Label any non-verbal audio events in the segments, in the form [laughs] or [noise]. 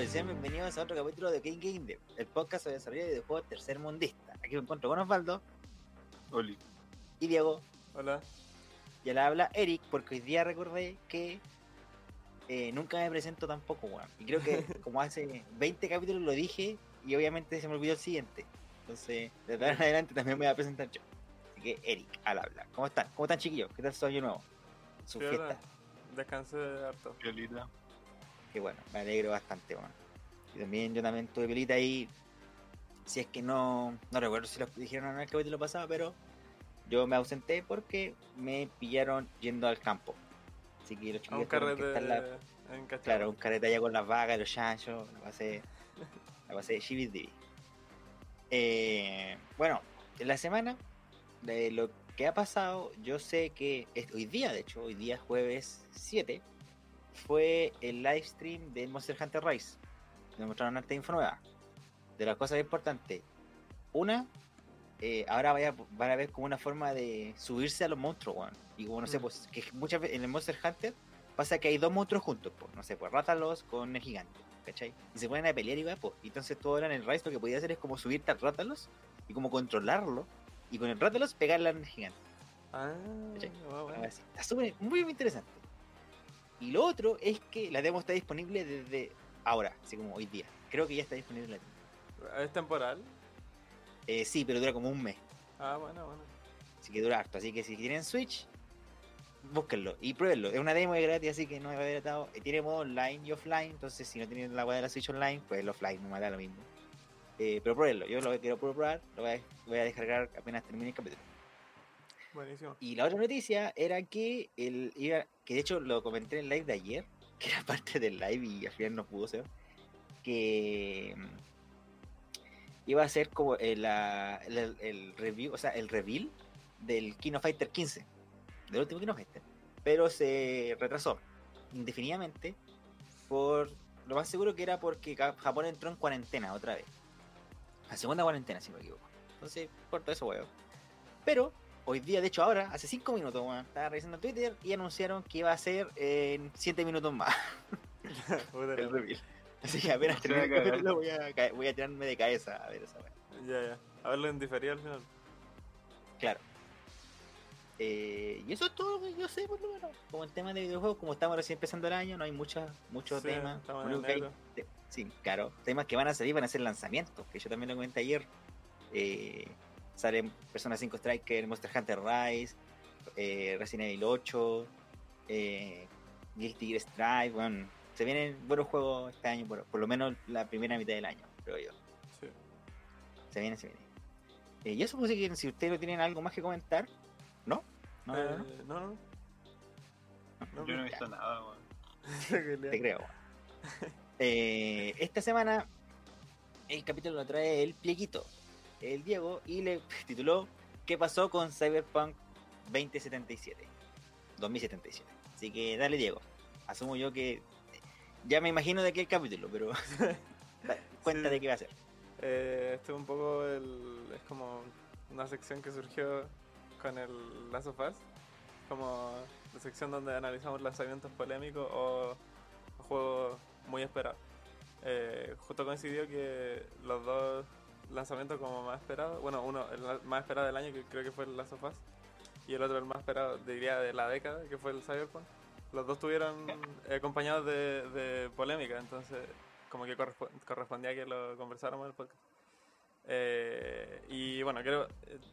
todos y sean bienvenidos a otro capítulo de Game Game Dev, el podcast sobre desarrollo de videojuegos tercermundista. Aquí me encuentro con Osvaldo Oli. y Diego. Hola. Y la habla Eric, porque hoy día recordé que eh, nunca me presento tampoco, weón. Y creo que [laughs] como hace 20 capítulos lo dije y obviamente se me olvidó el siguiente. Entonces, desde ahora en adelante también me voy a presentar yo. Así que Eric, al habla. ¿Cómo están? ¿Cómo están chiquillos? ¿Qué tal su año nuevo? Su Piola. fiesta. Descansé harto. Violita. Que bueno, me alegro bastante, bueno. Y también yo también tuve pelita ahí. Si es que no, no recuerdo si lo dijeron en el capítulo pasado, pero yo me ausenté porque me pillaron yendo al campo. Así que los tuvieron que estar la- en. Claro, un carrete allá con las vacas, los chanchos, la pasé, la pasé Eh, bueno, en la semana, de lo que ha pasado, yo sé que es- hoy día, de hecho, hoy día jueves 7, fue el live stream del Monster Hunter Rise. Me mostraron arte info nueva. De las cosas importantes, una, eh, ahora vaya, van a ver como una forma de subirse a los monstruos, weón. Y como no sé, Mm. pues que muchas veces en el Monster Hunter pasa que hay dos monstruos juntos, pues, no sé, pues Rátalos con el gigante, ¿cachai? Y se ponen a pelear y va, pues. Y entonces todo ahora en el Rise lo que podía hacer es como subirte al Rátalos y como controlarlo. Y con el Rátalos pegarle al gigante. Ah, ¿Cachai? Así. Está súper, muy, muy interesante. Y lo otro es que la demo está disponible desde ahora, así como hoy día. Creo que ya está disponible en la tienda. ¿Es temporal? Eh, sí, pero dura como un mes. Ah, bueno, bueno. Así que dura harto. Así que si tienen Switch, búsquenlo y pruébenlo. Es una demo de gratis, así que no me va a haber atado. Tiene modo online y offline. Entonces, si no tienen la web de la Switch online, pues el offline no me da lo mismo. Eh, pero pruébenlo. Yo lo quiero probar. Lo voy a, voy a descargar apenas termine el capítulo. Buenísimo. Y la otra noticia era que el iba, que de hecho lo comenté en el live de ayer, [laughs] que era parte del live y al final no pudo ser, que mm, iba a ser como el, el- el review, o sea, el reveal del Kino Fighter 15, del último Kino Fighter, pero se retrasó indefinidamente por lo más seguro que era porque Japón entró en cuarentena otra vez. La segunda cuarentena, si no me equivoco. Entonces, por todo eso, weón. Pero hoy día, de hecho ahora, hace 5 minutos, estaba revisando Twitter y anunciaron que iba a ser en 7 minutos más [laughs] el reveal. Así que apenas termine el capítulo [laughs] voy a, ca- voy a tirarme de cabeza a ver esa weá. Ya, ya. A verlo en diferido al final. Claro. Eh, y eso es todo lo que yo sé, por lo menos. Como el tema de videojuegos, como estamos recién empezando el año, no hay muchas muchos Sí, temas. hay- te- sí, claro. Temas que van a salir van a ser lanzamientos, que yo también lo comenté ayer. Eh, salen Persona 5 Striker, Monster Hunter Rise, eh, Resident Evil 8, eh, Guilty Gear Strive, bueno, se vienen buenos juegos este año, por, por lo menos la primera mitad del año, creo yo. Sí. Se viene, se viene. Eh, y eso pues que si ustedes no tienen algo más que comentar, ¿no? No, no, no, no. Eh, no, no. No, Yo no he ya. visto nada, weón. Te creo. [laughs] Eh, esta semana el capítulo lo trae el plieguito, el Diego, y le [laughs] tituló ¿Qué pasó con Cyberpunk 2077? 2077. Así que dale Diego. Asumo yo que ya me imagino de qué capítulo, pero da- [laughs] cuenta Sí. de qué va a ser. Eh, esto es un poco el, es como una sección que surgió con el Last of Us, como la sección donde analizamos lanzamientos polémicos o, o juegos muy esperados. Eh, justo coincidió que los dos lanzamientos como más esperados, bueno, uno el más esperado del año que creo que fue el Last of Us y el otro el más esperado diría de la década que fue el Cyberpunk. Los dos tuvieron eh, acompañados de, de polémica, entonces como que correspo- correspondía que lo conversáramos en el podcast. Eh, y bueno, creo,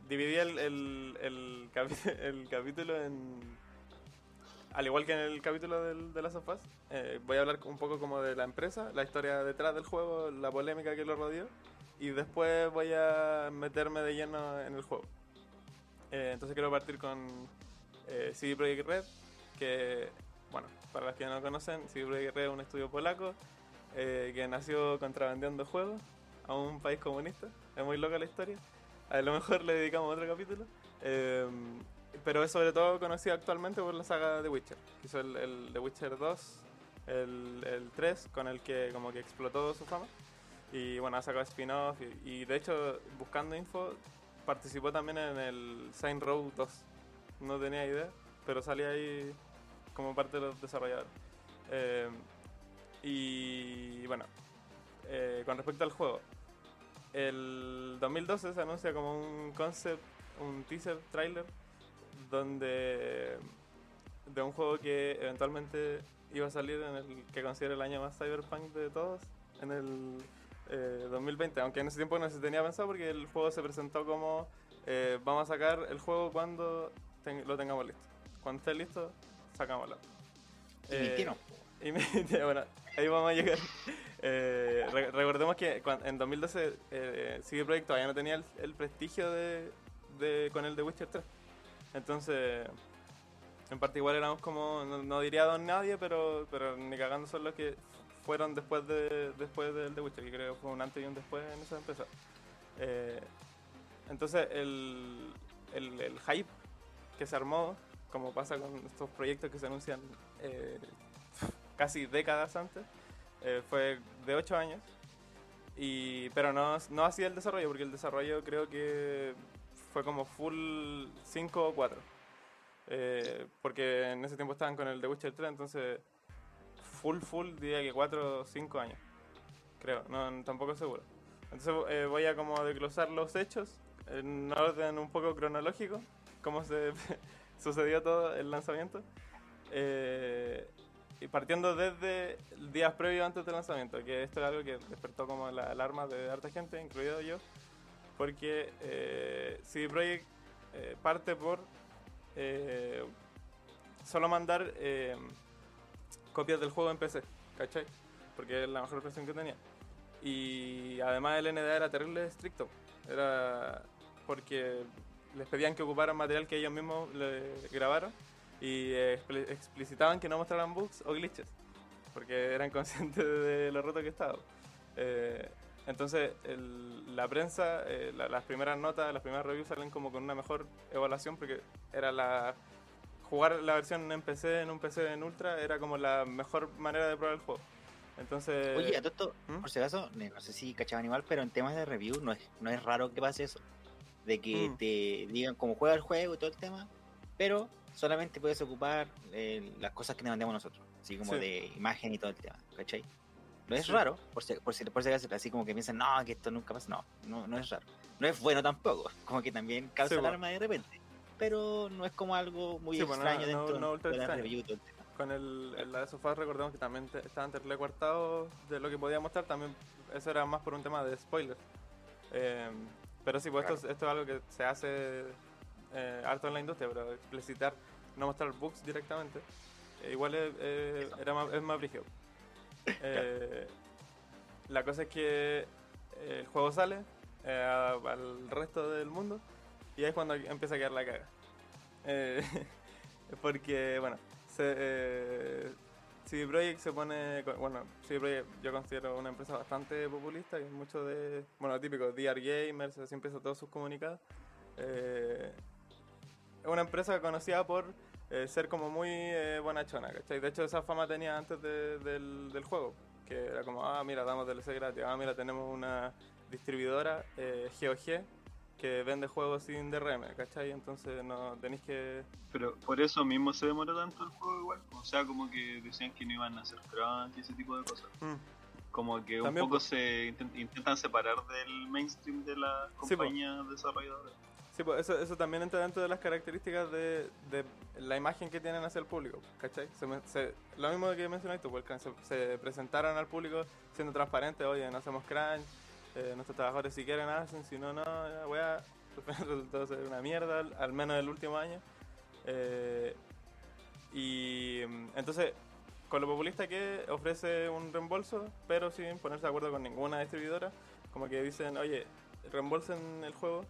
dividí el, el, el, [laughs] el capítulo en... Al igual que en el capítulo del, de Last of Us, eh, voy a hablar un poco como de la empresa, la historia detrás del juego, la polémica que lo rodeó, y después voy a meterme de lleno en el juego. Eh, entonces quiero partir con eh, CD Projekt Red, que, bueno, para los que no conocen, CD Projekt Red es un estudio polaco eh, que nació contrabandeando juegos a un país comunista. Es muy loca la historia. A lo mejor le dedicamos otro capítulo. Eh, pero es sobre todo conocido actualmente por la saga de Witcher. Que hizo el, el The Witcher 2, el, el 3, con el que como que explotó su fama. Y bueno, ha sacado spin-off. Y, de hecho, buscando info, participó también en el Saint Row 2. No tenía idea, pero salía ahí como parte de los desarrolladores. Eh, y bueno, eh, con respecto al juego, el 2012 se anuncia como un concept, un teaser trailer, donde de un juego que eventualmente iba a salir en el que considero el año más cyberpunk de todos, en el eh, 2020, aunque en ese tiempo no se tenía pensado porque el juego se presentó como eh, vamos a sacar el juego cuando ten- lo tengamos listo. Cuando esté listo, sacámoslo. Y mintieron. y me- [laughs] bueno, ahí vamos a llegar. Eh, re- recordemos que cuan- en 2012 eh, CD Projekt todavía no tenía el, el prestigio de, de- con el de Witcher 3. Entonces, en parte igual éramos como, no, no diría don nadie, pero, pero ni cagando son los que fueron después de después del de Witcher, que creo que fue un antes y un después en esa empresa. Eh, entonces, el, el, el hype que se armó, como pasa con estos proyectos que se anuncian eh, casi décadas antes, eh, fue de 8 años. Y, pero no, no así el desarrollo, porque el desarrollo creo que fue como full 5 o 4. Eh, porque en ese tiempo estaban con el The Witcher 3, entonces full, full diría que 4 o 5 años. Creo, no, tampoco seguro. Entonces eh, voy a como desglosar los hechos en orden un poco cronológico, cómo se [laughs] sucedió todo el lanzamiento. Eh, y partiendo desde días previos antes del lanzamiento, que esto es algo que despertó como la alarma de harta gente, incluido yo, porque eh, CD Projekt eh, parte por eh, solo mandar eh, copias del juego en PC, ¿cachai? Porque es la mejor versión que tenía. Y además el NDA era terrible estricto, era porque les pedían que ocuparan material que ellos mismos le grabaron y expli- explicitaban que no mostraran bugs o glitches, porque eran [laughs] conscientes de lo roto que estaba. Eh, entonces, el- la prensa, eh, la- las primeras notas, las primeras reviews salen como con una mejor evaluación, porque era la. Jugar la versión en PC, en un PC en Ultra, era como la mejor manera de probar el juego. Entonces. Oye, a todo esto, ¿Mm? por si acaso, no sé si cachaba animal, pero en temas de review no es, no es raro que pase eso. De que Mm. te digan cómo juega el juego y todo el tema, pero solamente puedes ocupar eh, las cosas que te mandemos nosotros, así como Sí. de imagen y todo el tema, ¿cachai? No es Sí. raro, por si, por si, por si acaso, así como que piensan, no, que esto nunca pasa, no, no, no es raro. No es bueno tampoco, [laughs] como que también causa Sí, bueno. alarma de repente, pero no es como algo muy Sí, bueno, extraño no- dentro no ultra de la review tema. con el, el la de sofás recordemos que también te- estaban terrible cuartados de lo que podía mostrar, también eso era más por un tema de spoilers. Eh, pero sí, pues esto, es- esto es algo que se hace eh, harto en la industria, pero explicitar, no mostrar bugs directamente, eh, igual es, eh, era más, es más brígido. Eh, la cosa es que el juego sale eh, al resto del mundo y ahí es cuando empieza a quedar la caga. Eh, [laughs] porque, bueno, se, eh, CD Projekt se pone, bueno, CD Projekt yo considero una empresa bastante populista y mucho de, bueno, típico, DR Gamers, así empieza todos sus comunicados. Eh, es una empresa conocida por eh, ser como muy eh, bonachona, ¿cachai? De hecho, esa fama tenía antes de- del, del juego, que era como, ah, mira, damos DLC gratis, ah, mira, tenemos una distribuidora, eh, GOG, que vende juegos sin DRM, ¿cachai? Entonces no tenéis que... Pero por eso mismo se demoró tanto el juego igual. O sea, como que decían que no iban a hacer crunch y ese tipo de cosas. Mm. Como que También, un poco pues. se intent- intentan separar del mainstream de las Sí, pues. compañías desarrolladoras. Sí, pues eso, eso también entra dentro de las características de, de la imagen que tienen hacia el público, ¿cachai? Se me- se- lo mismo que mencionaste tú, porque se, se presentaron al público siendo transparentes, oye, no hacemos crunch, eh, nuestros trabajadores si quieren hacen, si no, no, ya, weá, [laughs] resultó ser una mierda, al, al menos el último año. Eh, y entonces, con lo populista que ofrece un reembolso, pero sin ponerse de acuerdo con ninguna distribuidora, como que dicen, oye, reembolsen el juego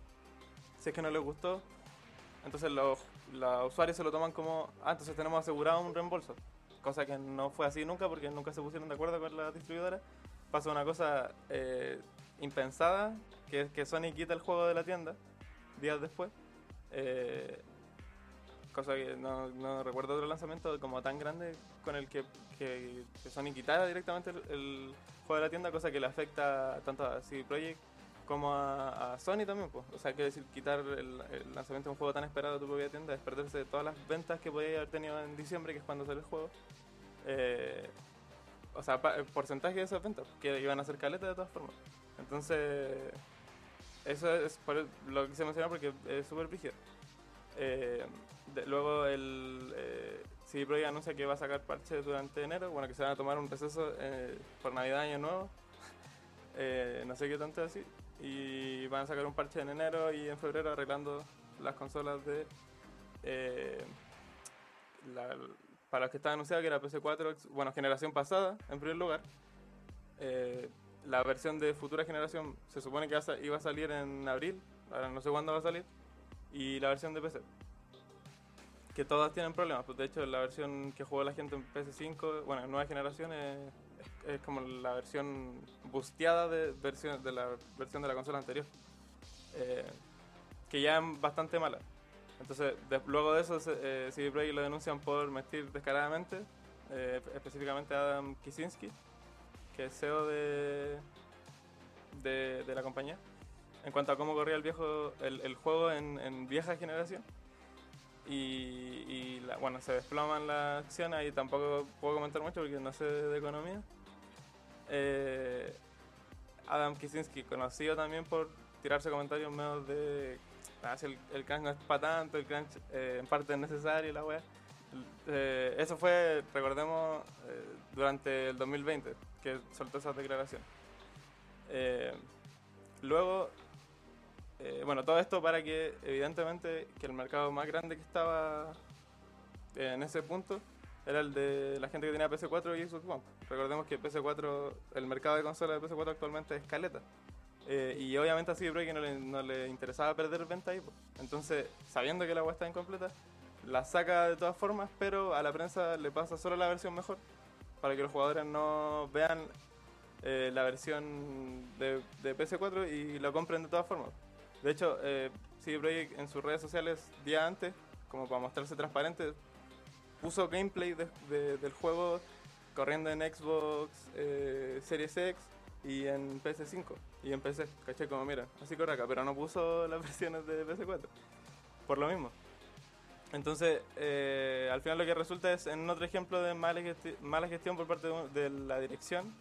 si es que no les gustó. Entonces los, los usuarios se lo toman como, ah, entonces tenemos asegurado un reembolso. Cosa que no fue así nunca porque nunca se pusieron de acuerdo con la distribuidora. Pasó una cosa eh, impensada, que que Sony quita el juego de la tienda días después. Eh, cosa que no, recuerdo otro lanzamiento como tan grande con el que, que, Sony quitara directamente el, el juego de la tienda, cosa que le afecta tanto a CD Projekt como a, Sony también. Pues. O sea, quiero decir, quitar el, lanzamiento de un juego tan esperado de tu propia tienda es perderse de todas las ventas que podías haber tenido en diciembre, que es cuando sale el juego. Eh, o sea, pa- el porcentaje de esas ventas, que iban a ser caletas de todas formas. Entonces, eso es por lo que quise mencionar porque es súper brígido. Eh, luego el eh, CD Projekt anuncia que va a sacar parches durante enero, bueno, que se van a tomar un receso eh, por Navidad Año Nuevo, [laughs] Eh, no sé qué tanto así, y van a sacar un parche en enero y en febrero arreglando las consolas de... para los que están anunciados que era PC4, ex- bueno, generación pasada, en primer lugar. Eh, la versión de futura generación se supone que iba a salir en abril, ahora no sé cuándo va a salir, y la versión de PC. Que todas tienen problemas, pues de hecho la versión que jugó la gente en PS5, bueno, en nueva generación es, es- es como la versión busteada de, versión, de la versión de la consola anterior. Eh, que ya es bastante mala. Entonces, de- luego de eso, eh, CD Projekt lo denuncian por mentir descaradamente, eh, específicamente a Adam Kicinski, que es CEO de, de, la compañía, en cuanto a cómo corría el viejo el, juego en, vieja generación. Y, y bueno, se desploman las acciones y tampoco puedo comentar mucho porque no sé de economía. Eh, Adam Kicinski, conocido también por tirarse comentarios medio de ah, el, el crunch no es para tanto, el crunch eh, en parte es necesario, la wea. Eh, eso fue, recordemos, eh, durante el 2020 que soltó esas declaraciones. Eh, luego, eh, bueno, todo esto para que evidentemente que el mercado más grande que estaba en ese punto era el de la gente que tenía PS4 y Xbox One. Recordemos que PS4, el mercado de consolas de PS4 actualmente es caleta. Eh, y obviamente así que no le, no le interesaba perder venta ahí. po. Entonces, sabiendo que la web está incompleta, la saca de todas formas, pero a la prensa le pasa solo la versión mejor, para que los jugadores no vean eh, la versión de, de PS4 y lo compren de todas formas. De hecho, eh, CD Projekt en sus redes sociales, día antes, como para mostrarse transparente, puso gameplay de- de- del juego corriendo en Xbox eh, Series X y en PS5 y en PC, caché como mira, así corre acá, pero no puso [laughs] las versiones de PS4, por lo mismo. Entonces, eh, al final lo que resulta es en otro ejemplo de mala, gesti- mala gestión por parte de, de la dirección.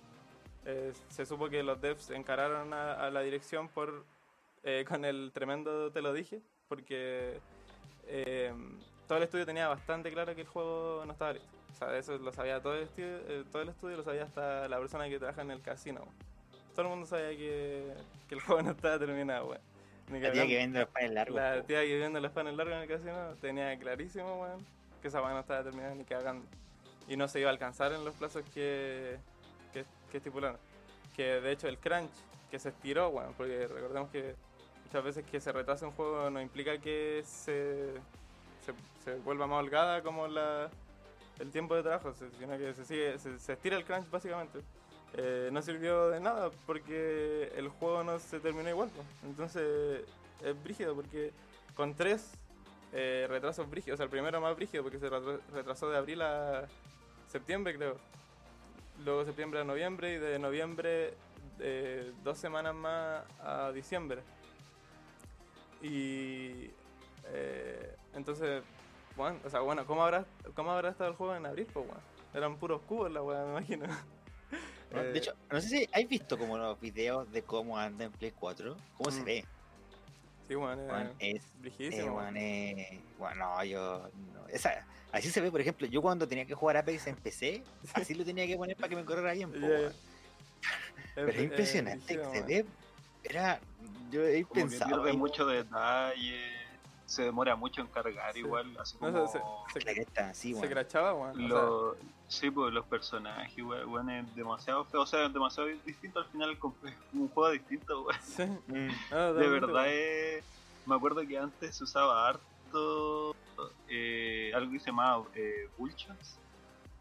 Eh, se supo que los devs encararon a, la dirección por eh, con el tremendo te lo dije, porque eh, todo el estudio tenía bastante claro que el juego no estaba listo. O sea, eso lo sabía todo el estudio, todo el estudio lo sabía hasta la persona que trabaja en el casino. Todo el mundo sabía que, el [laughs] juego no estaba terminado, weón. Ni La tía que vende los panes largos. La po. tía que viendo los panes largos en el casino tenía clarísimo, weón, que esa weá no estaba terminada ni cagando. Y no se iba a alcanzar en los plazos que, que, que estipularon. Que de hecho el crunch que se estiró, weón, porque recordemos que muchas veces que se retrasa un juego no implica que se, se, se vuelva más holgada como la, el tiempo de trabajo, sino que se, sigue, se, se estira el crunch básicamente. Eh, no sirvió de nada porque el juego no se terminó igual. Entonces es brígido porque con tres eh, retrasos brígidos, o sea, el primero más brígido porque se retrasó de abril a septiembre, creo. Luego septiembre a noviembre y de noviembre eh, dos semanas más a diciembre. Y entonces, bueno, o sea, bueno, ¿cómo habrá, ¿cómo habrá estado el juego en abril? Pues, eran puros cubos la weá, me imagino. ¿No? Eh, De hecho, no sé si has visto como los videos de cómo anda en Play 4, cómo se Mm. ve. sí, bueno, eh, Weón, es Eh, weón. eh, bueno, no, yo. no, esa, así se ve, por ejemplo, yo cuando tenía que jugar Apex en PC, [laughs] así lo tenía que poner para que me corriera bien. po. Pero es eh, impresionante, se ve. Era. Yo he Como que pensado. pierde mucho detalle, se demora mucho en cargar Sí. igual, así No, como... se- se- cresta, sí, Se crachaba, weón. o sea, Lo, sí, pues los personajes, weón, weón, es demasiado feo, o sea, es demasiado distinto al final, un juego distinto, weón. sí. [laughs] Mm. De verdad es... Me acuerdo que antes se usaba harto eh, algo que se llamaba eh, bullshots,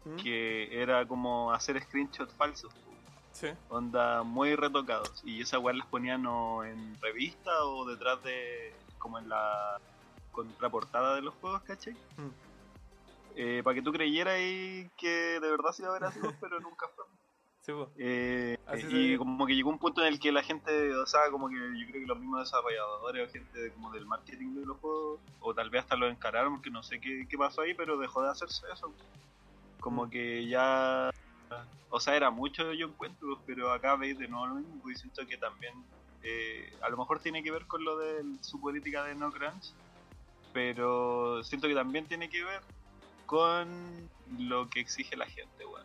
¿Mm? que era como hacer screenshots falsos, Sí. onda muy retocados, y esa weá las ponían o en revista o detrás de... como en la contraportada de los juegos, ¿cachai? Mm. Eh, para que tú creyeras y que de verdad se iba a ver así, [laughs] pero nunca fue. Sí. Eh, Así y como que llegó un punto en el que la gente, o sea, como que yo creo que los mismos desarrolladores o gente como del marketing de los juegos, o tal vez hasta lo encararon, porque no sé qué, qué pasó ahí, pero dejó de hacerse eso. Como Mm. que ya O sea, era mucho yo encuentro, pero acá veis de nuevo lo mismo, porque siento que también. eh, a lo mejor tiene que ver con lo de su política de no crunch, pero siento que también tiene que ver con lo que exige la gente, weón.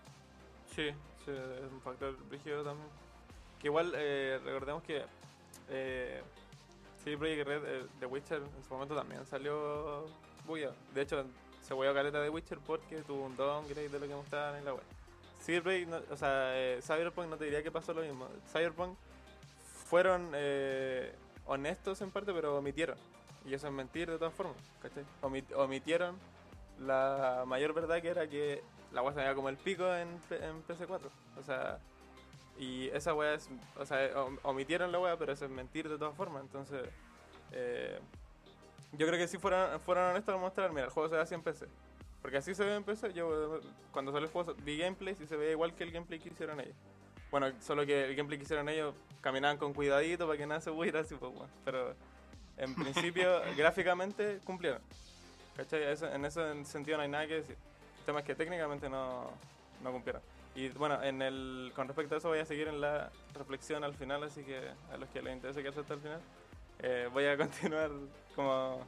Sí, sí, es un factor rígido también. Que igual, eh, recordemos que eh, CD Red, eh, The Witcher, en su momento también salió bugueado. De hecho, se bugueó caleta de Witcher porque tuvo un downgrade de lo que mostraban en la web. CD o sea, eh, Cyberpunk no te diría que pasó lo mismo. Cyberpunk fueron eh, honestos en parte, pero omitieron. Y eso es mentir de todas formas, ¿cachai? Omit- omitieron la mayor verdad que era que la weá se veía como el pico en, en PC4. O sea, y esa weá es. O sea, om- omitieron la weá, pero eso es mentir de todas formas. Entonces, eh, yo creo que si fueran, fueran honestos al mostrar, mira, el juego se ve así en PC. Porque así se ve en PC. Yo eh, cuando salió el juego vi gameplay y se ve igual que el gameplay que hicieron ellos. Bueno, solo que el gameplay que hicieron ellos caminaban con cuidadito para que nada se hubiera así, pues, weón. Pero en principio, [laughs] gráficamente cumplieron. ¿Cachai? Eso- en ese sentido no hay nada que decir. El tema es que técnicamente no, no cumplieron. Y bueno, en el, con respecto a eso voy a seguir en la reflexión al final, así que a los que les interese quedarse hasta el final, eh, voy a [laughs] continuar como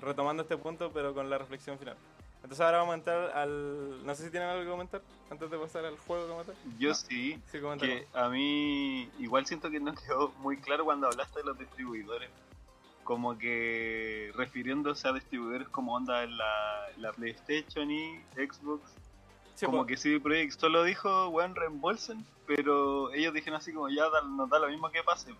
retomando este punto, pero con la reflexión final. Entonces ahora vamos a entrar al... No sé si tienen algo que comentar antes de pasar al juego como tal. Yo No. sí, Sí, comentar. que a mí igual siento que no [laughs] quedó muy claro cuando hablaste de los distribuidores. Como que refiriéndose a distribuidores como onda en la, la PlayStation y Xbox. Sí, como po. que CD Projekt solo dijo, weón, reembolsen. Pero ellos dijeron así como, ya da- nos da lo mismo que pase.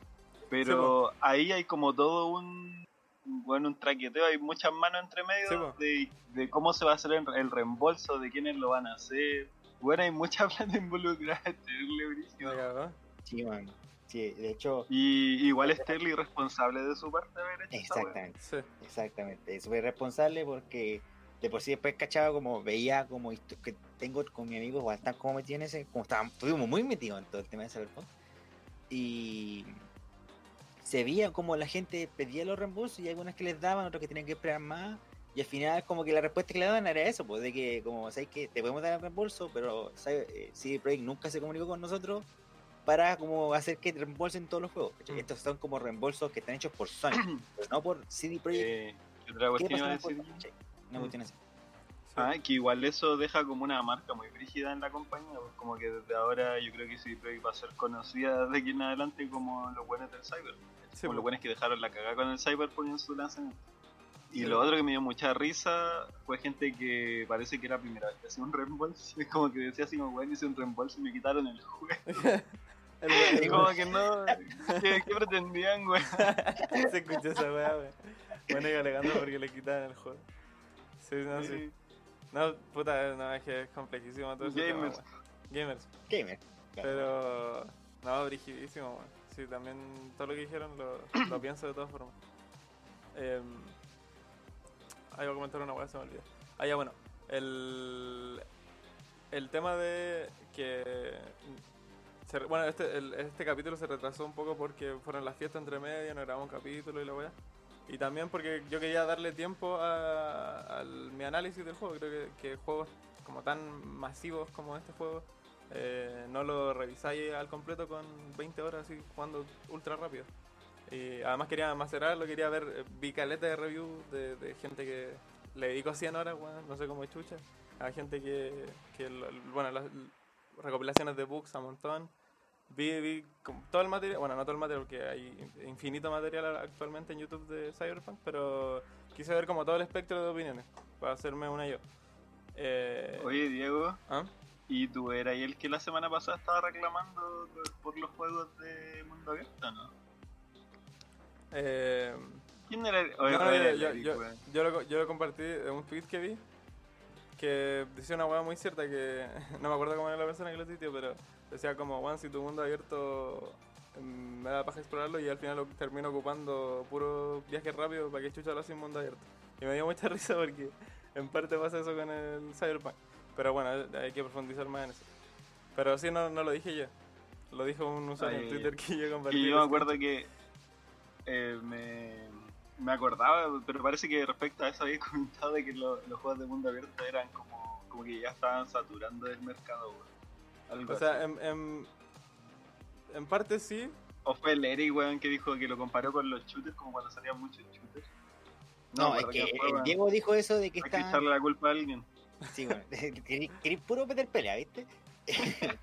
Pero ahí hay como todo un, bueno, un traqueteo, hay muchas manos entre medio Sí, po. de, de cómo se va a hacer el, el reembolso, de quiénes lo van a hacer. Bueno, hay mucha [laughs] plata involucrada, es terrible, brígido. Me cagó. Sí, man. Sí, de hecho, Y igual es Terly responsable de su parte haber hecho exactamente, Sí. exactamente. Es responsable porque de por sí después cachaba como veía como que tengo con mi amigo igual están como metidos en ese, como estábamos, estuvimos muy metidos en todo el tema de Cyberpunk. Y se veía como la gente pedía los reembolsos y algunas que les daban, otros que tenían que esperar más. Y al final como que la respuesta que le daban era eso, pues de que como sabes que te podemos dar el reembolso, pero ¿sabes? Eh, CD Projekt nunca se comunicó con nosotros para como hacer que reembolsen todos los juegos. Mm. Estos son como reembolsos que están hechos por Sony, [clears throat] pero no por CD Projekt. Eh, ¿qué otra ¿Qué cuestión. Una Mm. cuestión así. sí. Ah, que igual eso deja como una marca muy rígida en la compañía, pues como que desde ahora yo creo que CD Projekt va a ser conocida [laughs] de aquí en adelante como los buenos del Cyber. Sí, como los buenos que dejaron la cagada con el Cyberpunk en su lanzamiento. Y Sí. lo otro que me dio mucha risa fue gente que parece que era la primera vez que hacía un reembolso. [laughs] Es como que decía así como, bueno, hice un reembolso y me quitaron el juego. [laughs] Y como que no, ¿qué, qué pretendían, güey? [laughs] Se escuchó esa weá, weón. Bueno, y alegando porque le quitaban el juego. Sí, no, sí. No, puta, no, es que es complejísimo todo eso. Gamers. Gamers. Gamer. claro. Pero, no, brigidísimo, weón. Sí, también todo lo que dijeron lo, lo pienso de todas formas. Eh, ahí voy a comentar una weá, se me olvidó. Ah, ya, bueno. El, el tema de que. bueno, este, el- este capítulo se retrasó un poco porque fueron las fiestas entre medio, no grabamos un capítulo y la weá. Y también porque yo quería darle tiempo a, al- mi análisis del juego. Creo que, que juegos como tan masivos como este juego eh, no lo revisáis al completo con 20 horas así jugando ultra rápido. Y además quería macerarlo, quería ver, eh, vi caleta de review de, de gente que le dedico 100 horas, weón, no sé cómo es chucha. A gente que, que bueno, las recopilaciones de books a montón. Vi, vi todo el material, bueno, no todo el material, porque hay infinito material actualmente en YouTube de Cyberpunk, pero quise ver como todo el espectro de opiniones, para hacerme una yo. Eh, Oye, Diego, ¿ah? ¿y tú eras el que la semana pasada estaba reclamando por los juegos de mundo abierto, no? Eh, ¿Quién era el.? no, era yo, el yo- Eric, yo- lo, yo lo compartí en un tweet que vi que decía una hueá muy cierta que [laughs] no me acuerdo cómo era la persona que lo sitio, pero decía como, Juan, si tu mundo abierto mm, me da paja explorarlo y al final lo termino ocupando puro viaje rápido para que chucha lo en mundo abierto. Y me dio mucha [laughs] risa porque en parte pasa eso con el Cyberpunk. Pero bueno, hay que profundizar más en eso. Pero sí, no, no lo dije yo. Lo dijo un usuario Ay, en Twitter que yo compartí. Y yo me acuerdo que eh, me, me acordaba, pero parece que respecto a eso había [laughs] comentado de que lo- los juegos de mundo abierto eran como, como que ya estaban saturando el mercado. weón. Algo O sea, así. en, en, en parte sí, O fue el Eric, weón, que dijo que lo comparó con los shooters, como cuando salían muchos shooters. No, es que el. Diego dijo eso de que Hay que está. echarle la culpa a alguien. Sí, bueno, [laughs] querí puro meter pelea, ¿viste? [laughs]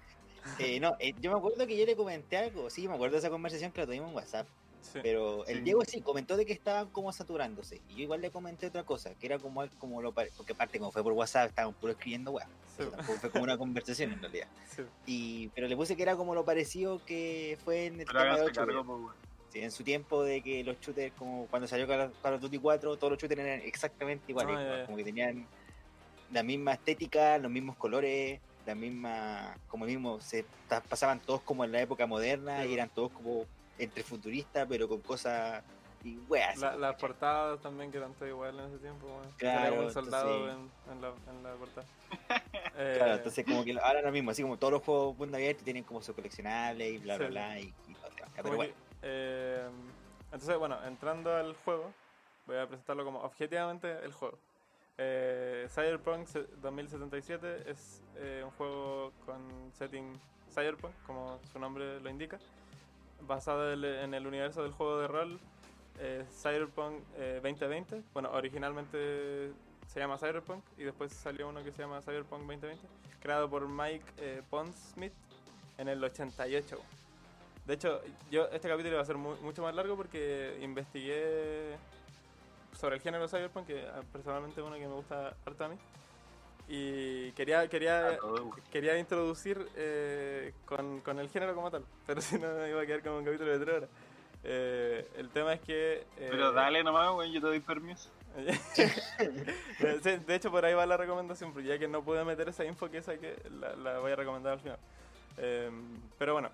Eh, no, eh, yo me acuerdo que yo le comenté algo, sí, me acuerdo de esa conversación que la tuvimos en WhatsApp, sí. pero el Sí. Diego sí comentó de que estaban como saturándose, y yo igual le comenté otra cosa, que era como, como lo porque aparte como fue por WhatsApp, estaban puro escribiendo weá, Sí. tampoco fue como una conversación en realidad, sí. y, pero le puse que era como lo parecido que fue en el Pero tema de háganse los shooters. cargo, pues, weón. Sí, en su tiempo de que los shooters, como cuando salió Call of Duty 4, todos los shooters eran exactamente iguales, Ah, como que tenían la misma estética, los mismos colores, la misma, como mismo, se pasaban todos como en la época moderna Sí, y eran todos como entre futuristas, pero con cosas y weas. La- las portadas también que eran todas iguales en ese tiempo, weón. Claro, un soldado entonces- en, en la, en la portada. [laughs] Eh, Claro, entonces como que ahora lo mismo, así como todos los juegos mundo abierto tienen como su coleccionable y bla bla Sí. bla y, y como Pero que, bueno, eh, entonces, bueno, entrando al juego, voy a presentarlo como objetivamente el juego. Eh, Cyberpunk se- 2077 es eh, un juego con setting Cyberpunk, como su nombre lo indica, basado en el universo del juego de rol eh, Cyberpunk eh, 2020. Bueno, originalmente se llama Cyberpunk y después salió uno que se llama Cyberpunk 2020, creado por Mike eh, Pondsmith en el 88. De hecho, yo este capítulo va a ser mu- mucho más largo porque investigué sobre el género cyberpunk, que ah, personalmente es uno que me gusta harto a mí. Y quería, quería, quería introducir eh, con, con el género como tal, [laughs] pero si no iba a quedar como un capítulo de tres horas. Eh, el tema es que... eh, Pero dale nomás, weón, yo te doy permiso. [laughs] De hecho, por ahí va la recomendación, porque ya que no pude meter esa info que saqué, la, la voy a recomendar al final. Eh, pero bueno,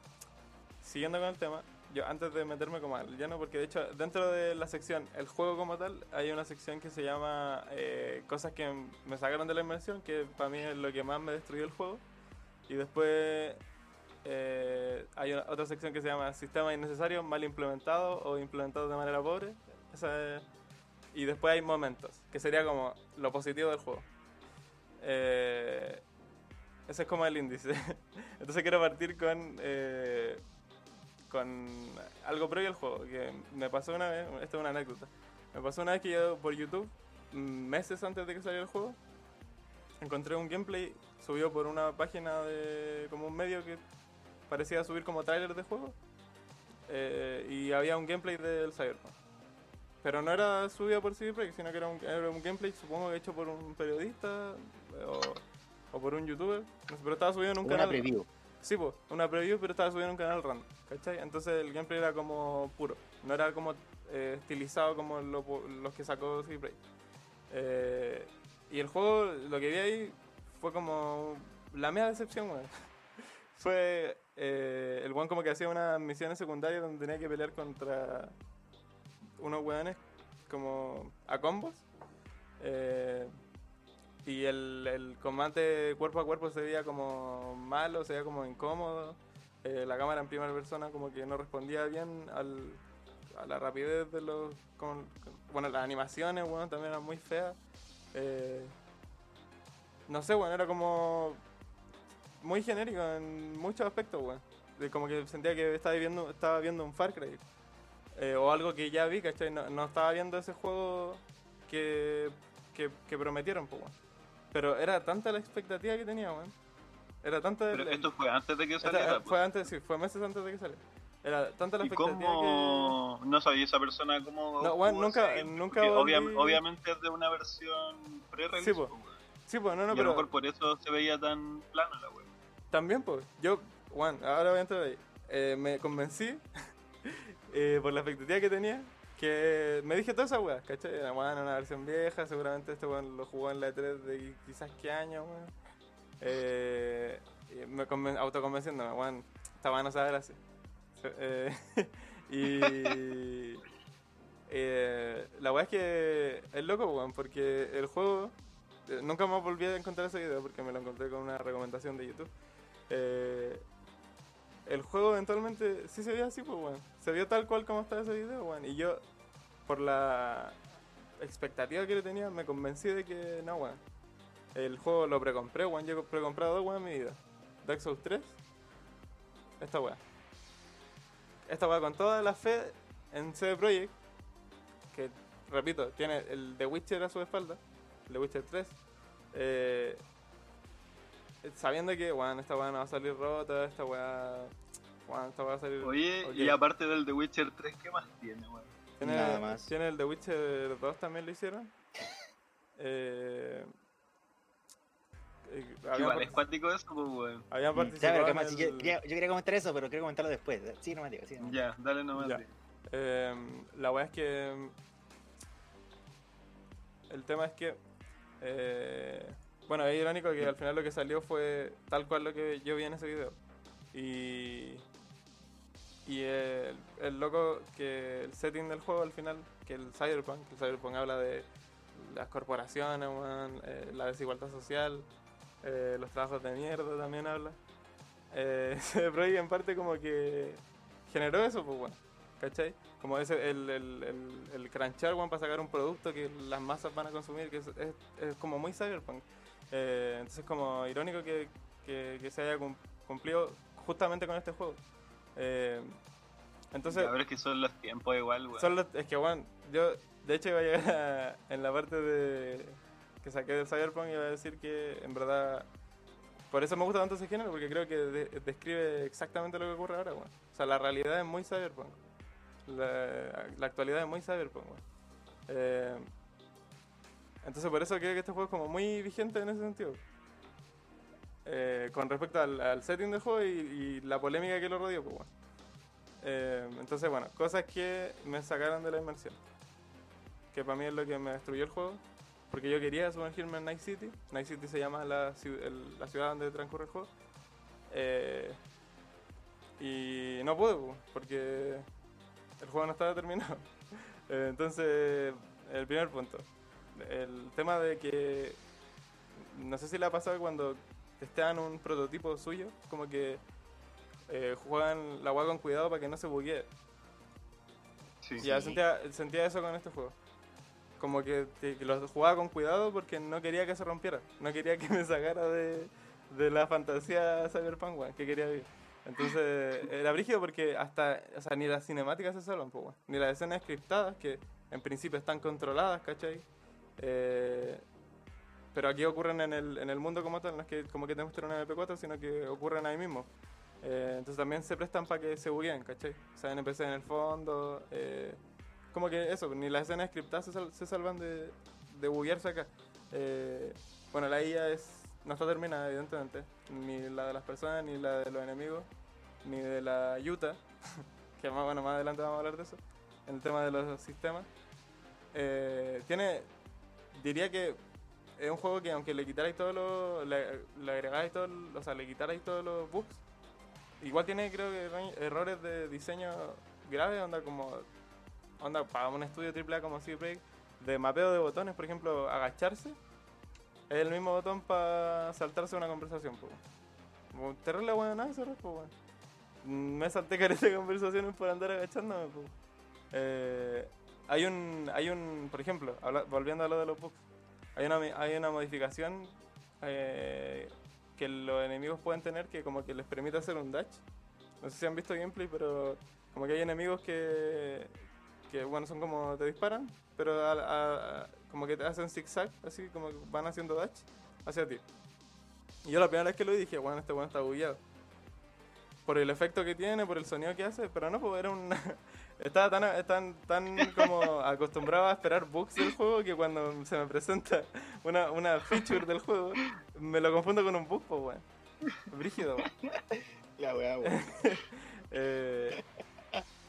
siguiendo con el tema, yo antes de meterme como al llano, porque de hecho dentro de la sección El juego como tal, hay una sección que se llama eh, Cosas que me sacaron de la inmersión, que para mí es lo que más me destruyó el juego. Y después eh, hay otra sección que se llama Sistemas innecesarios, mal implementados o implementados de manera pobre. Y después hay momentos, que sería como lo positivo del juego. Eh, ese es como el índice. [laughs] Entonces quiero partir con, con algo previo al juego, que me pasó una vez, esta es una anécdota. Me pasó una vez que yo por YouTube, meses antes de que saliera el juego, encontré un gameplay subido por una página de como un medio que parecía subir como trailer de juego. eh, y había un gameplay del Cyberpunk. Pero no era subido por CD Projekt, sino que era un, era un gameplay, supongo que hecho por un periodista eh, o, o por un youtuber. pero estaba subido en un una canal. preview. Sí, pues, una preview, pero estaba subido en un canal random, ¿cachai? Entonces el gameplay era como puro, no era como eh, estilizado como lo- los que sacó Projekt. Eh, y el juego, lo que vi ahí, fue como la media decepción, weón. [laughs] fue eh, el weón como que hacía unas misiones secundarias donde tenía que pelear contra unos weones como a combos. Eh, y el, el combate cuerpo a cuerpo se veía como malo, se veía como incómodo. Eh, la cámara en primera persona como que no respondía bien al, a la rapidez de los... bueno, las animaciones, bueno, también eran muy feas. Eh, no sé, bueno, era como muy genérico en muchos aspectos. De como que sentía que estaba viendo, estaba viendo un Far Cry. Eh, o algo que ya vi, ¿cachai? No, no estaba viendo ese juego que, que, prometieron, pues. Pero era tanta la expectativa que tenía, weón. Era tanta... Pero el- esto fue antes de que esta- saliera. fue antes, sí, fue meses antes de que saliera. Era tanta la ¿Y expectativa que... cómo no sabía esa persona cómo... No, bueno, nunca- obvia- obviamente es de una versión pre-release. Sí, po. po, weón. Sí, pues, no, no, y a lo pero... mejor por eso se veía tan plano la web. También, pues, yo, Juan, ahora voy a entrar ahí. Eh, me convencí [laughs] eh, por la expectativa que tenía que me dije todas esas weas, ¿cachai? Era, Bueno, una versión vieja, seguramente este weón lo jugó en la E3 de quizás qué año, weón. Eh, me conven autoconvenciéndome, weón, esta weá no sabe así. Eh, [laughs] y eh, la weá es que es loco, weón, porque el juego eh, nunca más volví a encontrar ese video porque me lo encontré con una recomendación de YouTube. El juego eventualmente sí se vio así, pues, weón. Se vio tal cual como está ese video, weón. Y yo, por la expectativa que le tenía, me convencí de que no, weón. El juego lo precompré, weón. Yo he precomprado dos, weón, en mi vida. Dark Souls 3, esta weá. Esta weá con toda la fe en CD Projekt, que repito, tiene el The Witcher a su espalda, The Witcher 3, eh, sabiendo que, bueno, esta weá no va a salir rota, esta weá, bueno, esta weá va a salir... Oye, y aparte del The Witcher 3, ¿qué más tiene, weón? Tiene, Nada más. Tiene el The Witcher 2 también lo hicieron. [laughs] eh, eh, Igual es cuático eso, pues, weón. habían Mm, ya, participado yo, quería, yo quería comentar eso, pero quiero comentarlo después. Sí, no me digas. Sí, nomás. Ya, dale nomás. Ya. Eh, la weá es que. El tema es que. eh, bueno, es irónico que al final lo que salió fue tal cual lo que yo vi en ese video. Y. Y el, el loco que el setting del juego al final, que el Cyberpunk, el Cyberpunk habla de las corporaciones, weón, eh, la desigualdad social, eh, los trabajos de mierda también habla. Eh, [laughs] Projekt en parte como que generó eso, pues bueno. ¿Cachai? Como ese, el, el, el, el crunchar, weón, para sacar un producto que las masas van a consumir, que es, es, es como muy cyberpunk. Eh, entonces como irónico que, que, que se haya cum- cumplido justamente con este juego. Eh, entonces, Ya, pero es que son los tiempos igual, weón. son los- es que, bueno, yo de hecho iba a llegar a- en la parte de que saqué del Cyberpunk y iba a decir que en verdad por eso me gusta tanto ese género porque creo que de- describe exactamente lo que ocurre ahora, weón. O sea, la realidad es muy Cyberpunk. La, la actualidad es muy Cyberpunk, weón. Eh, entonces por eso creo que este juego es como muy vigente en ese sentido. Eh, con respecto al, setting del juego y, la polémica que lo rodeó, pues. Eh, entonces, bueno, cosas que me sacaron de la inmersión. Que para mí es lo que me destruyó el juego. Porque yo quería sumergirme en Night City. Night City se llama la, el- la ciudad donde transcurre el juego. Eh, y no pude, po, porque el juego no estaba terminado. [laughs] Entonces, el primer punto. El tema de que. No sé si le ha pasado cuando testean un prototipo suyo, como que eh, juegan la agua con cuidado para que no se buguee. Sí, Ya Sí. sentía, sentía eso con este juego. Como que, que lo jugaba con cuidado porque no quería que se rompiera. No quería que me sacara de, de la fantasía cyberpunk, weón, que quería vivir. Entonces, era brígido porque hasta, o sea, ni las cinemáticas se salvan, pues. Ni las escenas scriptadas, que en principio están controladas, ¿cachai? Eh, pero aquí ocurren en el, en el mundo como tal, no es que como que te muestren un MP4, sino que ocurren ahí mismo. Eh, entonces también se prestan para que se bugueen, ¿cachai? O sea, NPC en el fondo. eh, como que eso, ni las escenas scriptadas se, sal- se salvan de, de buguearse acá. Eh, bueno, la IA es, no está terminada, evidentemente. Ni la de las personas, ni la de los enemigos, ni de la Yuta. [laughs] que más, bueno, más adelante vamos a hablar de eso. En el tema de los sistemas. Eh, tiene, diría que es un juego que aunque le quitarais todos los, le, le agregáis todos, o sea, le quitarais todos los bugs, igual tiene creo que erro- errores de diseño graves, onda como, onda para un estudio AAA como CD de mapeo de botones, por ejemplo, agacharse, es el mismo botón para saltarse una conversación, pues. Terrible bueno nada pues. Mm, Me salté careta de [laughs] conversaciones por andar agachándome, pues. Hay un, hay un, por ejemplo, habla- volviendo a lo de los bugs, hay una, hay una modificación eh, que los enemigos pueden tener que como que les permite hacer un dash. No sé si han visto gameplay, pero como que hay enemigos que, que bueno, son como te disparan, pero a- a- a- como que te hacen zigzag, así como que van haciendo dash hacia ti. Y yo la primera vez que lo vi dije, bueno, este bueno está bugueado. Por el efecto que tiene, por el sonido que hace, pero no, pues era un... Estaba tan, tan, tan como acostumbrado a esperar bugs del juego que cuando se me presenta una, una feature del juego, me lo confundo con un bug, pues, weón. Brígido, weón. La weá, weón. [laughs] Eh,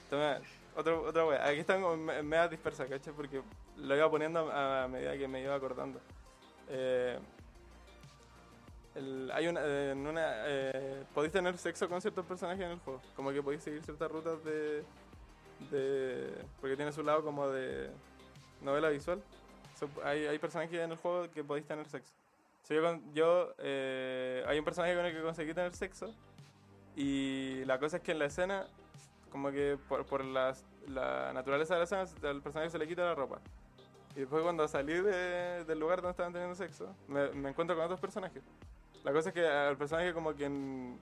toma, otro, otra wea. Aquí están me- media dispersas, ¿cachai? Porque lo iba poniendo a, a medida que me iba acordando. Eh, el- hay una, eh, en una eh, podéis tener sexo con ciertos personajes en el juego. Como que podéis seguir ciertas rutas de, de porque tiene su lado como de novela visual. So, hay, hay personajes en el juego que podéis tener sexo. So, yo, yo, eh, hay un personaje con el que conseguí tener sexo y la cosa es que en la escena, como que por, por las- la naturaleza de la escena, al personaje se le quita la ropa. Y después cuando salí de- del lugar donde estaban teniendo sexo, me, me encuentro con otros personajes. La cosa es que al personaje como que en-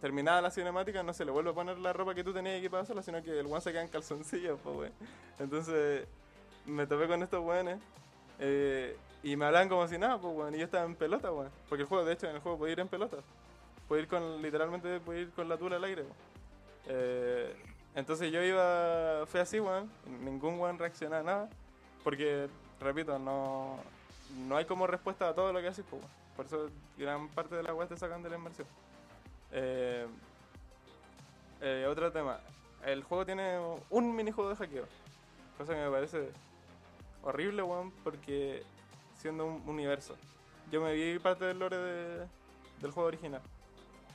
terminada la cinemática no se le vuelve a poner la ropa que tú tenías equipada sola, sino que el one se queda en calzoncillos, pues, weón. Entonces me topé con estos weones eh, y me hablaban como si nada, pues, weón. Y yo estaba en pelota, weón. Porque el juego, de hecho, en el juego puede ir en pelota. Puede ir con, literalmente, puede ir con la tula al aire, weón. Eh, entonces yo iba, fue así, weón. Ningún weón reaccionaba a nada. Porque, repito, no, no hay como respuesta a todo lo que haces, pues, weón. Por eso gran parte de la weas te sacan de la inmersión. Eh, eh, otro tema. El juego tiene un minijuego de hackeo. Cosa que me parece horrible, weón, porque siendo un universo. Yo me vi parte del lore de- del juego original.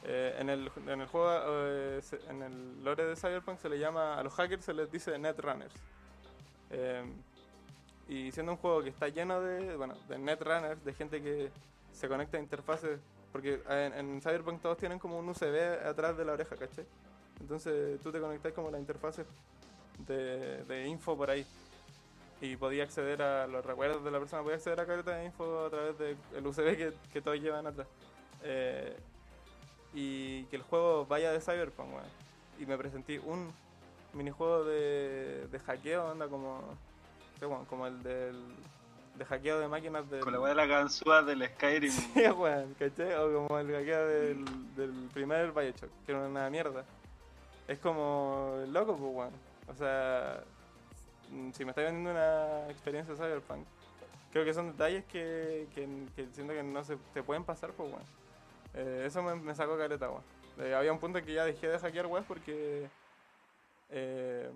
Eh, en, el, en el juego, eh, en el lore de Cyberpunk se le llama, a los hackers se les dice netrunners. Eh, y siendo un juego que está lleno de, bueno, de netrunners, de gente que se conecta a interfaces, porque en, Cyberpunk todos tienen como un USB atrás de la oreja, ¿cachai? Entonces tú te conectas como a la interfase de, de info por ahí. Y podía acceder a los recuerdos de la persona, podía acceder a carta de info a través del USB que, todos llevan atrás. Eh, y que el juego vaya de Cyberpunk, weón. Y me presenté un minijuego de, de hackeo, anda como, como el del de hackeo de máquinas del... Con la weá de la ganzúa del Skyrim. [laughs] Sí, weón, ¿cachai? O como el hackeo del, del primer Bioshock, que era una mierda. Es como loco, pues, weón. O sea, mm, si me está vendiendo una experiencia Cyberpunk, creo que son detalles que, que, que siento que no se te pueden pasar, pues, weón. Eh, eso me, me sacó caleta, weón. Eh, había un punto en que ya dejé de hackear, weón, porque eh,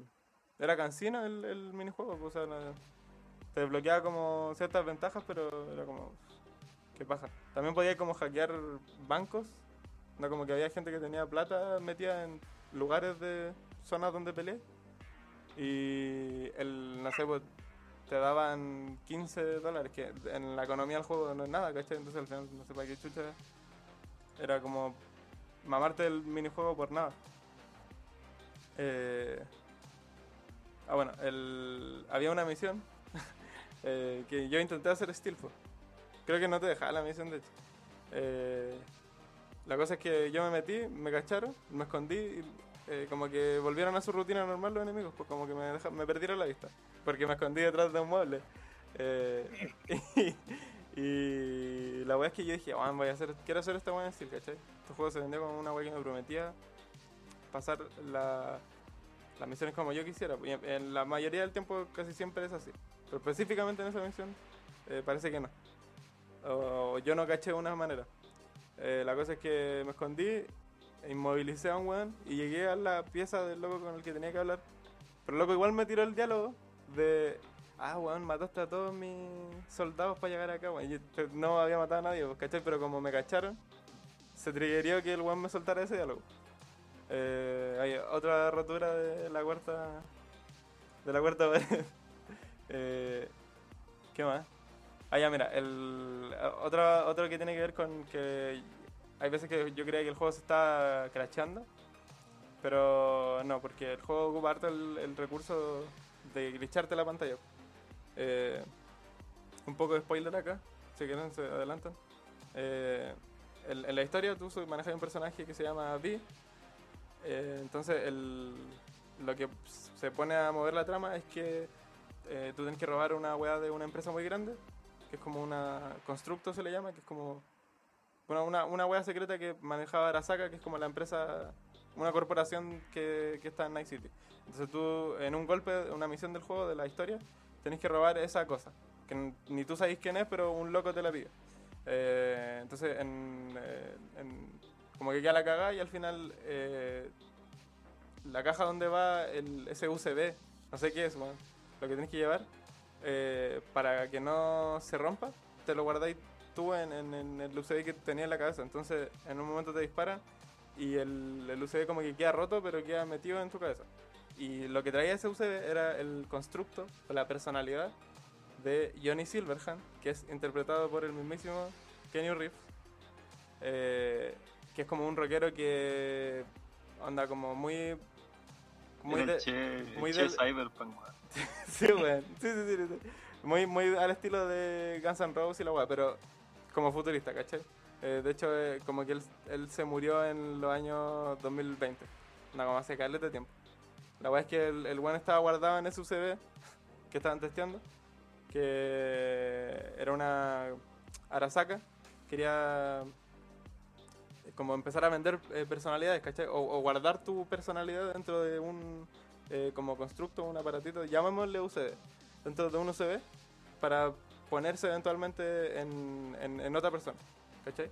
era cansino el, el minijuego, pues, o sea, no- te desbloqueaba como ciertas ventajas, pero era como, qué paja. También podía como hackear bancos, no como que había gente que tenía plata metida en lugares de zonas donde peleé. Y el, no sé, pues te daban 15 dólares, que en la economía del juego no es nada, ¿cachai? Entonces al final no sé para qué chucha. Era como mamarte el minijuego por nada. Eh, ah, bueno, el, había una misión eh, que yo intenté hacer Steelfo. Creo que no te dejaba la misión, de hecho. Eh, la cosa es que yo me metí, me cacharon, me escondí y eh, como que volvieron a su rutina normal los enemigos, pues como que me, deja- me perdieron la vista, porque me escondí detrás de un mueble. Eh, [laughs] y, y la weá es que yo dije, "Weón, voy a hacer, quiero hacer esta weá en Steel, ¿cachai? Este juego se vendió como una weá que me prometía pasar la, las misiones como yo quisiera. En, en la mayoría del tiempo casi siempre es así. Pero específicamente en esa misión eh, parece que no. O yo no caché de una manera. Eh, la cosa es que me escondí, inmovilicé a un weón y llegué a la pieza del loco con el que tenía que hablar. Pero el loco igual me tiró el diálogo de... Ah, weón, mataste a todos mis soldados para llegar acá, weón. Yo no había matado a nadie, ¿cachai? Pero como me cacharon, se triggerió que el weón me soltara ese diálogo. Eh, hay otra rotura de la cuarta de la cuarta pared. Eh, ¿Qué más? Ah, ya, mira, el, otro, otro que tiene que ver con que hay veces que yo creía que el juego se está crasheando, pero no, porque el juego ocupa harto el, el recurso de glitcharte la pantalla. Eh, un poco de spoiler acá, si quieren se adelantan. Eh, en, la historia tú manejas un personaje que se llama V. Eh, entonces el, lo que se pone a mover la trama es que eh, tú tienes que robar una weá de una empresa muy grande, que es como una constructo se le llama, que es como una, una, una weá secreta que manejaba Arasaka, que es como la empresa, una corporación que, que está en Night City. Entonces tú, en un golpe, una misión del juego, de la historia, tenés que robar esa cosa, que ni tú sabes quién es, pero un loco te la pide. Eh, entonces, en, eh, en- como que queda la cagada y al final eh, la caja donde va el, ese USB, no sé qué es, weón, lo que tienes que llevar, eh, para que no se rompa, te lo guardáis tú en, en- en el USB que tenía en la cabeza. Entonces, en un momento te disparan y el, el como que queda roto, pero queda metido en tu cabeza. Y lo que traía ese USB era el constructo, o la personalidad de Johnny Silverhand, que es interpretado por el mismísimo Kenny Reeves, eh, que es como un rockero que anda como muy... muy de- che, muy che del- Cyberpunk. [laughs] Sí, weón. Sí, sí, sí, sí. Muy, muy al estilo de Guns N' Roses y la weá, pero como futurista, ¿cachai? Eh, de hecho, eh, como que él, él se murió en los años 2020. Una como hace caleta de tiempo. La verdad es que el, el one estaba guardado en ese UCB que estaban testeando. Que era una Arasaka. Quería eh, como empezar a vender eh, personalidades, ¿cachai? O, o guardar tu personalidad dentro de un eh, como constructo, un aparatito, llamémosle UCD, dentro de un UCB para ponerse eventualmente en, en- en otra persona, ¿cachai?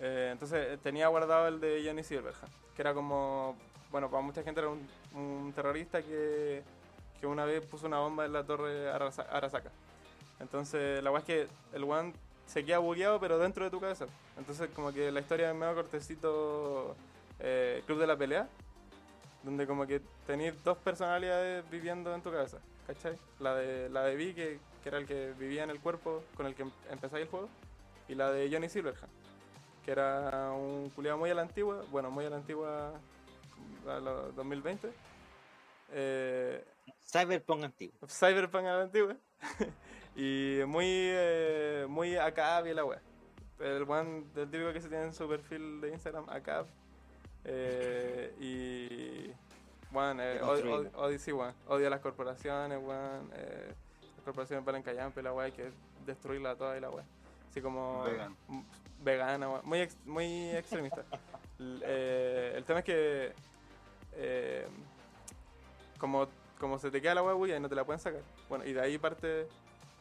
Eh, entonces eh, tenía guardado el de Johnny Silverhand, que era como, bueno, para mucha gente era un, un terrorista que, que una vez puso una bomba en la torre Arasa- Arasaka. Entonces la weá es que el one se queda bugueado pero dentro de tu cabeza. Entonces como que la historia es medio cortecito eh, Club de la Pelea, donde como que tenéis dos personalidades viviendo en tu cabeza, ¿cachai? La de, la de Vi, que, que era el que vivía en el cuerpo con el que em- empezáis el juego, y la de Johnny Silverhand, que era un culiado muy a la antigua, bueno, muy a la antigua, a los 2020. Eh, Cyberpunk antiguo. Cyberpunk a la antigua. [laughs] y muy, eh, muy acá y la wea. El one del típico que se tiene en su perfil de Instagram, acá. Eh, y. Bueno, eh, od- Deconstruido. od- odio, sí, weón. Odio a las corporaciones, weón. eh, las corporaciones valen callampe, la wea, hay que destruirla toda y la wea. Así como. Vegan. m- Vegana, weón. Muy, ex- muy extremista. [laughs] L- eh, el tema es que. eh, como, como se te queda la wea y no te la pueden sacar. Bueno, y de ahí parte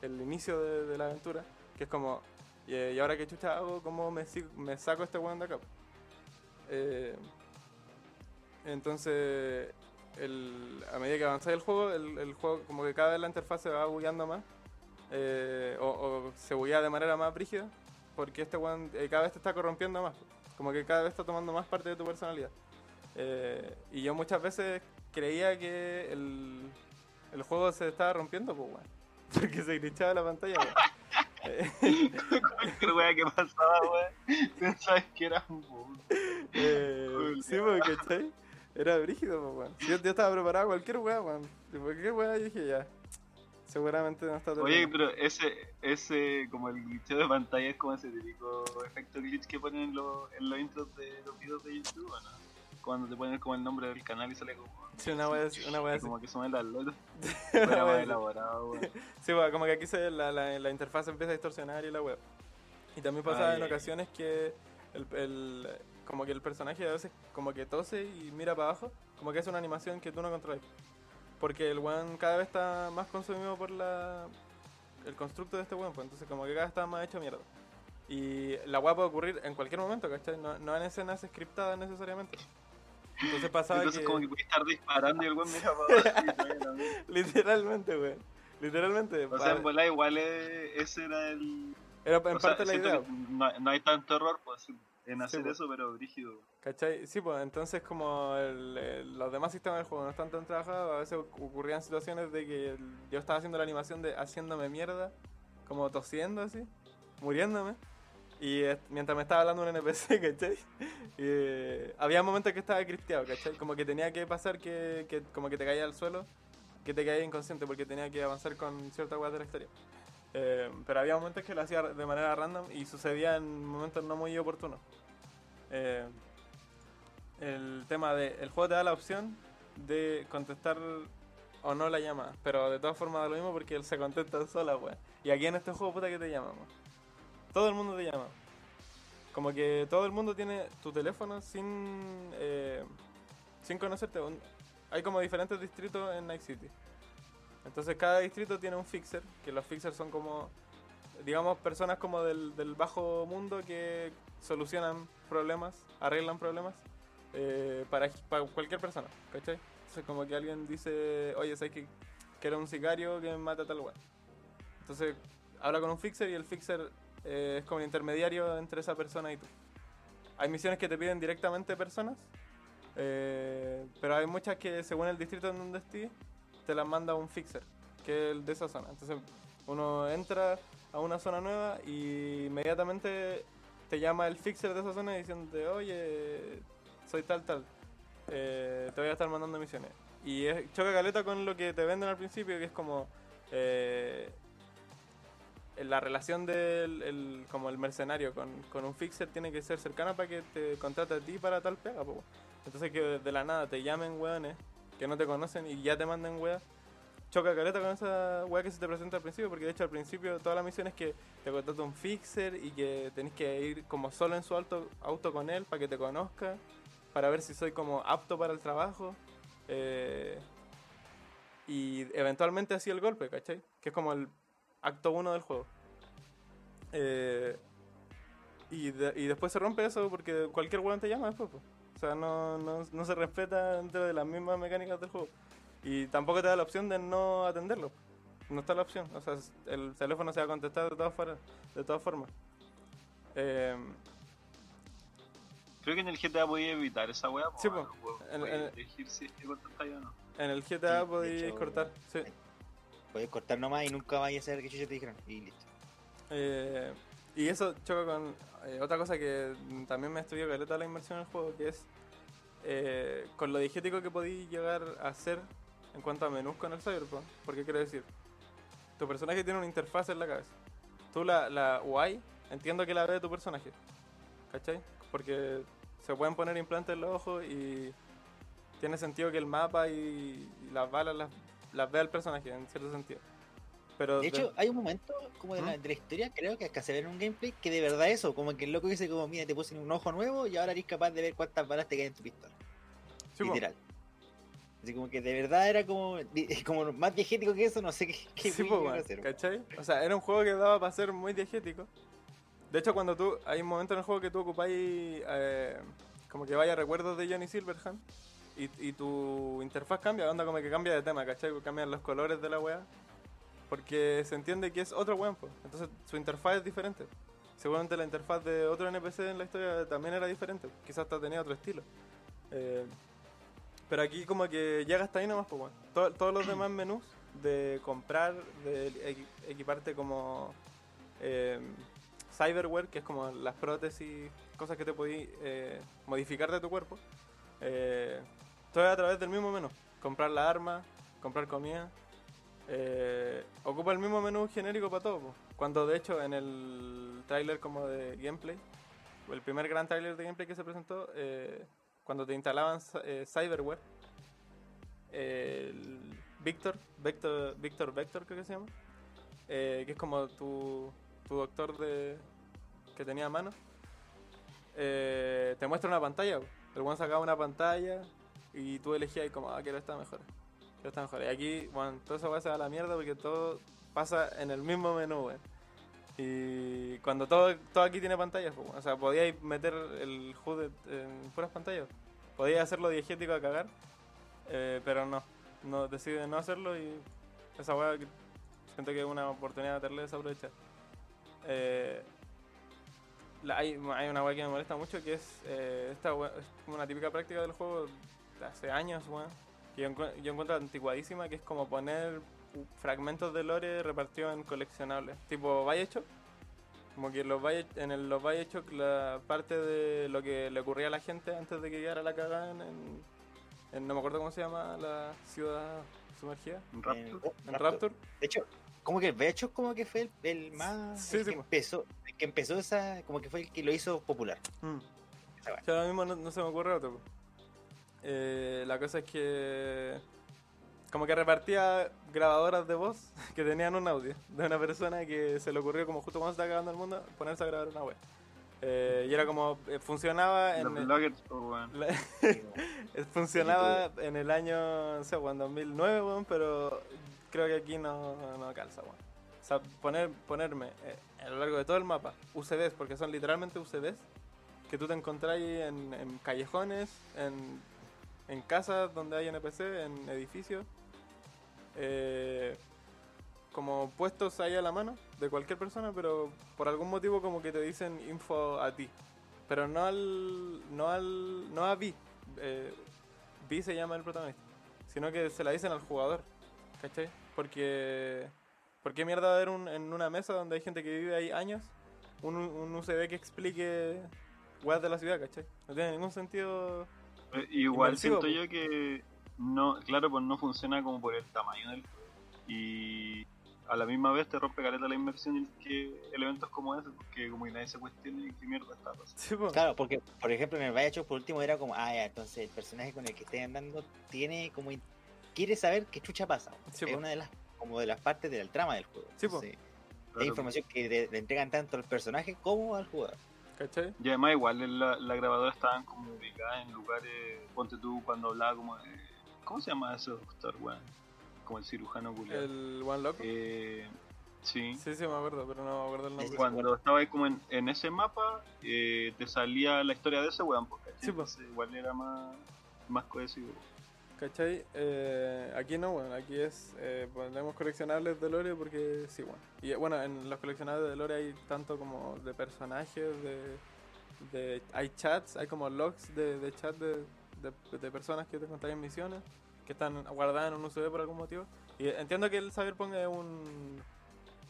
el inicio de, de la aventura, que es como, y, y ahora que chucha hago, ¿cómo me, me saco este weón de acá? Eh, entonces, el- a medida que avanza el juego, el, juego como que cada vez la interfaz se va bugueando más, eh, o, se buguea de manera más brígida, porque este eh, cada vez te está corrompiendo más, como que cada vez está tomando más parte de tu personalidad. Y yo muchas veces creía que el, el juego se estaba rompiendo, pues, weón. [laughs] Porque se glitchaba la pantalla. Cualquier wea que pasaba, weón. Pensabas que era un bug. eh, sí, pues, ¿cachai? Era brígido, weón. Yo, yo estaba preparado a cualquier weá, weón. Y Cualquier weá, yo dije ya. Seguramente no está todo Oye, bien. pero ese, ese, como el glitcheo de pantalla es como ese típico efecto glitch que ponen en, los en los intros de los videos de YouTube, ¿o ¿no? Cuando te ponen como el nombre del canal y sale como. Sí, una weá así- una [laughs] así. como que suena. [laughs] Una Fuera weá más elaborado, weón. [laughs] Sí, bueno, como que aquí se, la, la, la interfaz empieza a distorsionar y la web. Y también pasa Ah, en ocasiones que el, el- como que el personaje a veces como que tose y mira para abajo, como que es una animación que tú no controlas. Porque el one cada vez está más consumido por la el constructo de este one, pues entonces como que cada vez está más hecho mierda. Y la weá puede ocurrir en cualquier momento, ¿cachai? No, no en escenas scriptadas necesariamente. Entonces pasaba Entonces, que... como que puedes estar disparando y el weón mira para abajo. Literalmente, weón. Literalmente. O sea, en volar igual eh, ese era el. era en o sea, parte la idea. No, no hay tanto error pues, en hacer pues. eso, pero brígido. ¿Cachai? Sí, pues entonces como el- el- los demás sistemas del juego no están tan trabajados, a veces ocurrían situaciones de que yo estaba haciendo la animación de haciéndome mierda, como tosiendo así, muriéndome, y mientras me estaba hablando un NPC, [laughs] ¿cachai? Eh, había momentos que estaba cripteado, ¿cachai? Como que tenía que pasar que, como que te caía al suelo, que te caía inconsciente porque tenía que avanzar con cierta hueá de la historia. Eh, pero había momentos que lo hacía de manera random y sucedía en momentos no muy oportunos. Eh, el tema de el juego te da la opción de contestar o no la llamada, pero de todas formas da lo mismo porque él se contesta sola, weón. Y aquí en este juego, puta que te llaman, weón. Todo el mundo te llama. Como que todo el mundo tiene tu teléfono sin eh, sin conocerte. Hay como diferentes distritos en Night City. Entonces cada distrito tiene un fixer, que los fixers son como, digamos, personas como del, del bajo mundo que solucionan problemas, arreglan problemas eh, para, cualquier persona, ¿cachai? Entonces como que alguien dice, oye, ¿sabes que, que era un sicario que mata tal lugar? Entonces habla con un fixer y el fixer eh, es como el intermediario entre esa persona y tú. Hay misiones que te piden directamente personas, eh, pero hay muchas que según el distrito en donde estés, te las manda un fixer, que es el de esa zona. Entonces uno entra a una zona nueva y inmediatamente te llama el fixer de esa zona diciéndote, oye, soy tal, tal, eh, te voy a estar mandando misiones. Y es, choca caleta con lo que te venden al principio, que es como, eh, la relación del el- como el mercenario con, con un fixer tiene que ser cercana para que te contrate a ti para tal pega, po. Entonces que de la nada te llamen weones que no te conocen y ya te manden weas. Choca caleta con esa wea que se te presenta al principio, porque de hecho al principio toda la misión es que te contrata un fixer y que tenés que ir como solo en su auto, auto con él para que te conozca, para ver si soy como apto para el trabajo. eh, y eventualmente así el golpe, ¿cachai? Que es como el acto 1 del juego. Eh, y, de- y después se rompe eso porque cualquier weón te llama después. O sea, no, no, no se respeta dentro de las mismas mecánicas del juego. Y tampoco te da la opción de no atenderlo. No está la opción. O sea, el teléfono se va a contestar de todas, formas de todas formas. Eh, Creo que en el GTA podía evitar esa weá. Sí, po, En- en- elegir si es que contestáis o no. en el GTA Sí, podéis cortar. Sí. Puedes cortar nomás y nunca vayas a saber que chucha te dijeron. Y listo. Eh, y eso choca con eh, otra cosa que también me estudió caleta la inmersión en el juego, que es eh, con lo diegético que podéis llegar a hacer en cuanto a menús con el Cyberpunk. Porque quiero decir, tu personaje tiene una interfaz en la cabeza. Tú la, la UI, entiendo que la ve tu personaje. ¿Cachai? Porque se pueden poner implantes en los ojos y tiene sentido que el mapa y, y las balas las, las vea el personaje, en cierto sentido. Pero De hecho, hay un momento como de la, ¿Mm? de la historia, creo que hasta se ve en un gameplay, que de verdad eso, como que el loco dice como, mira, te puse un ojo nuevo y ahora eres capaz de ver cuántas balas te caen en tu pistola. sí, po. literal. Así como que de verdad era como, [laughs] como más diegético que eso, no sé qué, qué Sí, po, weón, hacer. ¿cachai? O sea, era un juego que daba para ser muy diegético. De hecho, cuando tú. Hay un momento en el juego que tú ocupáis. eh, como que vaya recuerdos de Johnny Silverhand. Y, y tu interfaz cambia, onda como que cambia de tema, ¿cachai? Cambian los colores de la wea. Porque se entiende que es otro weón, pues. Entonces su interfaz es diferente. Seguramente la interfaz de otro NPC en la historia también era diferente. Quizás hasta tenía otro estilo. Eh, pero aquí como que llega hasta ahí nomás, pues bueno. Todo- todos los demás menús de comprar, de equi- equiparte como eh, cyberware, que es como las prótesis, cosas que te podí eh, modificar de tu cuerpo. Eh, todo es a través del mismo menú. Comprar la arma, comprar comida. eh, ocupa el mismo menú genérico para todo. Cuando de hecho en el tráiler como de gameplay, el primer gran tráiler de gameplay que se presentó, eh, cuando te instalaban eh, cyberware, el Víctor, Vector, Víctor Vector creo que se llama, eh, que es como tu, tu doctor de que tenía a mano, te muestra una pantalla. El one sacaba una pantalla y tú elegías como, ah, quiero esta mejor. Quiero esta mejor. Y aquí, bueno, todo eso va a la mierda porque todo pasa en el mismo menú, weón. Y cuando todo, todo aquí tiene pantallas, pues, o sea, podíais meter el HUD en puras pantallas. Podíais hacerlo diegético a cagar, eh, pero no. no Decide no hacerlo y esa weá siento que es una oportunidad de hacerle desaprovechar. Eh, hay, hay una weá que me molesta mucho que es eh, esta weá, es una típica práctica del juego hace años, weón, que yo, encu- yo encuentro anticuadísima, que es como poner fragmentos de lore repartidos en coleccionables, tipo Bioshock. Como que los en el, los Bioshock la parte de lo que le ocurría a la gente antes de que llegara la cagada en, en- en- no me acuerdo cómo se llama la ciudad sumergida, En- Raptor. en Rapture. De hecho, como que el Bioshock como que fue el, el más Sí, el sí, que empezó, el que empezó esa, como que fue el que lo hizo popular. Mm. Sí, ahora mismo no, no se me ocurre otro. Eh, la cosa es que. Como que repartía grabadoras de voz [laughs] que tenían un audio de una persona que se le ocurrió, como justo cuando se está acabando el mundo, ponerse a grabar una web. Eh, y era como. eh, funcionaba en. Los el- bloggers, weón. la- [laughs] funcionaba en el año, no sé, en 2009, weón, pero creo que aquí no, no calza, weón. O sea, poner, ponerme eh, a lo largo de todo el mapa UCBs, porque son literalmente UCBs, que tú te encontráis en, en callejones, en, en casas donde hay NPC, en edificios, eh, como puestos ahí a la mano de cualquier persona, pero por algún motivo como que te dicen info a ti. Pero no al. no al. no a Vi. Eh, Vi se llama el protagonista. Sino que se la dicen al jugador. ¿Cachai? Porque. ¿Por qué mierda haber un- en una mesa donde hay gente que vive ahí años? Un, un UCB que explique weas de la ciudad, ¿cachai? No tiene ningún sentido. Igual Inmersivo, siento yo que no, claro, pues no funciona como por el tamaño del juego. Y a la misma vez te rompe caleta la inversión que elementos como ese, porque como que nadie se cuestione qué mierda está pasando. Sí. Claro, porque por ejemplo en el Bioshock por último era como, ah, ya, entonces el personaje con el que estés andando tiene como quiere saber qué chucha pasa. Sí, es po. una de las como de las partes del trama del juego. Sí. Entonces, Claro. es información que le, le entregan tanto al personaje como al jugador. ¿Cachai? Y además igual la, la grabadora estaban como ubicadas en lugares, ponte tú cuando hablaba como de, ¿cómo se llama ese doctor, weón? Como el cirujano culiado. El One Loco. Eh, sí. Sí, sí, me acuerdo, pero no me acuerdo el nombre. Cuando estaba ahí como en, en ese mapa, eh, te salía la historia de ese weón, porque Sí, pues. igual era más, más cohesivo. ¿Cachai? Eh, aquí no, bueno, aquí es. Eh, ponemos coleccionables de lore porque sí, bueno. Y eh, bueno, en los coleccionables de lore hay tanto como de personajes, de. hay chats, hay como logs de, chat de, de, personas que te contan en misiones, que están guardadas en un USB por algún motivo. Y entiendo que el Cyberpunk es un.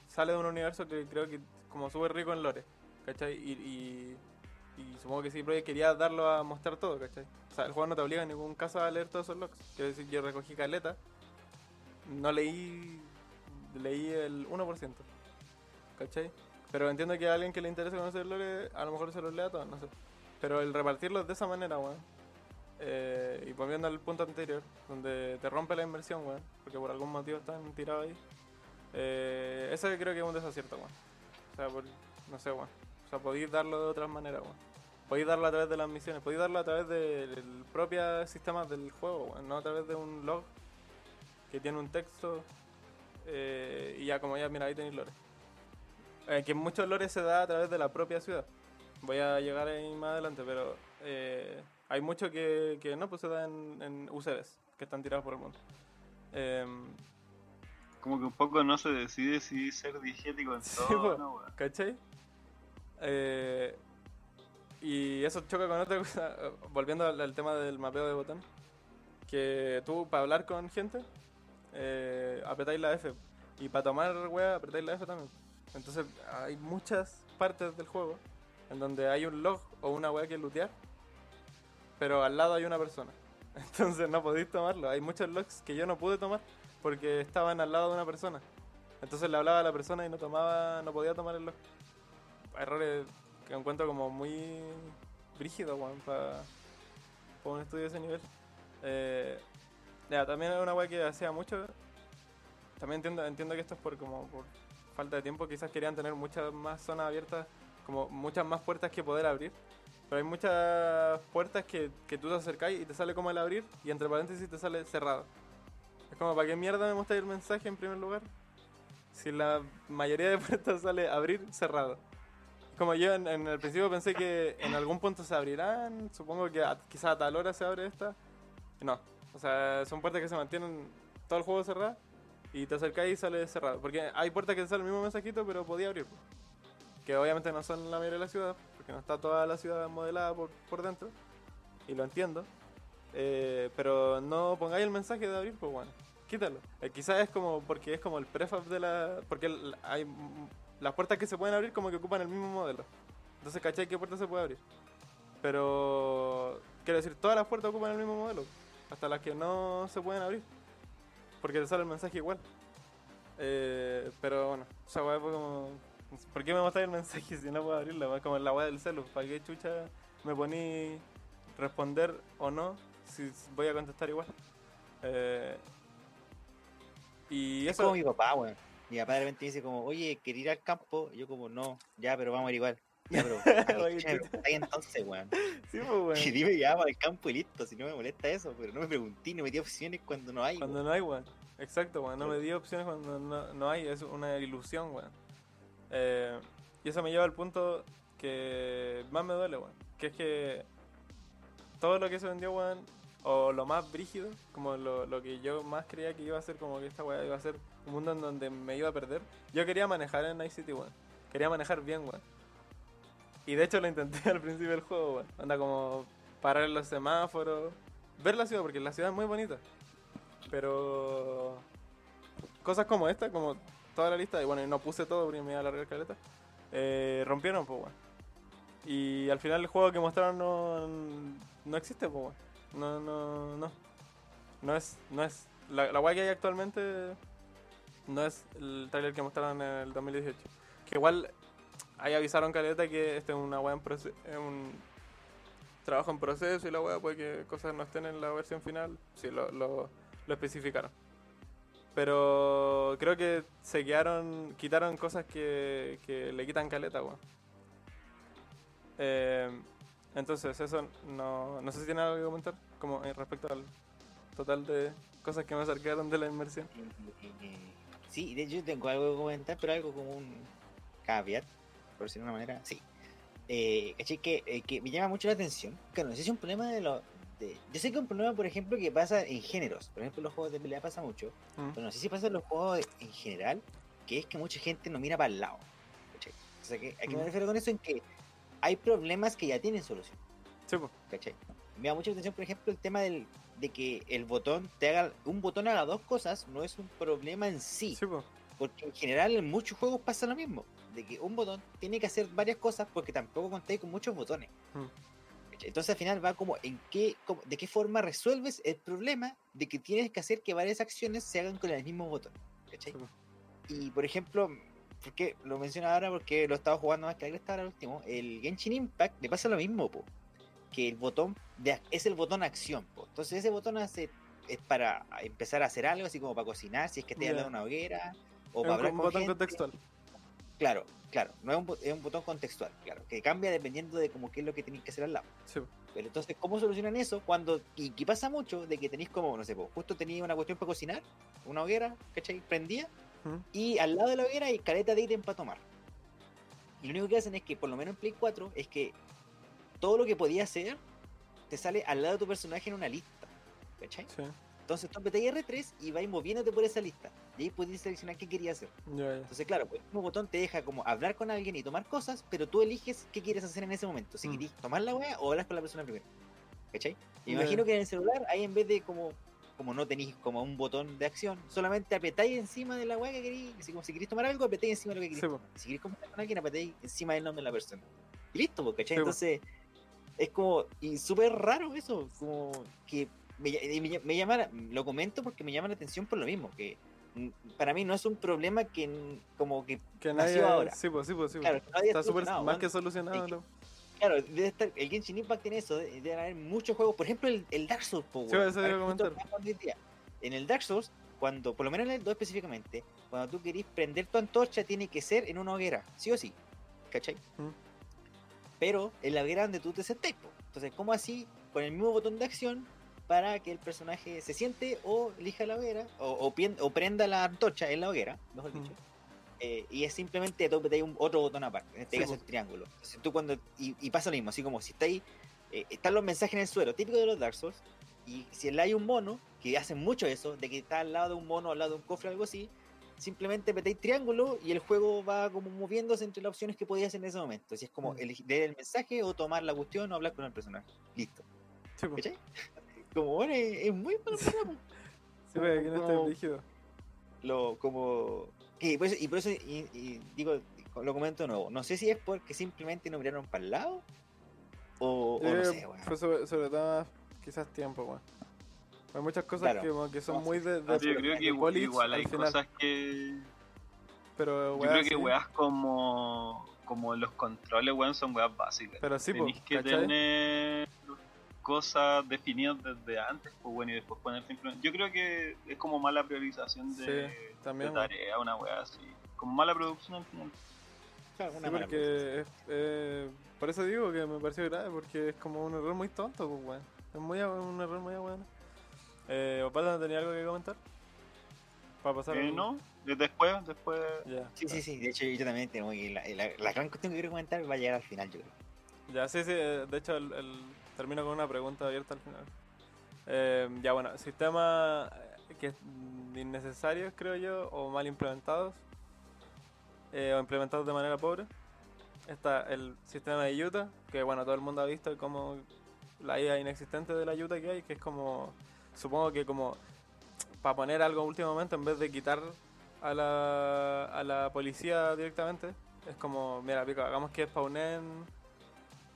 sale de un universo que creo que como súper rico en lore, ¿cachai? Y, y, y supongo que sí, Projekt quería darlo a mostrar todo, ¿cachai? O sea, el juego no te obliga en ningún caso a leer todos esos logs. Quiero decir, yo recogí caleta, no leí. leí el 1%, ¿cachai? Pero entiendo que a alguien que le interese conocer lore, a lo mejor se los lea todos, no sé. Pero el repartirlos de esa manera, weón. eh, y volviendo al punto anterior, donde te rompe la inversión, weón, porque por algún motivo están tirados ahí. Eh, eso creo que es un desacierto, weón. O sea, por, no sé, weón. O sea, podéis darlo de otras maneras, weón. Podéis darlo a través de las misiones, podéis darlo a través del propio sistema del juego, no a través de un log que tiene un texto eh, y ya como ya, mira, ahí tenéis lore. Eh, que muchos lores se da a través de la propia ciudad. Voy a llegar ahí más adelante, pero eh, hay mucho que, que no, pues se da en, en UCBs, que están tirados por el mundo. Em, Como que un poco no se decide si ser diegético en [laughs] Sí, todo, po. ¿no? ¿Cachai? Eh, y eso choca con otra cosa, [laughs] volviendo al, al tema del mapeo de botón, que tú para hablar con gente, eh, apretáis la F, y para tomar wea apretáis la F también. Entonces hay muchas partes del juego en donde hay un log o una wea que lootear, pero al lado hay una persona. [laughs] Entonces no podéis tomarlo. Hay muchos logs que yo no pude tomar porque estaban al lado de una persona. Entonces le hablaba a la persona y no tomaba, no podía tomar el log. Errores que encuentro como muy brígidos, weón, para un estudio de ese nivel. Eh, ya, también era una weá que hacía mucho. También entiendo, entiendo que esto es por como por falta de tiempo. Quizás querían tener muchas más zonas abiertas, como muchas más puertas que poder abrir. Pero hay muchas puertas que, que tú te acercás y te sale como el abrir y entre paréntesis te sale cerrado. Es como, ¿para qué mierda me mostráis el mensaje en primer lugar? Si la mayoría de [laughs] puertas sale abrir cerrado. Como yo en, en el principio pensé que en algún punto se abrirán, supongo que quizás a tal hora se abre esta. No, o sea, son puertas que se mantienen todo el juego cerrado y te acercáis y sale cerrado. Porque hay puertas que te el mismo mensajito, pero podía abrir. Que obviamente no son la mayoría de la ciudad, porque no está toda la ciudad modelada por, por dentro. Y lo entiendo. Eh, pero no pongáis el mensaje de abrir, pues bueno, quítalo. Eh, quizás es como porque es como el prefab de la. Porque hay las puertas que se pueden abrir como que ocupan el mismo modelo. Entonces, ¿cachai qué puerta se puede abrir? Pero. Quiero decir, todas las puertas ocupan el mismo modelo. Hasta las que no se pueden abrir. Porque te sale el mensaje igual. Eh, pero bueno, esa weá fue como. ¿Por qué me mostráis el mensaje si no puedo abrirla? Como en la weá del celu. ¿Para qué chucha me poní responder o no si voy a contestar igual? Eh, y Es eso. como mi papá, weón. Mi papá de repente dice como, oye, ¿quería ir al campo? Y yo como, no, ya, pero vamos a ir igual. Ya, pero, [laughs] ¿a qué Oye, chucha me chucha. preguntáis entonces, weón? Sí, pues, weón. Y dime ya, vamos al campo y listo, si no me molesta eso, pero no me pregunté, no me di opciones cuando no hay, Cuando weón. no hay, weón. Exacto, weón. No me di opciones cuando no, no hay. Es una ilusión, weón. Eh, y eso me lleva al punto que más me duele, weón. Que es que todo lo que se vendió, weón, o lo más brígido, como lo, lo que yo más creía que iba a ser, como que esta weá iba a ser un mundo en donde me iba a perder. Yo quería manejar en Night City, weón. Quería manejar bien, weón. Y de hecho lo intenté [laughs] al principio del juego, weón. Anda como parar los semáforos, ver la ciudad, porque la ciudad es muy bonita. Pero cosas como esta, como toda la lista, y bueno, no puse todo porque me iba a alargar caleta, eh, rompieron, pues, weón. Y al final el juego que mostraron no, no existe, pues, weón. No, no, no. No es, no es. La, la weá que hay actualmente no es el trailer que mostraron en el 2018. Que igual ahí avisaron caleta que este es una weá en es un trabajo en proceso y la weá puede que cosas no estén en la versión final. Sí, lo, lo, especificaron. Pero creo que se quedaron, quitaron cosas que, que le quitan caleta, weón. Eh, entonces, eso no, no sé si tiene algo que comentar, como en respecto al total de cosas que me acercaron de la inmersión. Sí, de hecho yo tengo algo que comentar, pero algo como un caveat, por decirlo de una manera. Sí. Eh, que, eh, que me llama mucho la atención. Que no sé si es un problema de lo. De, yo sé que es un problema, por ejemplo, que pasa en géneros. Por ejemplo, en los juegos de pelea pasa mucho. Mm. Pero no sé si pasa en los juegos en general, que es que mucha gente no mira para el lado. ¿cachai? O sea, que, ¿a qué me Mm. refiero con eso? En que hay problemas que ya tienen solución. Sí, pues. ¿cachai? Me da mucha atención, por ejemplo, el tema del, de que el botón te haga, un botón haga dos cosas, no es un problema en sí, Sí, pues. porque en general en muchos juegos pasa lo mismo, de que un botón tiene que hacer varias cosas porque tampoco contáis con muchos botones. Mm. ¿cachai? Entonces al final va como en qué, cómo- de qué forma resuelves el problema de que tienes que hacer que varias acciones se hagan con el mismo botón. Y por ejemplo, porque lo menciono ahora porque lo he estado jugando más que ahora último, el Genshin Impact le pasa lo mismo, po, que el botón de, es el botón acción, po. entonces ese botón hace es para empezar a hacer algo, así como para cocinar, si es que te al lado de una hoguera, o Es para hablar un con botón gente. contextual. Claro, claro, no es un, bo- es un botón contextual, claro, que cambia dependiendo de como qué es lo que tenéis que hacer al lado. Sí. Pero entonces, ¿cómo solucionan eso cuando, y que pasa mucho, de que tenéis como, no sé, po, justo tenéis una cuestión para cocinar, una hoguera, ¿cachai? Prendía, Mm. y al lado de la hoguera hay caleta de ítem para tomar. Y lo único que hacen es que, por lo menos en Play 4, es que todo lo que podía hacer te sale al lado de tu personaje en una lista. ¿Cachai? Sí, Entonces tú apretáis R3 y vais moviéndote por esa lista. Y ahí podéis seleccionar qué querías hacer. ya. Entonces, claro, pues el mismo botón te deja como hablar con alguien y tomar cosas, pero tú eliges qué quieres hacer en ese momento. Si Mm. querés tomar la wea o hablar con la persona primero. ¿Cachai? Y me Ya. imagino que en el celular, ahí en vez de como como no tenéis como un botón de acción, solamente apretáis encima de la wea que queréis. Así como si queréis tomar algo, apretáis encima de lo que queréis. Sí. Si queréis conversar con alguien, apretáis encima del nombre de la persona. Y listo, ¿cachai? Sí, po. Es como, y súper raro eso, como que me, me, me llama, la- lo comento porque me llama la atención por lo mismo, que para mí no es un problema que como que Que nació nadie. ahora. Sí, pues, sí, pues, sí. pues. Claro, Está súper más que solucionado. Es que-. Claro, debe estar, el Genshin Impact tiene eso, de- deben haber muchos juegos, por ejemplo el, el Dark Souls, po, Sí, eso ver, comentar. En el Dark Souls, cuando, por lo menos en el 2 específicamente, cuando tú querís prender tu antorcha tiene que ser en una hoguera, sí o sí, ¿cachai? Mm. Pero en la hoguera donde tú te sentés, po. entonces ¿cómo así? Con el mismo botón de acción para que el personaje se siente o elija la hoguera, o, o, o prenda la antorcha en la hoguera, mejor Mm. dicho. Eh, y es simplemente apretáis un otro botón aparte, en este Sí, caso el triángulo. Entonces tú cuando, y, y pasa lo mismo, así como si estáis, eh, están los mensajes en el suelo, típico de los Dark Souls, y si hay un mono, que hacen mucho eso, de que está al lado de un mono, al lado de un cofre algo así, simplemente apretáis triángulo y el juego va como moviéndose entre las opciones que podías hacer en ese momento. Si es como Mm. elegir leer el mensaje o tomar la cuestión o hablar con el personaje. Listo. Sí, pues. Como bueno, es, es muy bueno, programa. Sí, pues, aquí no está rígido. lo como y por eso, y por eso y- y digo lo comento de nuevo no sé si es porque simplemente no miraron para el lado o, no creo sé que weón. Fue sobre, sobre todo quizás tiempo, weón. Hay muchas cosas Claro. que, como que son No, muy de, de, Ah, Yo creo que de igual, hay cosas que. pero Yo weas creo que sí. weas como. Como los controles, weón, son weas básicas. Pero sí, po, Tenéis que ¿cachai? tener cosas definidas desde antes, pues bueno, y después poner simplemente. Yo creo que es como mala priorización de, Sí, también, de tarea, una wea así. Como mala producción al final. Claro, una Sí, mala porque es- eh, por eso digo que me pareció grave, porque es como un error muy tonto, pues, weón. Es muy, un error muy bueno. Eh, ¿no tenía algo que comentar? Para pasar Eh, no, después, después. Sí sí sí de hecho yo también tengo que la, la, la gran cuestión que quiero comentar va a llegar al final yo creo Ya, sí, sí, eh, de hecho el, el- termino con una pregunta abierta al final. Eh, ya, bueno, sistemas eh, que innecesarios, creo yo, o mal implementados, eh, o implementados de manera pobre. Está el sistema de Utah, que bueno, todo el mundo ha visto como la idea inexistente de la Utah que hay, que es como, supongo que como para poner algo a último momento, en vez de quitar a la, a la policía directamente, es como, mira, pico, hagamos que spawnen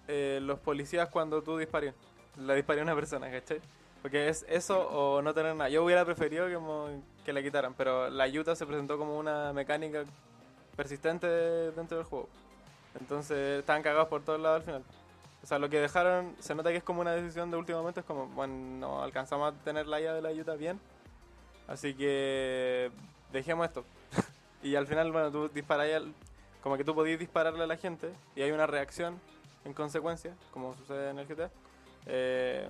eh, los policías cuando tú dispares. La disparé a una persona, ¿cachai? Porque es eso o no tener nada. Yo hubiera preferido que, como que la quitaran, pero la ayuda se presentó como una mecánica persistente dentro del juego. Entonces estaban cagados por todos lados al final. O sea, lo que dejaron, se nota que es como una decisión de último momento, es como, bueno, no alcanzamos a tener la IA de la ayuda bien, así que dejemos esto. [laughs] y al final, bueno, tú disparas, como que tú podías dispararle a la gente y hay una reacción en consecuencia, como sucede en el GTA. Eh,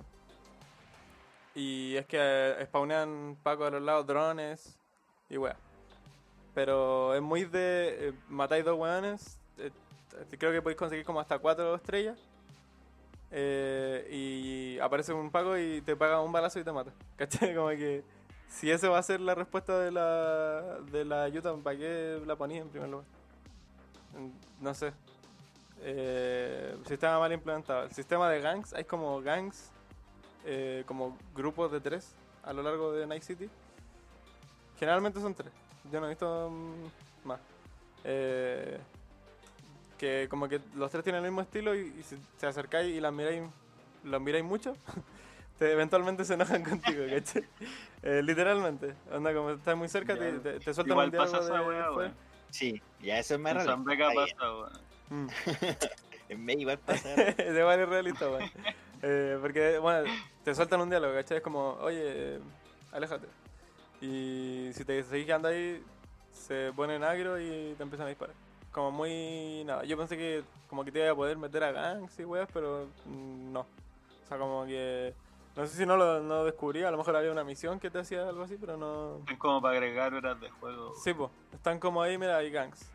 y es que eh, spawnean pacos a los lados, drones y weá. Pero es muy de. eh, matáis dos weones. eh, creo que podéis conseguir como hasta cuatro estrellas. Eh, y aparece un paco y te paga un balazo y te mata. [laughs] ¿Cachai? Como que. Si esa va a ser la respuesta de la, de la ayuda, ¿para qué la ponía en primer lugar? No sé. Eh, sistema mal implementado. El sistema de gangs, hay como gangs, eh, como grupos de tres a lo largo de Night City. Generalmente son tres. Yo no he visto mm, más. Eh, que como que los tres tienen el mismo estilo y, y si se acercáis y las miráis, los miráis mucho, [laughs] te, eventualmente se enojan [laughs] contigo, ¿cachai? Eh, literalmente. Onda, como estás muy cerca, te, te, te sueltan Igual un diálogo pasa esa de- weá, weón. Sí, ya eso es más En raro. Zambeca pasa, weón. Mm. [laughs] En May igual pasa. de igual es realista, weón. Eh, porque, bueno, te sueltan un diálogo, ¿cachai? Es como, oye, eh, aléjate. Y si te seguís quedando ahí, se ponen agro y te empiezan a disparar. Como muy. Nada. Yo pensé que como que te iba a poder meter a gangs y weas, pero mm, no. O sea, como que. No sé si no lo no descubrí, a lo mejor había una misión que te hacía algo así, pero no. Es como para agregar horas de juego. Sí, pues, están como ahí, mira, hay gangs.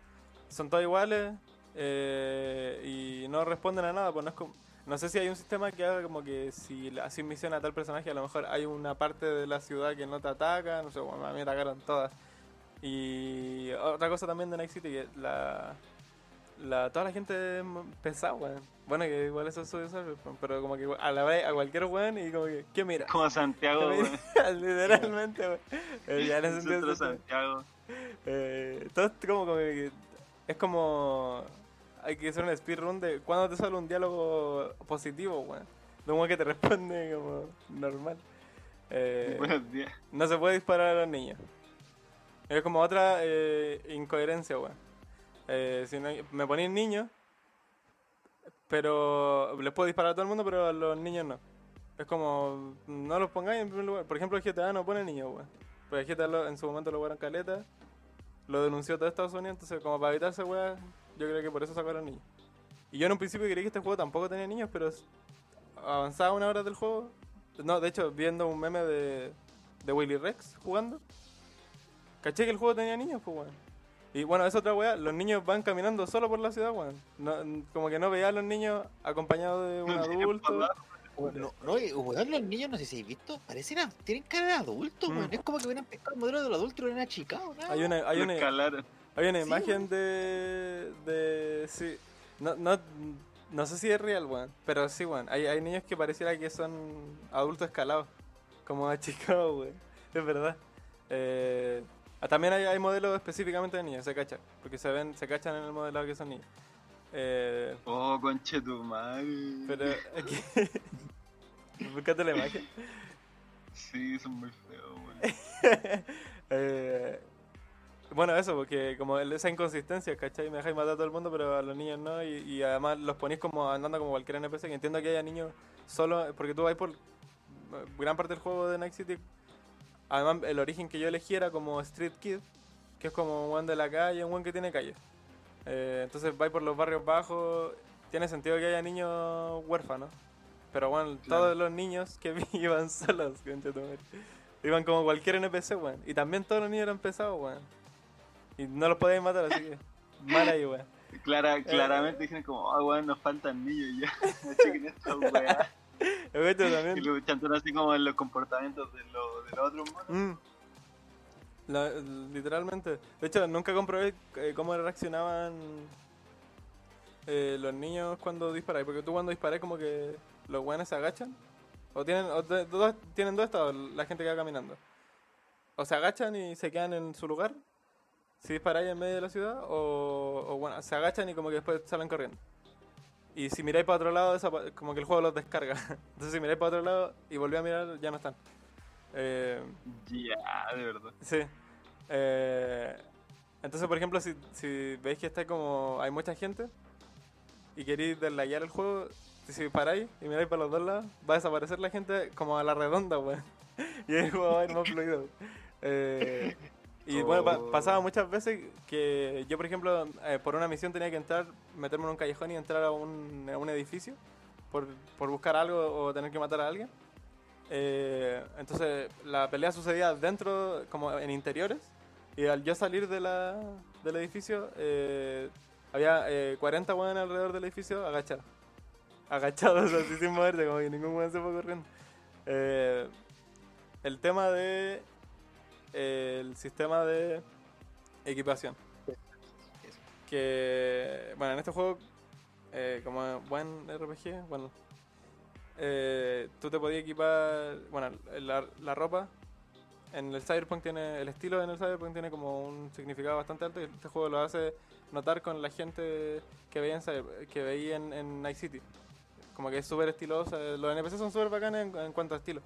Son todos iguales eh, y no responden a nada, pues no es como... No sé si hay un sistema que haga como que si haces misión a tal personaje, a lo mejor hay una parte de la ciudad que no te ataca, no sé, bueno, a mí me atacaron todas. Y otra cosa también de Night City, que la, la, toda la gente es pesada, weón. Bueno, que igual eso es su Cyberpunk, pero como que a la vez a cualquier weón y como que, ¿qué mira? Como Santiago, weón. [laughs] Literalmente, weón. Eh, ya en ese Santiago. eh, todo como, como que es como hay que hacer un speedrun de cuando te sale un diálogo positivo, weón. De un que te responde como normal. Eh, [laughs] Buenos días. no se puede disparar a los niños. Es como otra eh, incoherencia, weón. Eh, si no me ponéis niños, pero les puedo disparar a todo el mundo, pero a los niños no. Es como, no los pongáis en primer lugar. Por ejemplo, el GTA no pone niños, weón. Pues el GTA en su momento lo jugaron caleta, lo denunció todo Estados Unidos, entonces como para evitarse, weón, yo creo que por eso sacaron niños. Y yo en un principio creí que este juego tampoco tenía niños, pero avanzaba una hora del juego. No, de hecho, viendo un meme de, de Willy Rex jugando, caché que el juego tenía niños, pues, weón. Y bueno, es otra weá, los niños van caminando solo por la ciudad, weón. No, como que no veía a los niños acompañados de un adulto. No, no, weón, los niños, no sé si habéis visto, parecen, a- tienen cara de adultos, Mm. weón. Es como que hubieran pescado el modelo del adulto y lo hubieran achicado, ¿no? Hay una, hay Lo una, escalaron. hay una Sí, imagen de, de. Sí. No, no, no sé si es real, weón. Pero sí, weón. Hay, hay niños que pareciera que son adultos escalados. Como [laughs] achicados, weón. Es verdad. Eh, también hay, hay modelos específicamente de niños, se cachan. Porque se ven, se cachan en el modelado que son niños. Eh, Oh, conche tu madre. pero aquí. [laughs] Buscate la imagen. Sí, son muy feos, weón. [laughs] Eh, bueno, eso, porque como esa inconsistencia, ¿cachai? Me dejáis matar a todo el mundo, pero a los niños no. Y, y además los ponéis como andando como cualquier NPC. Que entiendo que haya niños solo, porque tú vas por gran parte del juego de Night City. Además, el origen que yo elegí era como Street Kid, que es como un buen de la calle, un buen que tiene calle. Eh, entonces vais por los barrios bajos. Tiene sentido que haya niños huérfanos. Pero bueno, Claro. todos los niños que [laughs] vi iban solos. Iban como cualquier NPC, weón. Y también todos los niños eran pesados, weón. Y no los podíais matar, así que. Mal ahí, weón. Clara, claramente dijeron como, ah, weón, nos faltan niños ya. [laughs] No chequen esta weá. [laughs] Otro Y también. lo chantaron así como en los comportamientos de, lo, de los otros monos. Mm. La- literalmente. De hecho, nunca comprobé eh, cómo reaccionaban eh, los niños cuando disparáis. Porque tú cuando disparáis como que los weones se agachan. O tienen, o de- dos, tienen dos estados, la gente que va caminando. O se agachan y se quedan en su lugar. Si disparáis en medio de la ciudad. O, o bueno, se agachan y como que después salen corriendo. Y si miráis para otro lado, como que el juego los descarga. [laughs] Entonces si miráis para otro lado y volví a mirar, ya no están. Eh, Ya, de verdad. Sí. Eh, entonces, por ejemplo, si, si veis que está como hay mucha gente y queréis deslayar el juego, si paráis y miráis para los dos lados, va a desaparecer la gente como a la redonda, weón. [laughs] Y el juego va a ir más fluido. Eh, y bueno, pa- Oh. pasaba muchas veces que yo, por ejemplo, eh, por una misión tenía que entrar, meterme en un callejón y entrar a un, a un edificio por, por buscar algo o tener que matar a alguien. Eh, entonces la pelea sucedía dentro, como en interiores, y al yo salir de la, del edificio, eh, había eh, 40 weones alrededor del edificio agachados. Agachados, [laughs] así sin moverse, como que ningún weón se fue corriendo. Eh, el tema de. El sistema de equipación. Que. Bueno, en este juego, eh, como buen RPG, bueno. eh, tú te podías equipar. Bueno, la, la ropa. En el Cyberpunk tiene. El estilo en el Cyberpunk tiene como un significado bastante alto. Y este juego lo hace notar con la gente que veía en, que veía en, en Night City. Como que es súper estilosa. Los NPC son súper bacanes en, en cuanto a estilo.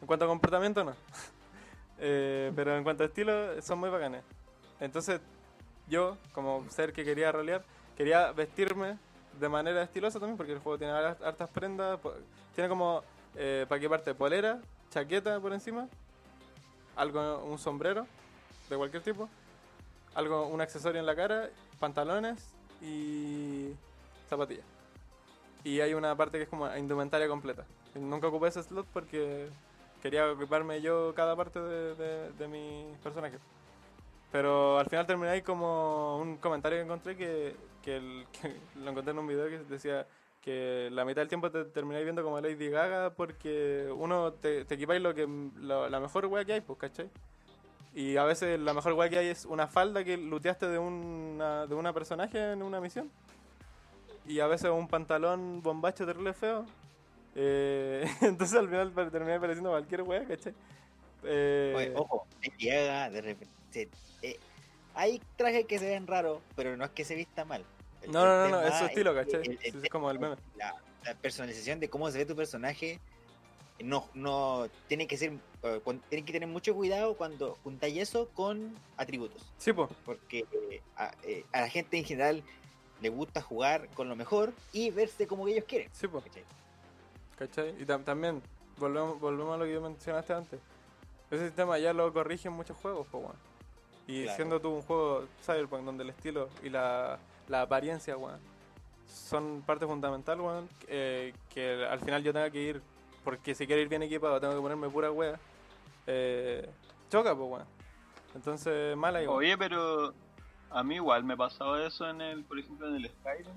En cuanto a comportamiento, no. [laughs] Eh, pero en cuanto a estilo, son muy bacanes. Entonces, yo, como ser que quería rolear, quería vestirme de manera estilosa también, porque el juego tiene har- hartas prendas. Tiene como, eh, para qué parte, polera, chaqueta por encima, algo, un sombrero de cualquier tipo, algo, un accesorio en la cara, pantalones y zapatillas. Y hay una parte que es como indumentaria completa. Nunca ocupé ese slot porque quería ocuparme yo cada parte de, de, de mi personaje. Pero al final terminé ahí como un comentario que encontré que, que, el- [laughs] que lo encontré en un video que decía que la mitad del tiempo te termináis viendo como Lady Gaga porque uno te, te equipáis lo que lo- la mejor wea que hay, pues, ¿cachai? Y a veces la mejor wea que hay es una falda que looteaste de una, de una personaje en una misión. Y a veces un pantalón bombacho terrible feo. Eh, [laughs] entonces al final terminé pareciendo cualquier wea, ¿cachai? Eh, Oye, ojo, Lady Gaga, de repente. eh, hay trajes que se ven raros, pero no es que se vista mal. El- No, no, no, no, es su estilo, ¿cachai? el- el Sí, es como el meme. La, la personalización de cómo se ve tu personaje no, no tiene que ser eh, con- tienen que tener mucho cuidado cuando juntáis eso con atributos Sí, pues. porque a, eh, a la gente en general le gusta jugar con lo mejor y verse como ellos quieren Sí, pues. ¿Cachai? Y tam- también, volvemos, volvemos a lo que mencionaste antes. Ese sistema ya lo corrigen muchos juegos, pues, weón. Y Claro. siendo tú un juego Cyberpunk donde el estilo y la, la apariencia, weón, son parte fundamental, weón, eh, que al final yo tenga que ir, porque si quiero ir bien equipado tengo que ponerme pura wea, eh, choca, pues, weón. Entonces, mala igual. Oye, pero a mí igual me pasaba eso en el, por ejemplo, en el Skyrim,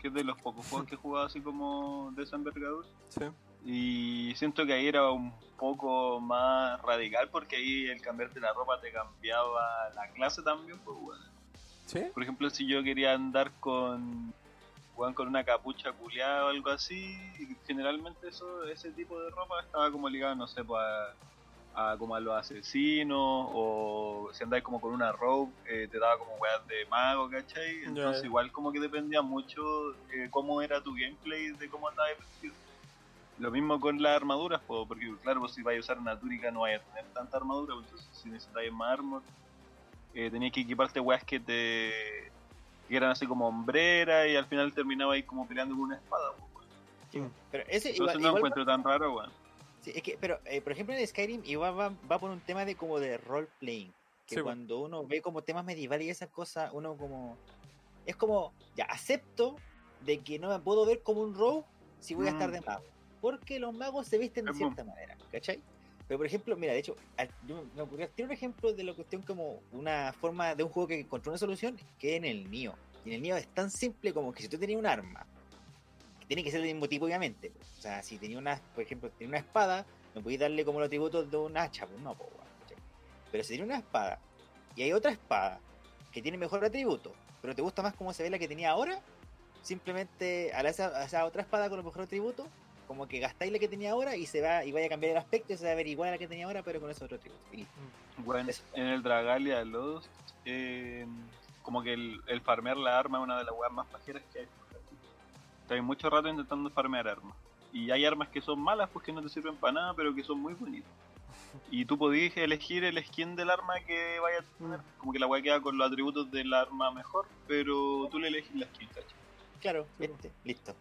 que es de los pocos juegos que he jugado así como de esa envergadura. Sí. Y siento que ahí era un poco más radical porque ahí el cambiarte la ropa te cambiaba la clase también, pues bueno. ¿Sí? Por ejemplo, si yo quería andar con con una capucha culeada o algo así, generalmente eso, ese tipo de ropa estaba como ligado, no sé, pues a, a como a los asesinos, o si andáis como con una robe, eh, te daba como weas de mago, ¿cachai? Entonces igual como que dependía mucho eh, cómo era tu gameplay, de cómo andabas vestido. Lo mismo con las armaduras, po, porque claro, pues si vais a usar una túnica no vais a tener tanta armadura, pues, entonces si necesitáis más armor, eh, tenías que equiparte weas que te que eran así como hombrera y al final terminaba ahí como peleando con una espada. po, weón. pero ese Entonces igual, no igual encuentro tan raro, weón. Sí, es que, pero, eh, por ejemplo, en Skyrim igual va, va por un tema de como de role-playing. Que Sí, cuando uno ve como temas medievales y esas cosas, uno como... Es como, ya, acepto de que no me puedo ver como un rogue si voy a estar Mm. de mago. Porque los magos se visten de Es cierta manera, ¿cachai? Pero, por ejemplo, mira, de hecho, yo me- ocurrió, tiene un ejemplo de la cuestión como una forma de un juego que encontró una solución, que en el Nioh. Y en el Nioh es tan simple como que si tú tenías un arma, tiene que ser del mismo tipo, obviamente. pues. O sea, si tenía una, por ejemplo, tenía una espada, no podéis darle como los atributos de un hacha, pues no, pues. Pero si tiene una espada y hay otra espada que tiene mejor atributo, pero te gusta más cómo se ve la que tenía ahora, simplemente a, la- a esa otra espada con el mejor atributo, como que gastáis la que tenía ahora y se va y vaya a cambiar el aspecto y se va a ver igual a la que tenía ahora, pero con ese otro atributo. Y. Bueno, Eso. en el Dragalia Lost, eh, como que el, el farmear la arma es una de las weas más pajeras que hay. Estás mucho rato intentando farmear armas. Y hay armas que son malas pues que no te sirven para nada, pero que son muy bonitas. Y tú podías elegir el skin del arma que vaya a tener. Como que la weá queda con los atributos del arma mejor, pero tú le elegís la skin, ¿cachai? Claro, este, listo.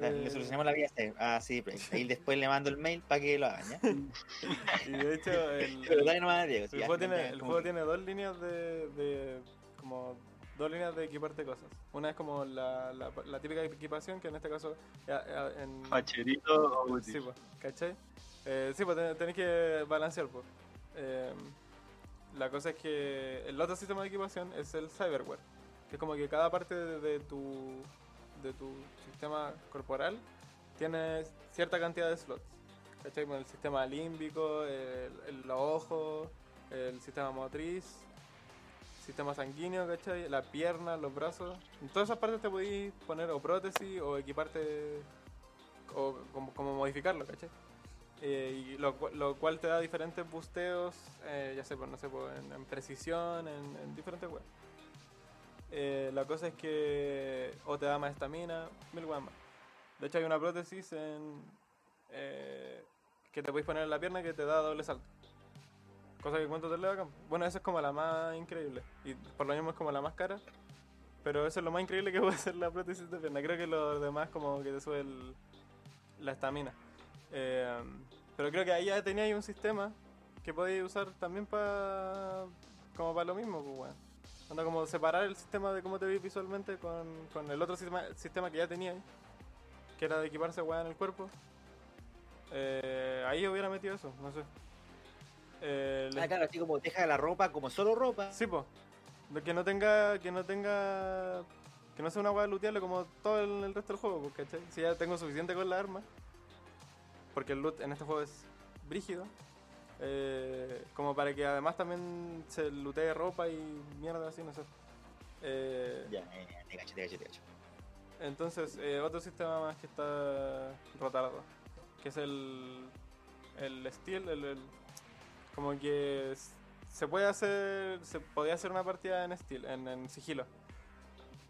Le- Le Eh, solucionamos la vida. a este. Ah, sí, pues, [laughs] ahí después le mando el mail para que lo hagan, ¿ya? [laughs] y de hecho, [laughs] el, Pero dale nomás Diego. el ya, juego, tiene, el juego tiene dos líneas de, de. como. Dos líneas de equiparte cosas. Una es como la, la, la típica equipación, que en este caso. ya- ya en, Facherito o. Sí, pues, ¿cachai? Eh, sí, pues ten- tenés que balancear, pues. Eh, la cosa es que el otro sistema de equipación es el cyberware, que es como que cada parte de, de tu de tu sistema corporal tiene cierta cantidad de slots. ¿Cachai? Con el sistema límbico, el, el- los ojos, el sistema motriz, sistema sanguíneo, ¿cachai? La pierna, los brazos. En todas esas partes te podéis poner o prótesis o equiparte o como, como modificarlo, ¿cachai? Eh, y lo, lo cual te da diferentes busteos, eh, ya sé, pues, no sé, pues, en, en precisión, en, en diferentes weas. Eh, la cosa es que o te da más estamina, mil weas más. De hecho hay una prótesis en, eh, que te podéis poner en la pierna que te da doble salto. Cosa que cuánto te le Bueno, esa es como la más increíble. Y por lo mismo es como la más cara. Pero eso es lo más increíble que [laughs] puede ser la prótesis de pierna. Creo que lo demás como que te sube el- la estamina. Eh, pero creo que ahí ya teníais un sistema que podíais usar también para como para lo mismo, pues weón. Onda como separar el sistema de cómo te veis visualmente con, con el otro sistema, sistema que ya teníais, que era de equiparse weón en el cuerpo. Eh, ahí hubiera metido eso, no sé. Eh, les- Ah, claro, así como deja la ropa como solo ropa. Sí. De Que no tenga. Que no tenga. Que no sea una hueá looteable como todo el, el resto del juego, pues, ¿cachai? Si ya tengo suficiente con la arma. Porque el loot en este juego es brígido. eh, como para que además también se lootee ropa y mierda así, no sé. Eh, Ya, eh, te cacho, te cacho, te cacho. entonces, eh, otro sistema más que está rotado, que es el, el Steel, el, el- como que se puede hacer, se podía hacer una partida en Steel, en, en sigilo,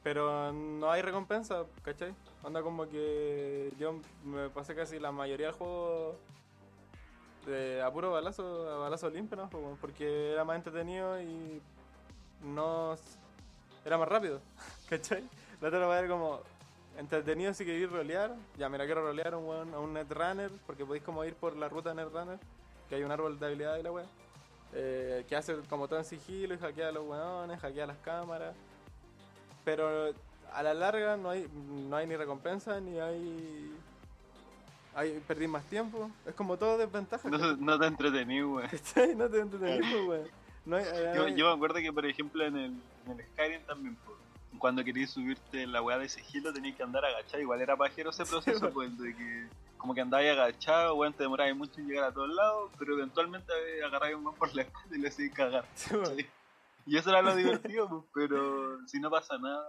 pero no hay recompensa, ¿cachai? Onda como que yo me pasé casi la mayoría del juego de a puro balazo, a balazo limpio, ¿no? Porque era más entretenido y no era más rápido, [laughs] ¿cachai? La otra va a ser como entretenido si queréis rolear. Ya, mira, quiero rolear a un, a un netrunner, porque podéis como ir por la ruta netrunner, que hay un árbol de habilidad y la wea. eh, que hace como todo en sigilo y hackea a los weones, hackea las cámaras. Pero a la larga no hay, no hay ni recompensa, ni hay... hay perdí más tiempo. Es como todo desventaja. No, no te entretení, weón. [laughs] No te entretenís, [laughs] pues, weón. No hay, Yo, me acuerdo que, por ejemplo, en el, en el Skyrim también, po, cuando querías subirte la weá de sigilo tenías que andar agachado. Igual era pajero ese [laughs] proceso, weón. pues, de que como que andabas agachado, weón, te demorabas mucho en llegar a todos lados, pero eventualmente agarrabas un weón por la espalda y le hacías cagar. Y eso era lo divertido, pues, pero si no pasa nada,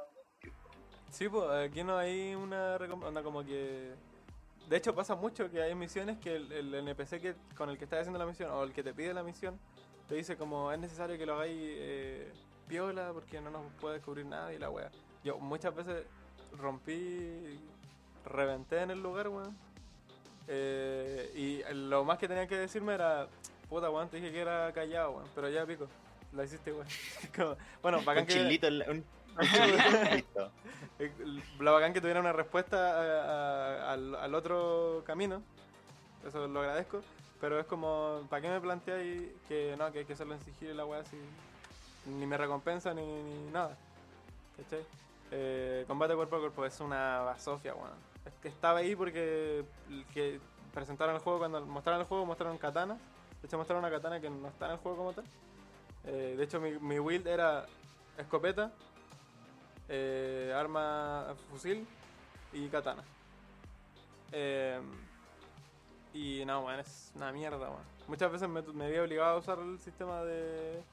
Sí, pues aquí no hay una recompensa, como que... De hecho pasa mucho que hay misiones que el, el NPC que, con el que estás haciendo la misión o el que te pide la misión te dice como es necesario que lo hagáis eh, piola porque no nos puede descubrir nada y la wea. Yo muchas veces rompí, reventé en el lugar, weón. Eh, y lo más que tenía que decirme era, puta weón, te dije que era callado, weón, pero ya pico, la hiciste, weón. [laughs] Como- bueno, bacán Un que... chilito, la- un, un chilito, [laughs] listo. Lo bacán que tuviera una respuesta a- a- al, al otro camino. Eso lo agradezco. Pero es como, ¿para qué me planteáis que no, que hay que hacerlo en sigilo y la weá así? Ni me recompensa ni, ni nada. ¿Cachai? Eh, combate cuerpo a cuerpo es una basofia, weón. Que estaba ahí porque que presentaron el juego, cuando mostraron el juego, mostraron katana. De hecho, mostraron una katana que no está en el juego como tal. Eh, de hecho, mi, mi build era escopeta, eh, arma fusil y katana. Eh, y no, weón, es una mierda, weón. Muchas veces me, me había obligado a usar el sistema de.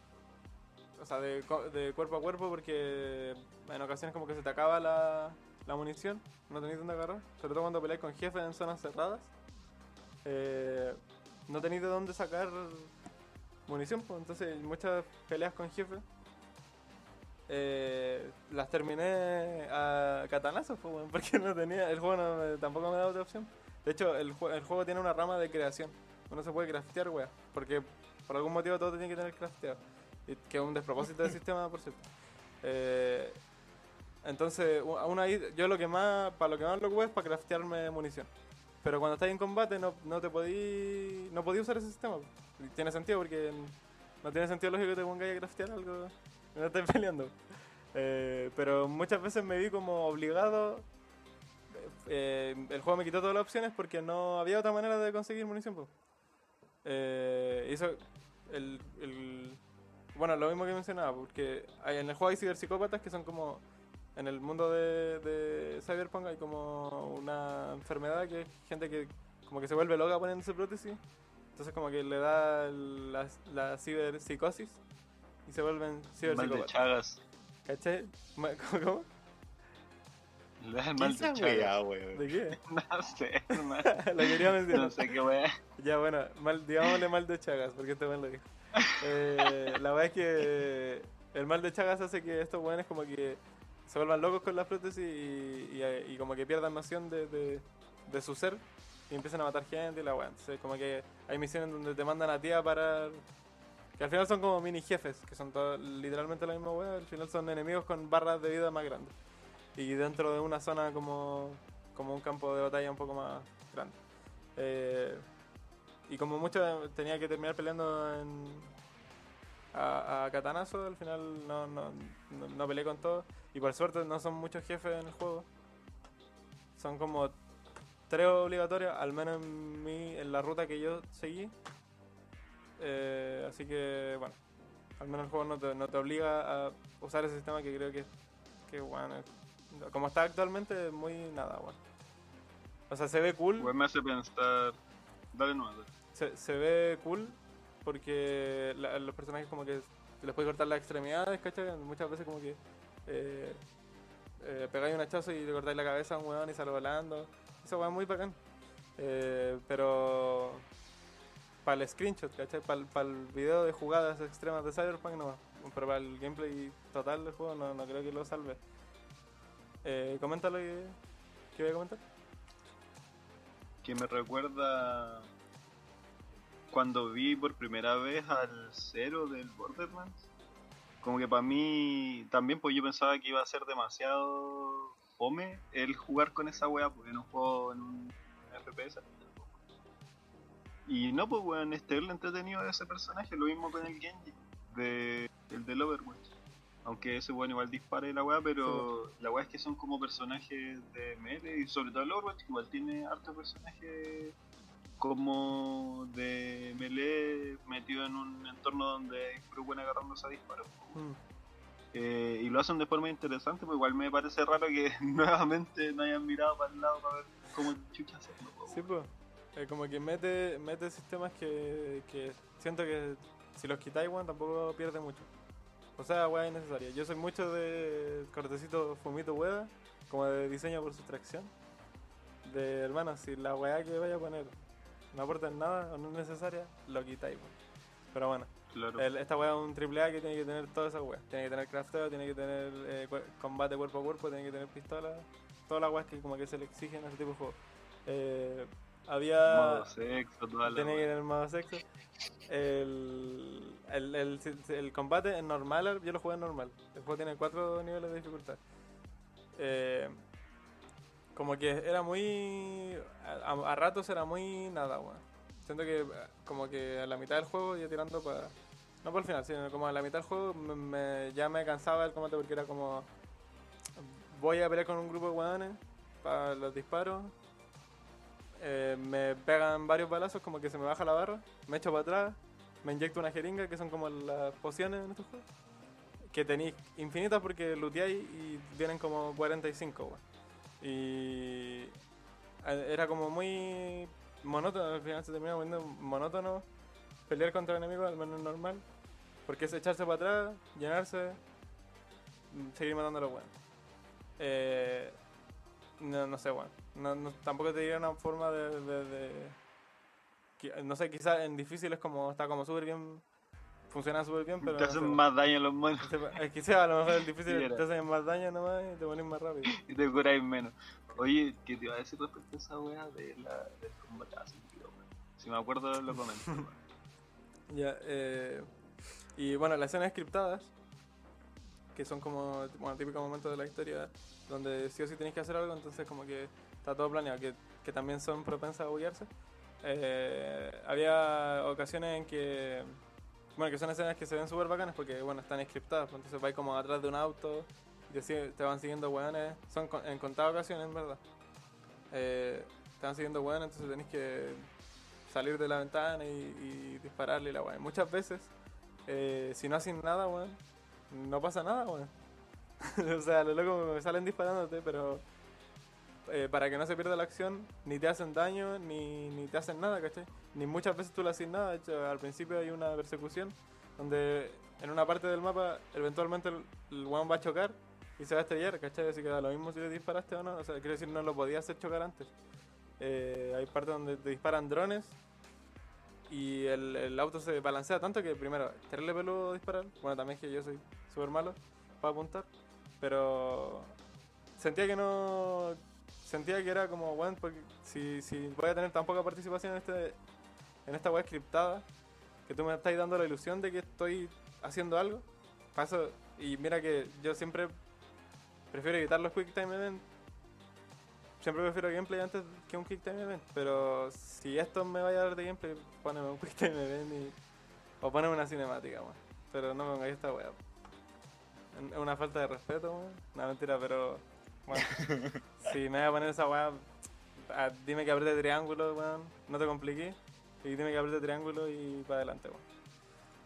O sea, de, de cuerpo a cuerpo porque en ocasiones como que se te acaba la, la munición, no tenéis dónde agarrar. Sobre todo cuando peleáis con jefes en zonas cerradas. Eh, no tenéis de dónde sacar munición, pues entonces muchas peleas con jefes eh, las terminé a catanazos, pues, [laughs] porque no tenía, el juego no tampoco me da otra opción. De hecho, el, jue- el juego tiene una rama de creación. Uno se puede craftear, weón, porque por algún motivo todo tiene que tener crafteado. Que es un despropósito del [laughs] sistema, por cierto. Eh, entonces, aún ahí, yo lo que más, para lo que más lo ocupo es para craftearme munición. Pero cuando estás en combate no, no te podí, no podí usar ese sistema. Tiene sentido porque no tiene sentido lógico que te pongáis a craftear algo no estés [laughs] peleando. Eh, pero muchas veces me vi como obligado. eh, el juego me quitó todas las opciones porque no había otra manera de conseguir munición. po. Eh, eso, el, el- bueno, lo mismo que mencionaba, porque en el juego hay ciberpsicópatas que son como. En el mundo de, de Cyberpunk hay como una enfermedad que es gente que como que se vuelve loca poniéndose prótesis. Entonces como que le da el- la, la ciberpsicosis y se vuelven Mal de ciberpsicópatas. Ma- [laughs] ¿Cómo? cómo? Le da el ¿Qué mal de Chagas. weón? ¿De qué? [laughs] No sé, hermano. [laughs] La quería mencionar. No sé qué weá. Ya, bueno, mal, digámosle mal de Chagas, porque este weón lo dijo. Eh, la verdad es que el mal de Chagas hace que estos weones como que se vuelvan locos con las prótesis y, y- como que pierdan noción de, de- su ser y empiezan a matar gente y la weá. Entonces como que hay misiones donde te mandan a ti a parar... Que al final son como mini jefes, que son todo- literalmente la misma weá. Al final son enemigos con barras de vida más grandes. Y dentro de una zona como, como un campo de batalla un poco más grande. Eh, y como mucho tenía que terminar peleando en, a, a katanazo, al final no, no, no, no peleé con todo. Y por suerte no son muchos jefes en el juego. Son como tres obligatorios, al menos en, mi, en la ruta que yo seguí. Eh, así que, bueno, al menos el juego no te, no te obliga a usar ese sistema que creo que, que bueno, como está actualmente, muy nada, bueno. O sea, se ve cool. Weón me hace pensar. Dale nuevo. dale. se, se ve cool porque la- los personajes como que les puede cortar las extremidades, ¿cachai? Muchas veces como que eh, eh, pegáis un hachazo y le cortáis la cabeza a un weón y sale volando. Eso weón es muy bacán. Eh, pero para el screenshot, ¿cachai? Para el video de jugadas extremas de Cyberpunk no. Pero para el gameplay total del juego no, no creo que lo salve. Eh, coméntalo que, que voy a comentar. que me recuerda cuando vi por primera vez al cero del Borderlands. Como que para mí también, pues yo pensaba que iba a ser demasiado fome el jugar con esa wea, porque un juego, en un FPS. Y no, pues weón, este es lo entretenido de ese personaje, lo mismo con el Genji, de, el del Overwatch. Aunque ese weón igual dispare la weá, pero la weá es que son como personajes de melee y sobre todo el Overwatch igual tiene hartos personajes como de melee metido en un entorno donde buena agarrándose a disparos. Mm. Eh, y lo hacen de forma interesante, pues igual me parece raro que [laughs] nuevamente no hayan mirado para el lado para ver cómo chucha hacerlo. Sí, pues. Eh, como que mete, mete sistemas que, que siento que si los quitáis, weón, tampoco pierde mucho. O sea, weá innecesaria. Yo soy mucho de cortecito fumito hueá, como de diseño por sustracción. De hermano, si la weá que vaya a poner no aporta en nada o no es necesaria, lo quitáis. Pero bueno, Claro. el- esta weá es un triple A que tiene que tener todas esas weas. Tiene que tener crafteo, tiene que tener eh, combate cuerpo a cuerpo, tiene que tener pistola. Todas las weas que como que se le exigen a ese tipo de juego. Eh, había... Modo sexo, toda la Tiene que tener modo sexo. El, el, el, el combate en normal, yo lo jugué en normal. El juego tiene cuatro niveles de dificultad. Eh, como que era muy. A, a ratos era muy nada, weón. Siento que, como que a la mitad del juego, ya tirando para. No por el final, sino como a la mitad del juego, me, me- ya me cansaba el combate porque era como. Voy a pelear con un grupo de weones para los disparos. Eh, me pegan varios balazos, como que se me baja la barra, me echo para atrás, me inyecto una jeringa, que son como las pociones en estos juegos. Que tenéis infinitas porque looteáis y vienen como 45, weón. Y eh, era como muy monótono, al final se termina volviendo monótono pelear contra enemigos, al menos normal. Porque es echarse para atrás, llenarse, mm, seguir matando a los buenos. Eh, no, no sé, bueno. No, tampoco te diría una forma de, No sé, quizás en difícil es como. Está como súper bien funcionan súper bien, pero. Te no hacen weón. más daño los monos No. Es que sea, a lo mejor el difícil Sí, te hacen más daño nomás y te pones más rápido. y te curáis menos. Oye, ¿qué te iba a decir respecto a esa wea de la, del combate asíncrono, weón? Si me acuerdo, lo comento. [laughs] Ya, eh, y bueno, las escenas scriptadas, que son como, bueno, típicos momentos de la historia donde sí o sí tenéis que hacer algo, entonces como que está todo planeado, que, que también son propensas a buguearse. Eh, había ocasiones en que, bueno, que son escenas que se ven súper bacanas porque, bueno, están scriptadas, pues, entonces vais como atrás de un auto y te, van siguiendo weones, son en contadas ocasiones, verdad. Eh, te van siguiendo weones, entonces tenéis que salir de la ventana y, y dispararle la weón. Muchas veces, eh, si no hacen nada, weón, no pasa nada, weón. [laughs] o sea, los locos salen disparándote, pero eh, para que no se pierda la acción, ni te hacen daño, ni, ni te hacen nada, ¿cachai? Ni muchas veces tú le haces nada. De hecho, al principio hay una persecución donde en una parte del mapa, eventualmente el, weón va a chocar y se va a estrellar, ¿cachai? Así que da lo mismo si le disparaste o no. O sea, quiero decir, no lo podías hacer chocar antes. Eh, hay partes donde te disparan drones y el, el auto se balancea tanto que primero, terrible peludo disparar. Bueno, también que yo soy súper malo para apuntar. Pero sentía que no. Sentía que era como, bueno, porque si, si voy a tener tan poca participación en, este, en esta web scriptada, que tú me estás dando la ilusión de que estoy haciendo algo. Paso, y mira que yo siempre prefiero evitar los quick time events siempre prefiero gameplay antes que un quick time event. Pero si esto me vaya a dar de gameplay, poneme un [laughs] quick time event y, o poneme una cinemática, weón. Pero no me pongáis esta weá. Es una falta de respeto, weón. No, mentira, pero. Bueno, [laughs] si me voy a poner esa weá, ah, dime que apriete triángulo, weón. No te compliques. Y dime que apriete triángulo y para adelante, weón.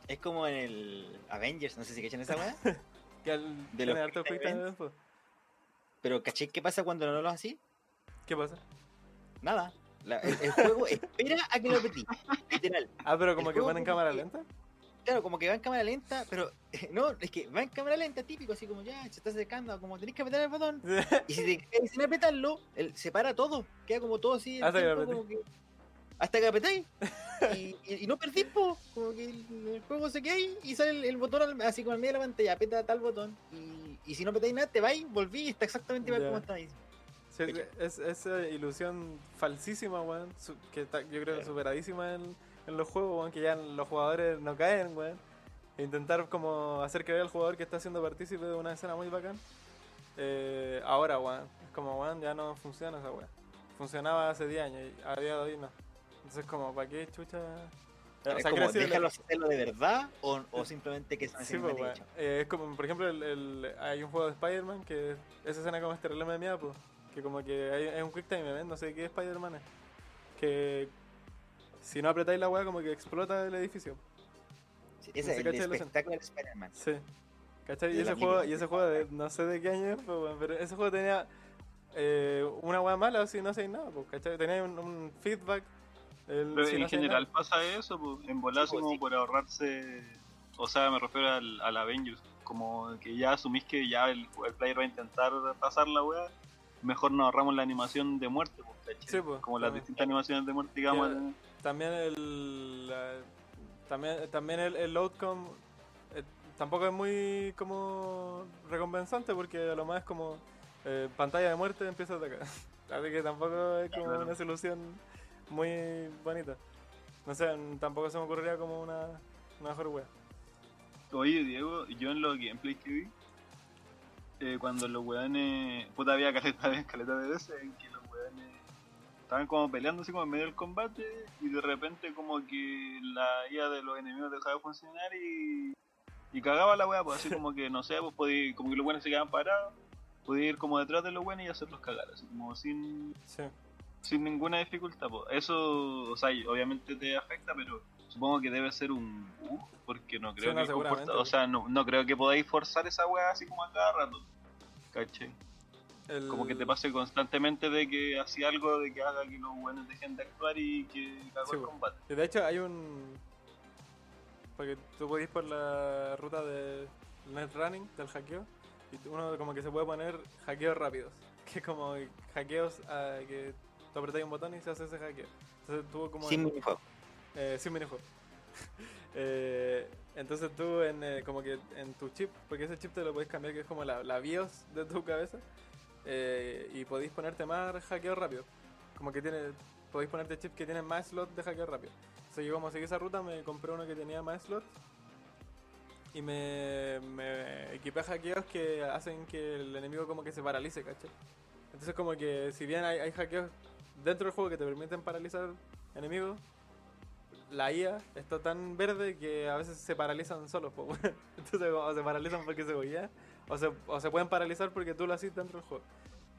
Es como en el Avengers, no sé si cachan esa weá. [laughs] Que al De los harto pues. Pero ¿caché qué pasa cuando no lo así? ¿Qué pasa? Nada. La- el, el juego [laughs] espera a que lo apretí. Literal. Ah, pero como El que ponen cámara lenta. Claro, como que va en cámara lenta, pero [laughs] no, es que va en cámara lenta, típico, así como ya, se está acercando, como tenés que apretar el botón. [laughs] Y si te quedas sin apretarlo, él se para todo, queda como todo así. Hasta que tiempo, como que- hasta que apretáis. [laughs] Y, y- y no perdís, po. Como que el, el juego se queda ahí y sale el, el botón al- así como al medio de la pantalla, aprieta tal botón. Y, y si no apretáis nada, te vais, volví y está exactamente igual Ya. como está ahí. Sí, es, es esa ilusión falsísima, weón, que está, yo creo superadísima en, en los juegos, weón, que ya los jugadores no caen, weón. E intentar como hacer creer al jugador que está siendo partícipe de una escena muy bacán. Eh, ahora, weón, es como, weón, ya no funciona esa weón. Funcionaba hace 10 años y a día de hoy no. Entonces, como, ¿para qué chucha? O es sea, como, déjalo hacerlo de verdad o, o [laughs] simplemente que una Sí, pues. Eh, es como, por ejemplo, el, el- hay un juego de Spider-Man que esa escena como este reloj de mía, pues, que como que hay, es un quick time event, no sé qué Spider-Man es. Que si no apretáis la weá, como que explota el edificio. Sí, ese es el espectáculo de Spider-Man. Sí. ¿Cachai? Y ese juego, y ese juego de, no sé de qué año es, pues, weón, pero ese juego tenía eh, una weá mala o si no hacéis nada, pues, ¿cachai? Tenía un, un feedback. el- Pero si en no general nada. pasa eso, pues, en volar Sí, pues, como sí. por ahorrarse. O sea, me refiero al, al Avengers. Como que ya asumís que ya el, el player va a intentar pasar la wea. Mejor nos ahorramos la animación de muerte, pues, ¿cachai? Sí, pues, Como las distintas animaciones de muerte, digamos. También el. la- también, también el, el outcome eh, tampoco es muy como recompensante porque a lo más es como eh, pantalla de muerte empieza a atacar. [laughs] Así que tampoco es como una solución muy bonita. No sé, tampoco se me ocurriría como una, una mejor wea. Oye, Diego, yo en los gameplays que vi, eh, cuando los weones. Puta, había [laughs] caleta de, caleta de veces en que estaban como peleando así como en medio del combate y de repente como que la IA de los enemigos dejaba de funcionar y. y cagaba la wea, pues así como que no sé, pues podía, como que los weones se quedaban parados, podía ir como detrás de los weones y hacerlos cagar, así como sin Sí. sin ninguna dificultad. po. Eso, o sea, obviamente te afecta, pero supongo que debe ser un bug, porque no creo Sí, no, que comporta- o sea, no, no creo que podáis forzar esa weá así como a cada rato. ¿Cachai? El- Como que te pase constantemente de que hacía algo de que haga que los buenos dejen de actuar y que cagó Sí, el combate. De hecho hay un... Porque tú podés ir por la ruta de netrunning, del hackeo, y uno como que se puede poner hackeos rápidos. [laughs] Que es como hackeos ah, que tú apretáis un botón y se hace ese hackeo. Entonces tú como... Sin en- minijuego. eh, sin minijuego. [laughs] Eh, entonces tú en, eh, como que en tu chip, porque ese chip te lo puedes cambiar que es como la, la BIOS de tu cabeza, eh, y podéis ponerte más hackeo rápido. Como que tiene, podéis ponerte chips que tienen más slots de hackeo rápido. Entonces yo como seguí esa ruta me compré uno que tenía más slots y me, me equipé hackeos que hacen que el enemigo como que se paralice, ¿cachai? Entonces como que si bien hay, hay hackeos dentro del juego que te permiten paralizar enemigos, la IA está tan verde que a veces se paralizan solos, [laughs] weón. Entonces o se paralizan porque se bollea, o se, o se pueden paralizar porque tú lo haces dentro del juego.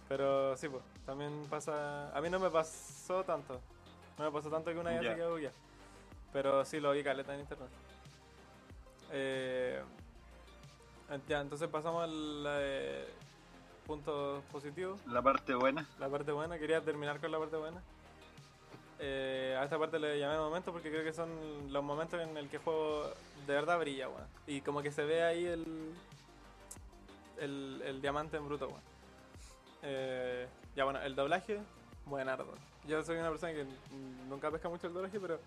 Pero sí, pues, también pasa... A mí no me pasó tanto. No me pasó tanto que una Ya. se quedó bugueada. Pero sí lo vi caleta en internet. Eh, ya, entonces pasamos al eh, punto positivo. La parte buena. La parte buena, quería terminar con la parte buena. Eh, a esta parte le llamé momentos porque creo que son los momentos en el que el juego de verdad brilla, weón. Y como que se ve ahí el, el, el diamante en bruto, weón. Eh, ya bueno, el doblaje, buenardo. Yo soy una persona que nunca pesca mucho el doblaje, pero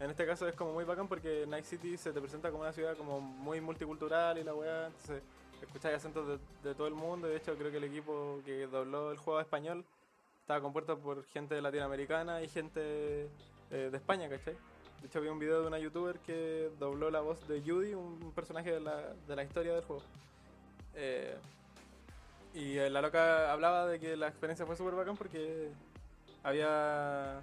en este caso es como muy bacán porque Night City se te presenta como una ciudad como muy multicultural y la weá, entonces escucháis acentos de, de todo el mundo. De hecho, creo que el equipo que dobló el juego a español estaba compuesto por gente latinoamericana y gente eh, de España, ¿cachai? De hecho, vi un video de una youtuber que dobló la voz de Judy, un personaje de la, de la historia del juego. Eh, y eh, la loca hablaba de que la experiencia fue súper bacán porque había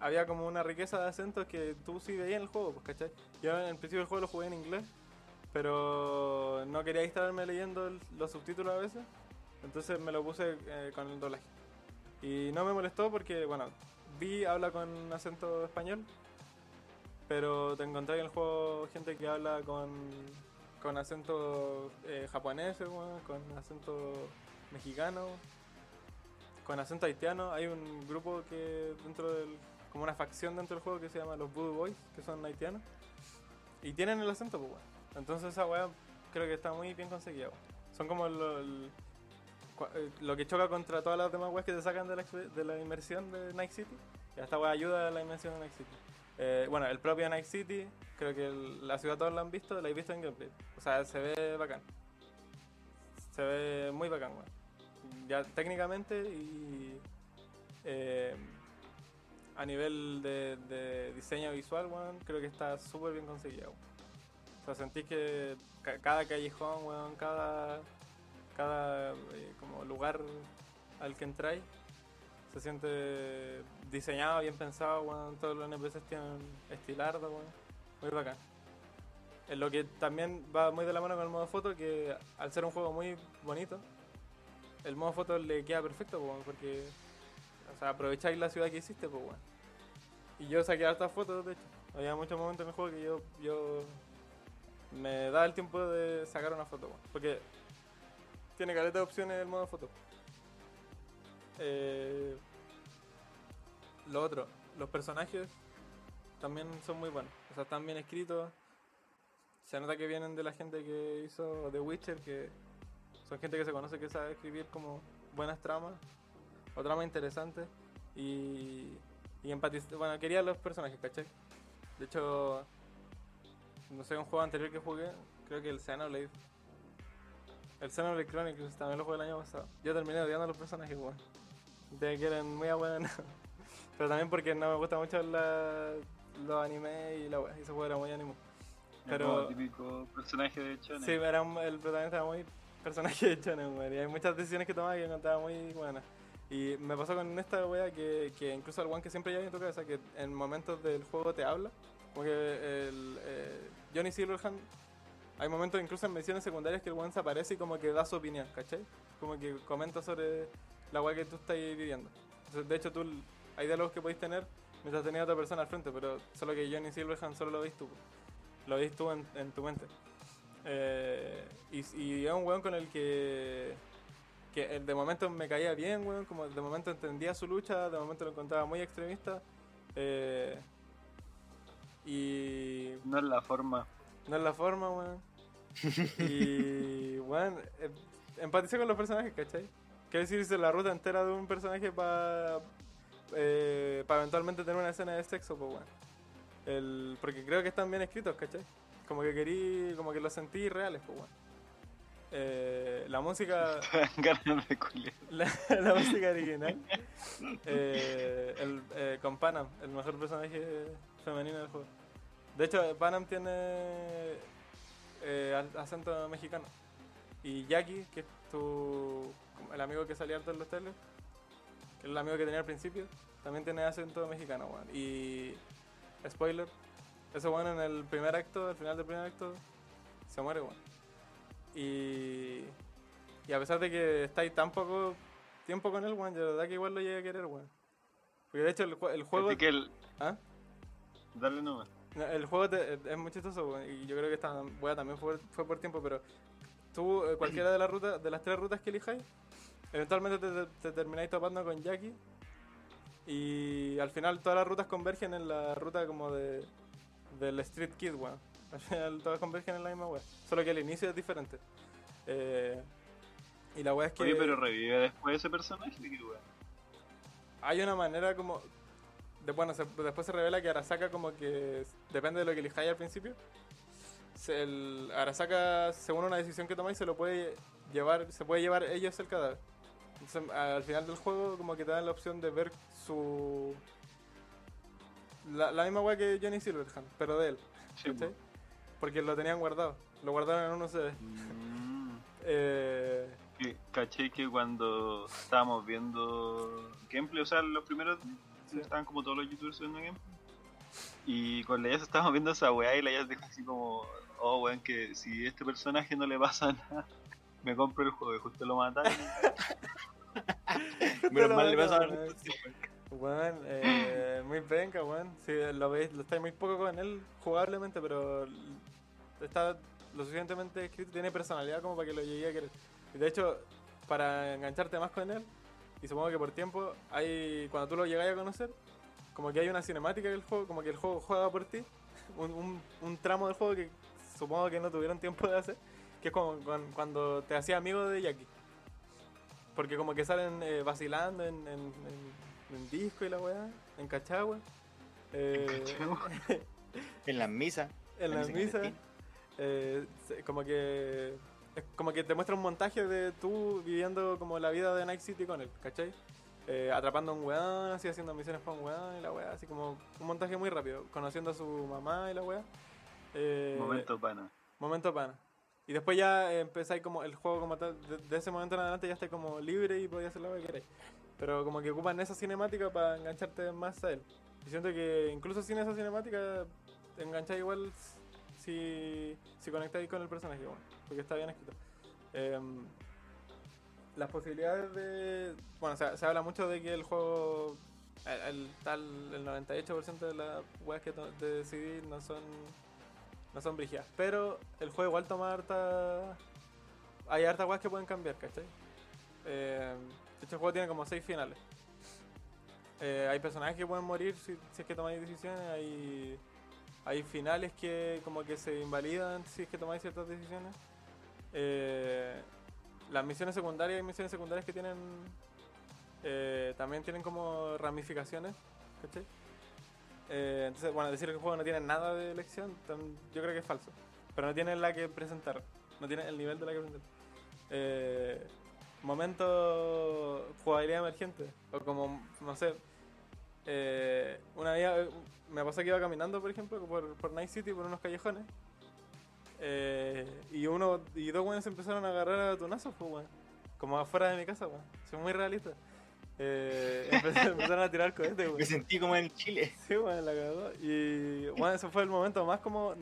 había como una riqueza de acentos que tú sí veías en el juego, pues, ¿cachai? Yo en el principio del juego lo jugué en inglés, pero no quería distraerme leyendo los subtítulos a veces, entonces me lo puse eh, con el doblaje. Y no me molestó porque, bueno, vi habla con acento español, pero te encontré en el juego gente que habla con, con acento eh, japonés, weón, con acento mexicano, con acento haitiano. Hay un grupo que dentro del. como una facción dentro del juego que se llama los Voodoo Boys, que son haitianos. Y tienen el acento, pues, weón. Entonces esa weá creo que está muy bien conseguida. Son como eh, lo que choca contra todas las demás weas que te sacan de la, de la inmersión de Night City. Y esta weá ayuda a la inmersión de Night City. Eh, bueno, el propio Night City, creo que la ciudad todos la han visto, la habéis visto en gameplay. O sea, se ve bacán. Se ve muy bacán, weón. Ya técnicamente y eh, a nivel de, de diseño visual, weón, creo que está súper bien conseguido. O sea, sentís que ca- cada callejón, weón, cada, cada eh, como lugar al que entráis se siente diseñado, bien pensado, weón. Todos los NPCs tienen estilardo, weón. Muy bacán. En lo que también va muy de la mano con el modo foto, que al ser un juego muy bonito, el modo foto le queda perfecto, weón, porque o sea, aprovecháis la ciudad que hiciste, pues, weón. Y yo saqué hartas fotos, de hecho. Había muchos momentos en el juego que yo, yo me daba el tiempo de sacar una foto, weón. Porque tiene caleta de opciones el modo foto. Eh, lo otro, los personajes también son muy buenos. O sea, están bien escritos. Se nota que vienen de la gente que hizo The Witcher, que son gente que se conoce que sabe escribir como buenas tramas o tramas interesantes. Y, y empatizar. Bueno, quería los personajes, ¿cachai? De hecho, no sé, un juego anterior que jugué, creo que el Xenoblade. El Xenoblade Chronicles también lo jugué el año pasado. Yo terminé odiando a los personajes, weón. De que eran muy buenos. [laughs] Pero también porque no me gusta mucho la, los animes y la. Y ese juego era muy anime. Pero... Típico personaje de Shonen. Sí, era un- el protagonista era muy personaje de Shonen, weón. Y hay muchas decisiones que tomaba que encontraba muy buenas. Y me pasó con esta wea que, que incluso el one que siempre lleva en tu cabeza, que en momentos del juego te habla. Como que el eh, Johnny Silverhand, hay momentos incluso en misiones secundarias que el one se aparece y como que da su opinión, ¿cachai? Como que comenta sobre la wea que tú estás viviendo. Entonces, de hecho, tú hay diálogos que podéis tener mientras tenía otra persona al frente, pero solo que Johnny Silverhand solo lo veis tú. Lo veis tú en, en tu mente. Eh, y, y es un weón con el que, que de momento me caía bien, weón, como de momento entendía su lucha, de momento lo encontraba muy extremista. eh, y No es la forma. no es la forma, weón. [laughs] Y, weón, eh, empaticé con los personajes, ¿cachai? Quiero decirse la ruta entera de un personaje para para eventualmente tener una escena de sexo, pues, weón. El, porque creo que están bien escritos, ¿cachai? Como que querí, como que los sentí reales, pues bueno. Eh, la música, [laughs] la, la música original, eh, el, eh, con Panam, el mejor personaje femenino del juego. De hecho, Panam tiene eh, acento mexicano. Y Jackie, que es tu, el amigo que salía harto en los teles, el amigo que tenía al principio, también tiene acento mexicano, weón. Y spoiler, ese weón en el primer acto, al final del primer acto, se muere, weón. Y, y a pesar de que estáis tan poco tiempo con él, weón, yo de verdad que igual lo llegué a querer, weón. Porque de hecho el, el juego... Que el... ¿Ah? Dale nomás. No, El juego te- es muy chistoso weón, y yo creo que esta wea también fue, fue por tiempo, pero tú eh, cualquiera de las rutas, de las tres rutas que elijáis, eventualmente te, te- te termináis topando con Jackie y al final todas las rutas convergen en la ruta como de del Street Kid, weón. [laughs] Al final todas convergen en la misma wea, solo que el inicio es diferente. Eh, y la wea es que Oye, pero revive después ese personaje, qué weón. hay una manera como. De, bueno, se- después se revela que Arasaka, como que depende de lo que elijáis al principio. Se- el Arasaka, según una decisión que tomáis, se lo puede llevar, se puede llevar ellos el cadáver. Entonces, al final del juego, como que te dan la opción de ver su. La, la misma weá que Johnny Silverhand, pero de él, Sí. Porque lo tenían guardado. Lo guardaron en uno CD. Mm. Eh, Caché que cuando estábamos viendo gameplay, o sea, los primeros Sí. estaban como todos los youtubers viendo gameplay. Y con la Yas estábamos viendo esa weá y la Yas dijo así como, oh weón, que si a este personaje no le pasa [laughs] nada, me compro el juego y justo lo mataron. Menos Pero mal le pasa a weón. Weón, eh, muy penca, weón. Sí, lo veis, lo estáis muy poco con él jugablemente, pero está lo suficientemente escrito, tiene personalidad como para que lo llegue a querer. Y de hecho, para engancharte más con él, y supongo que por tiempo, hay cuando tú lo llegáis a conocer, como que hay una cinemática del juego, como que el juego juega por ti, un, un, un tramo del juego que supongo que no tuvieron tiempo de hacer, que es como con- cuando te hacía amigo de Jackie. Porque como que salen eh, vacilando en, en, en- en disco y la weá, en cachagua. Eh, [laughs] En las misas. en las misas. clandestina. eh, se- como que es como que te muestra un montaje de tú viviendo como la vida de Night City con él, ¿cachai? Eh, atrapando a un weón, así haciendo misiones con un weón y la weá, así como un montaje muy rápido, conociendo a su mamá y la weá. Eh, Momento pana. Momento pana. Y después ya eh, empezáis como el juego como tal, de, ese momento en adelante ya estáis como libre y podías hacer lo que queráis. Pero como que ocupan esa cinemática para engancharte más a él. Y siento que incluso sin esa cinemática te engancháis igual si, si conectáis con el personaje, bueno, porque está bien escrito. Em, las posibilidades de... Bueno, se, se habla mucho de que el juego... El, el tal, el 98% de las weas que to- de decidir no son no son brígidas. Pero el juego igual toma harta. Hay hartas weas que pueden cambiar, ¿cachai? Eh, el juego tiene como seis finales. Eh, hay personajes que pueden morir si, es que tomáis decisiones. Hay, hay finales que como que se invalidan si es que tomáis ciertas decisiones. Eh, las misiones secundarias hay misiones secundarias que tienen. eh, también tienen como ramificaciones, ¿cachai? Eh, entonces, bueno, decir que el juego no tiene nada de elección, yo creo que es falso. Pero no tiene la que presentar. No tiene el nivel de la que presentar. Eh, momento jugabilidad emergente. O como, no sé. eh, una vez eh, me pasó que iba caminando, por ejemplo, por, por Night City, por unos callejones. eh, y uno y dos weones empezaron a agarrar a tunazos, pues, weón. Como afuera de mi casa, weón. Son muy realistas. Eh, [laughs] empezaron, a tirar cohetes, weón. Me sentí como en Chile. Sí, la cagó. Y bueno, ese fue el momento más como,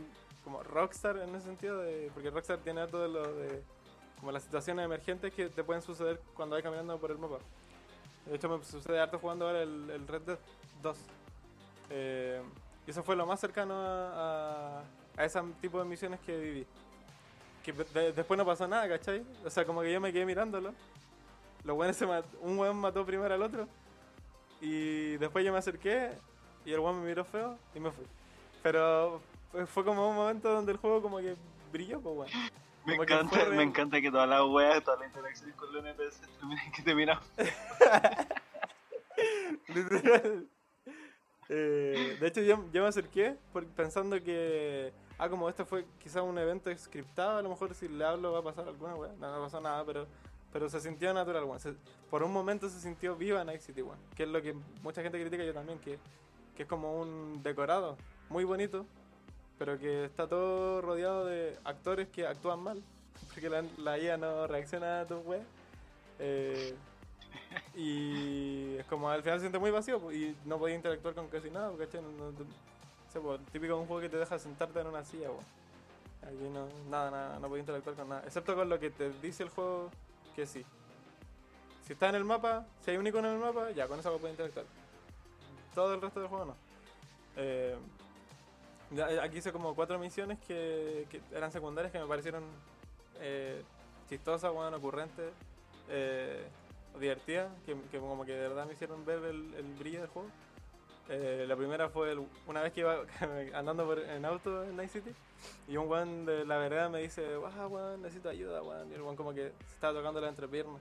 como Rockstar en ese sentido, de, porque Rockstar tiene todo lo de como las situaciones emergentes que te pueden suceder cuando vas caminando por el mapa. De hecho, me sucede harto jugando ahora el, el Red Dead 2. Eh, y eso fue lo más cercano a, a, a ese tipo de misiones que viví. Que de- después no pasó nada, ¿cachai? O sea, como que yo me quedé mirándolo. Los buenos se mat- un weón mató primero al otro. Y después yo me acerqué y el weón me miró feo y me fui. Pero fue, como un momento donde el juego como que brilló, pues weón. Me encanta, me encanta que todas las weas, todas las interacciones con los NPC que te miran. [laughs] Literal. Eh, de hecho, yo, yo me acerqué por- pensando que. Ah, como este fue quizás un evento scriptado, a lo mejor si le hablo va a pasar alguna weá. No, no pasó nada, pero, pero se sintió natural, weón. Por un momento se sintió viva Night City, weón. Que es lo que mucha gente critica, yo también, que, es como un decorado muy bonito, pero que está todo rodeado de actores que actúan mal, [laughs] porque la, la IA no reacciona a tus weas. Eh, y es como al final se siente muy vacío y no podía interactuar con casi nada, ¿cachai? No, típico de un juego que te deja sentarte en una silla, po. Aquí no, nada, nada, no podía interactuar con nada, excepto con lo que te dice el juego que sí. Si está en el mapa, si hay un icono en el mapa, ya con eso puedes interactuar. Todo el resto del juego no. Eh, eh, aquí hice como cuatro misiones que, que eran secundarias que me parecieron eh, chistosas, bueno, ocurrentes, divertidas, que, como que de verdad me hicieron ver el, brillo del juego. La primera fue una vez que iba [laughs] andando por- en auto en Night City y un weón de la vereda me dice, ah, weón, necesito ayuda, weón. Y el weón como que se estaba tocando la entrepierna.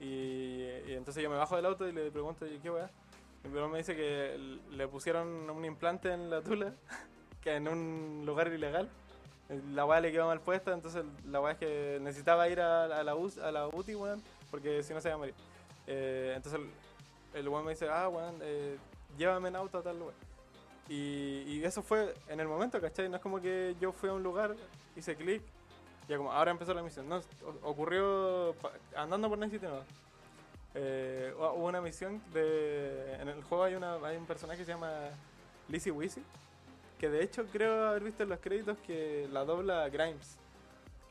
Y, y entonces yo me bajo del auto y le pregunto, ¿y qué weón? Y el weón me dice que le pusieron un implante en la tula, [laughs] que en un lugar ilegal. La weá le quedó mal puesta, entonces la weá es que necesitaba ir a, a la, a la UTI, weón, porque si no se iba a morir. Eh, entonces el, el weón me dice, ah, weón, eh, llévame en auto a tal lugar. Y, y eso fue en el momento, ¿cachai? No es como que yo fui a un lugar, hice clic, ya como, ahora empezó la misión. No, ocurrió andando por Night City, no. Eh, hu- hubo una misión de... En el juego hay, una, hay un personaje que se llama Lizzie Weezy, que de hecho creo haber visto en los créditos que la dobla Grimes,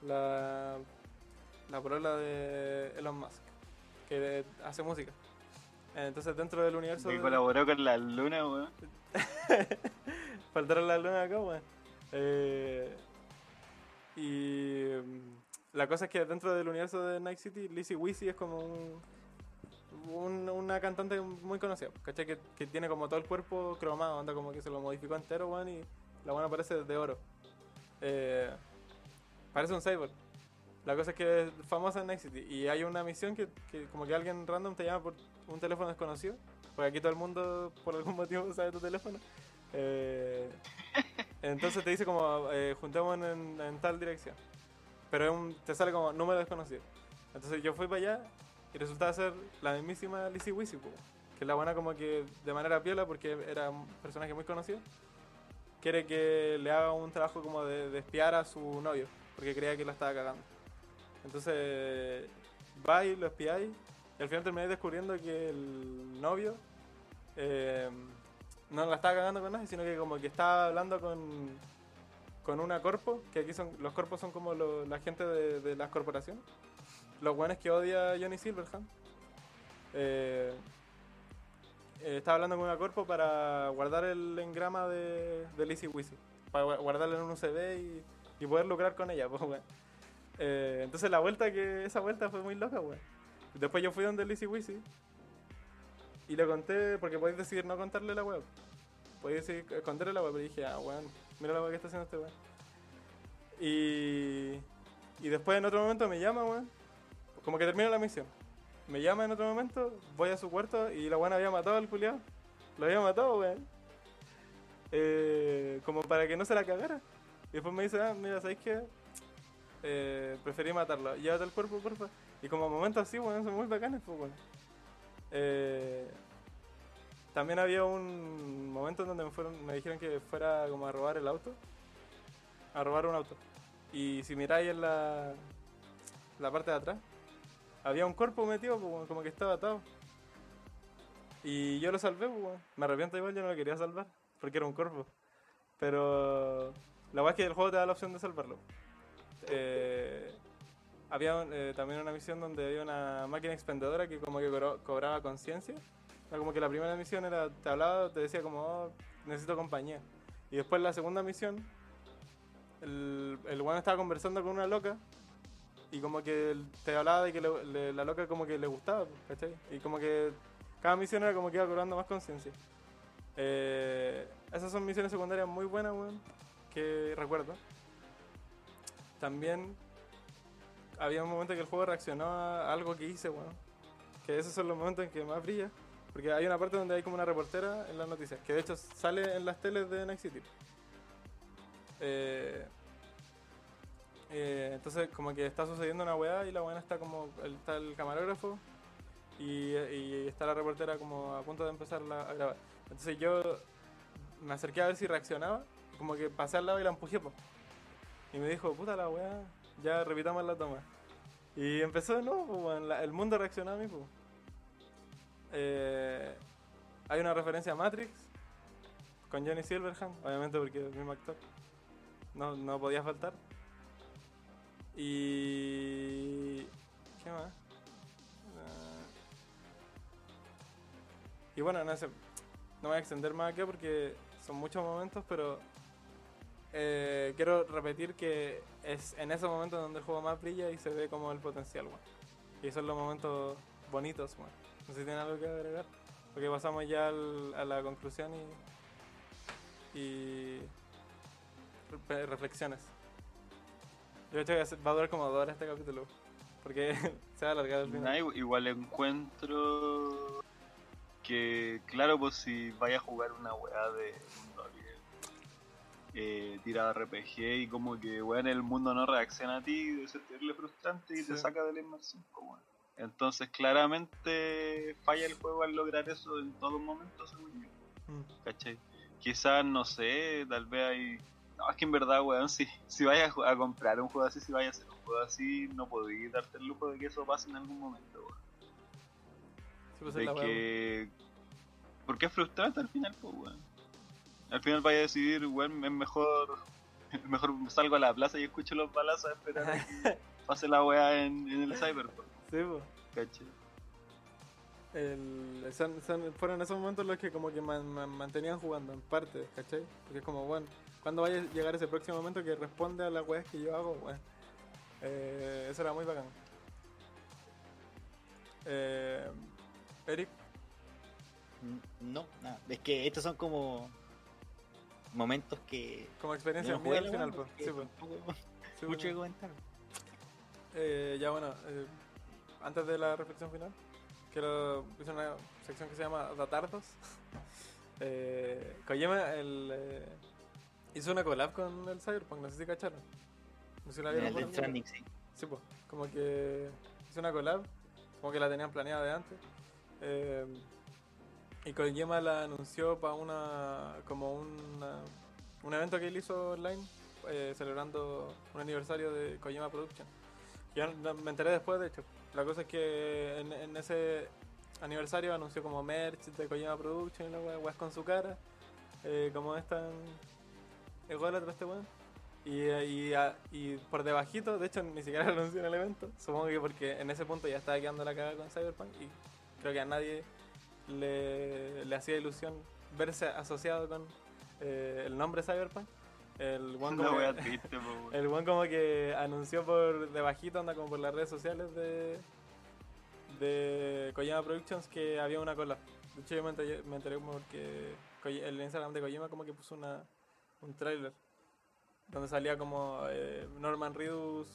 la, la de Elon Musk, que hace música. Entonces dentro del universo... De- colaboró con la luna, weón. [laughs] Faltaron la luna acá, weón. Eh, y mm, la cosa es que dentro del universo de Night City, Lizzie Weezy es como un, un- una cantante muy conocida, ¿cachai? Que, tiene como todo el cuerpo cromado, anda como que se lo modificó entero, weón, y la buena parece de oro. Eh, parece un cyborg. La cosa es que es famosa en Night City y hay una misión que como que alguien random te llama por un teléfono desconocido, porque aquí todo el mundo por algún [laughs] motivo sabe tu teléfono. Eh, entonces te dice como eh, juntémonos en, en tal dirección. Pero es un- te sale como número desconocido. Entonces yo fui para allá y resultaba ser la mismísima Lizzie po, que la buena como que de manera piola porque era un personaje muy conocido. Quiere que le haga un trabajo como de, de espiar a su novio, porque creía que la estaba cagando. Entonces va y lo espiáis y al final termináis descubriendo que el novio eh, no la estaba cagando con nadie, sino que como que estaba hablando con, con una corpo, que aquí son los corpos son como la gente de, las corporaciones. Los buenos que odia Johnny Silverhand. Eh, eh, estaba hablando con una corpo para guardar el engrama de, de Lizzie Weezy. Para gua- guardarlo en un USB y, poder lucrar con ella, [laughs] pues. Eh, entonces la vuelta que esa vuelta fue muy loca, weón. Después yo fui donde Lizzie Weezy y le conté, porque podéis decidir no contarle la web. Podéis decidir eh, contarle la web, pero dije, ah, weón, mira la web que está haciendo este weón. Y, y después en otro momento me llama, weón. Como que termina la misión. Me llama en otro momento, voy a su cuarto y la weón había matado al culiado. Lo había matado, weón. Eh, como para que no se la cagara. Y después me dice, ah, mira, ¿sabéis qué? Eh, preferí matarlo. Llévate el cuerpo, porfa. Y como momentos así, weón, son muy bacanes, pues. Eh, también había un momento en donde me, dijeron que fuera como a robar el auto. A robar un auto. Y si miráis en la, la parte de atrás, había un cuerpo metido, pues, como que estaba atado. Y yo lo salvé, pues. Me arrepiento igual, yo no lo quería salvar, porque era un cuerpo. Pero la verdad es que el juego te da la opción de salvarlo. Eh, había eh, también una misión donde había una máquina expendedora que como que cobraba conciencia. Era como que la primera misión era, te hablaba, te decía como, oh, necesito compañía. Y después la segunda misión, el, el weón estaba conversando con una loca y como que te hablaba de que le- le- la loca como que le gustaba, ¿cachai? Y como que cada misión era como que iba cobrando más conciencia. Eh, esas son misiones secundarias muy buenas, weón, que recuerdo. También había un momento que el juego reaccionó a algo que hice, weón. Que esos son los momentos en que más brilla. Porque hay una parte donde hay como una reportera en las noticias, que de hecho sale en las teles de Night City. Eh, eh, entonces como que está sucediendo una weá y la weá está como, está el camarógrafo y, y está la reportera como a punto de empezar la- a grabar. Entonces yo me acerqué a ver si reaccionaba, como que pasé al lado y la empujé, po. Y me dijo, puta la weá, ya repitamos la toma. Y empezó, no, pues, weón, la- el mundo reaccionó a mí, pues. Hay una referencia a Matrix con Johnny Silverhand, obviamente porque es el mismo actor. No, no podía faltar. Y. ¿Qué más? Eh, y bueno, no sé. No voy a extender más acá porque son muchos momentos, pero. Eh, quiero repetir que es en esos momentos donde el juego más brilla y se ve como el potencial, weón. Y son los momentos bonitos, weón. No sé si tienen algo que agregar. Porque pasamos ya al- a la conclusión y. y. re- reflexiones. Yo creo que va a durar como dos horas este capítulo. Porque [laughs] se va a alargar al Nah, final. igu- igual encuentro que, claro, pues si vaya a jugar una weá de eh, tirada RPG y como que en el mundo no reacciona a ti, debe ser terrible frustrante y te saca de la inmersión. weón. Entonces, claramente falla el juego al lograr eso en todo momento, según yo. Mm. ¿cachai? Quizás, no sé, tal vez hay... No, es que en verdad, weón, si, si vayas a, comprar un juego así, si vayas a hacer un juego así, no podéis darte el lujo de que eso pase en algún momento, weón. Sí, pues, es De que... Porque es frustrante al final, pues, weón. Al final vaya a decidir, weón, es mejor... [laughs] Mejor salgo a la plaza y escucho los balazos a esperar a que [laughs] pase la weá en, en el Cyberpunk, Sí, pues. ¿cachai? El- son- son- fueron esos momentos los que como que man- man- mantenían jugando en parte, ¿cachai? Porque es como, bueno, cuando vaya a llegar ese próximo momento que responde a las weas que yo hago, bueno. Eh, eso era muy bacán. Eh, Eric, Mm, No, nada. Es que estos son como momentos que. como experiencia mía al final, pues. Sí, pues. [laughs] Sí, Mucho que pues. comentar. Eh, ya bueno, eh, antes de la reflexión final, quiero hice una sección que se llama Datardos. [laughs] eh, el, eh, hizo una collab con el Cyberpunk, no sé si cacharon. No sé si la En vieron el Stranding, sí. Sí, pues, como que hizo una collab, como que la tenían planeada de antes. eh, y Kojima la anunció para una, como una, un evento que él hizo online, eh, celebrando un aniversario de Kojima Production. Yo me enteré después, de hecho. La cosa es que en, ese aniversario anunció como merch de Kojima Production y la wea, weas con su cara. Eh, como es tan ególatra este weón. Y, y, y por debajito, de hecho ni siquiera [laughs] lo anunció en el evento. Supongo que porque en ese punto ya estaba quedando la cagada con Cyberpunk y creo que a nadie le, le hacía ilusión verse asociado con eh, el nombre Cyberpunk. El [laughs] Una como weá que- triste, el buen como que anunció por debajito, anda como por las redes sociales de de Kojima Productions que había una cola. De hecho yo me enteré, me enteré como porque el Instagram de Kojima como que puso una un tráiler donde salía como eh, Norman Reedus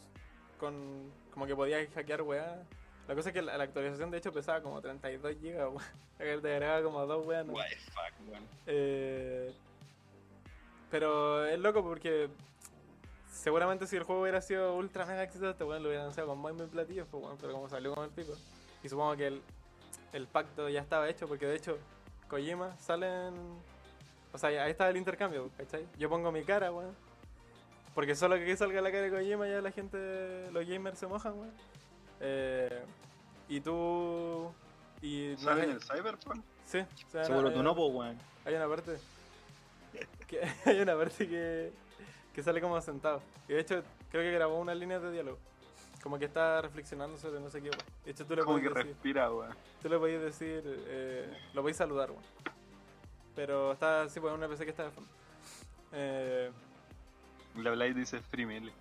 con como que podía hackear weá. La cosa es que la, la actualización de hecho pesaba como 32 GB, weá. Te agregaba como dos weas. ¿no? What the fuck, weón. Eh, pero es loco porque seguramente si el juego hubiera sido ultra mega exitoso, este weón lo hubiera anunciado con muy mil platillos, pues, weón, pero como salió con el pico. Y supongo que el, el pacto ya estaba hecho, porque de hecho Kojima sale en... O sea, ahí está el intercambio, ¿cachai? Yo pongo mi cara, weón. Porque solo que salga la cara de Kojima ya la gente, los gamers se mojan, weón. Eh, y tú... Y no ¿Sale hay- en el Cyberpunk? Sí, o sea, Seguro una- no, pues, weón. hay una parte. Que, [laughs] hay una parte que, que sale como sentado. Y de hecho, creo que grabó unas líneas de diálogo. Como que está reflexionando sobre no sé qué. weón. De hecho, tú le Como que puedes decir, respira, weón. tú le podías decir, eh, lo podéis saludar, weón. Pero está así, pues, un NPC que está de fondo. Eh, La Blade dice Free Melee.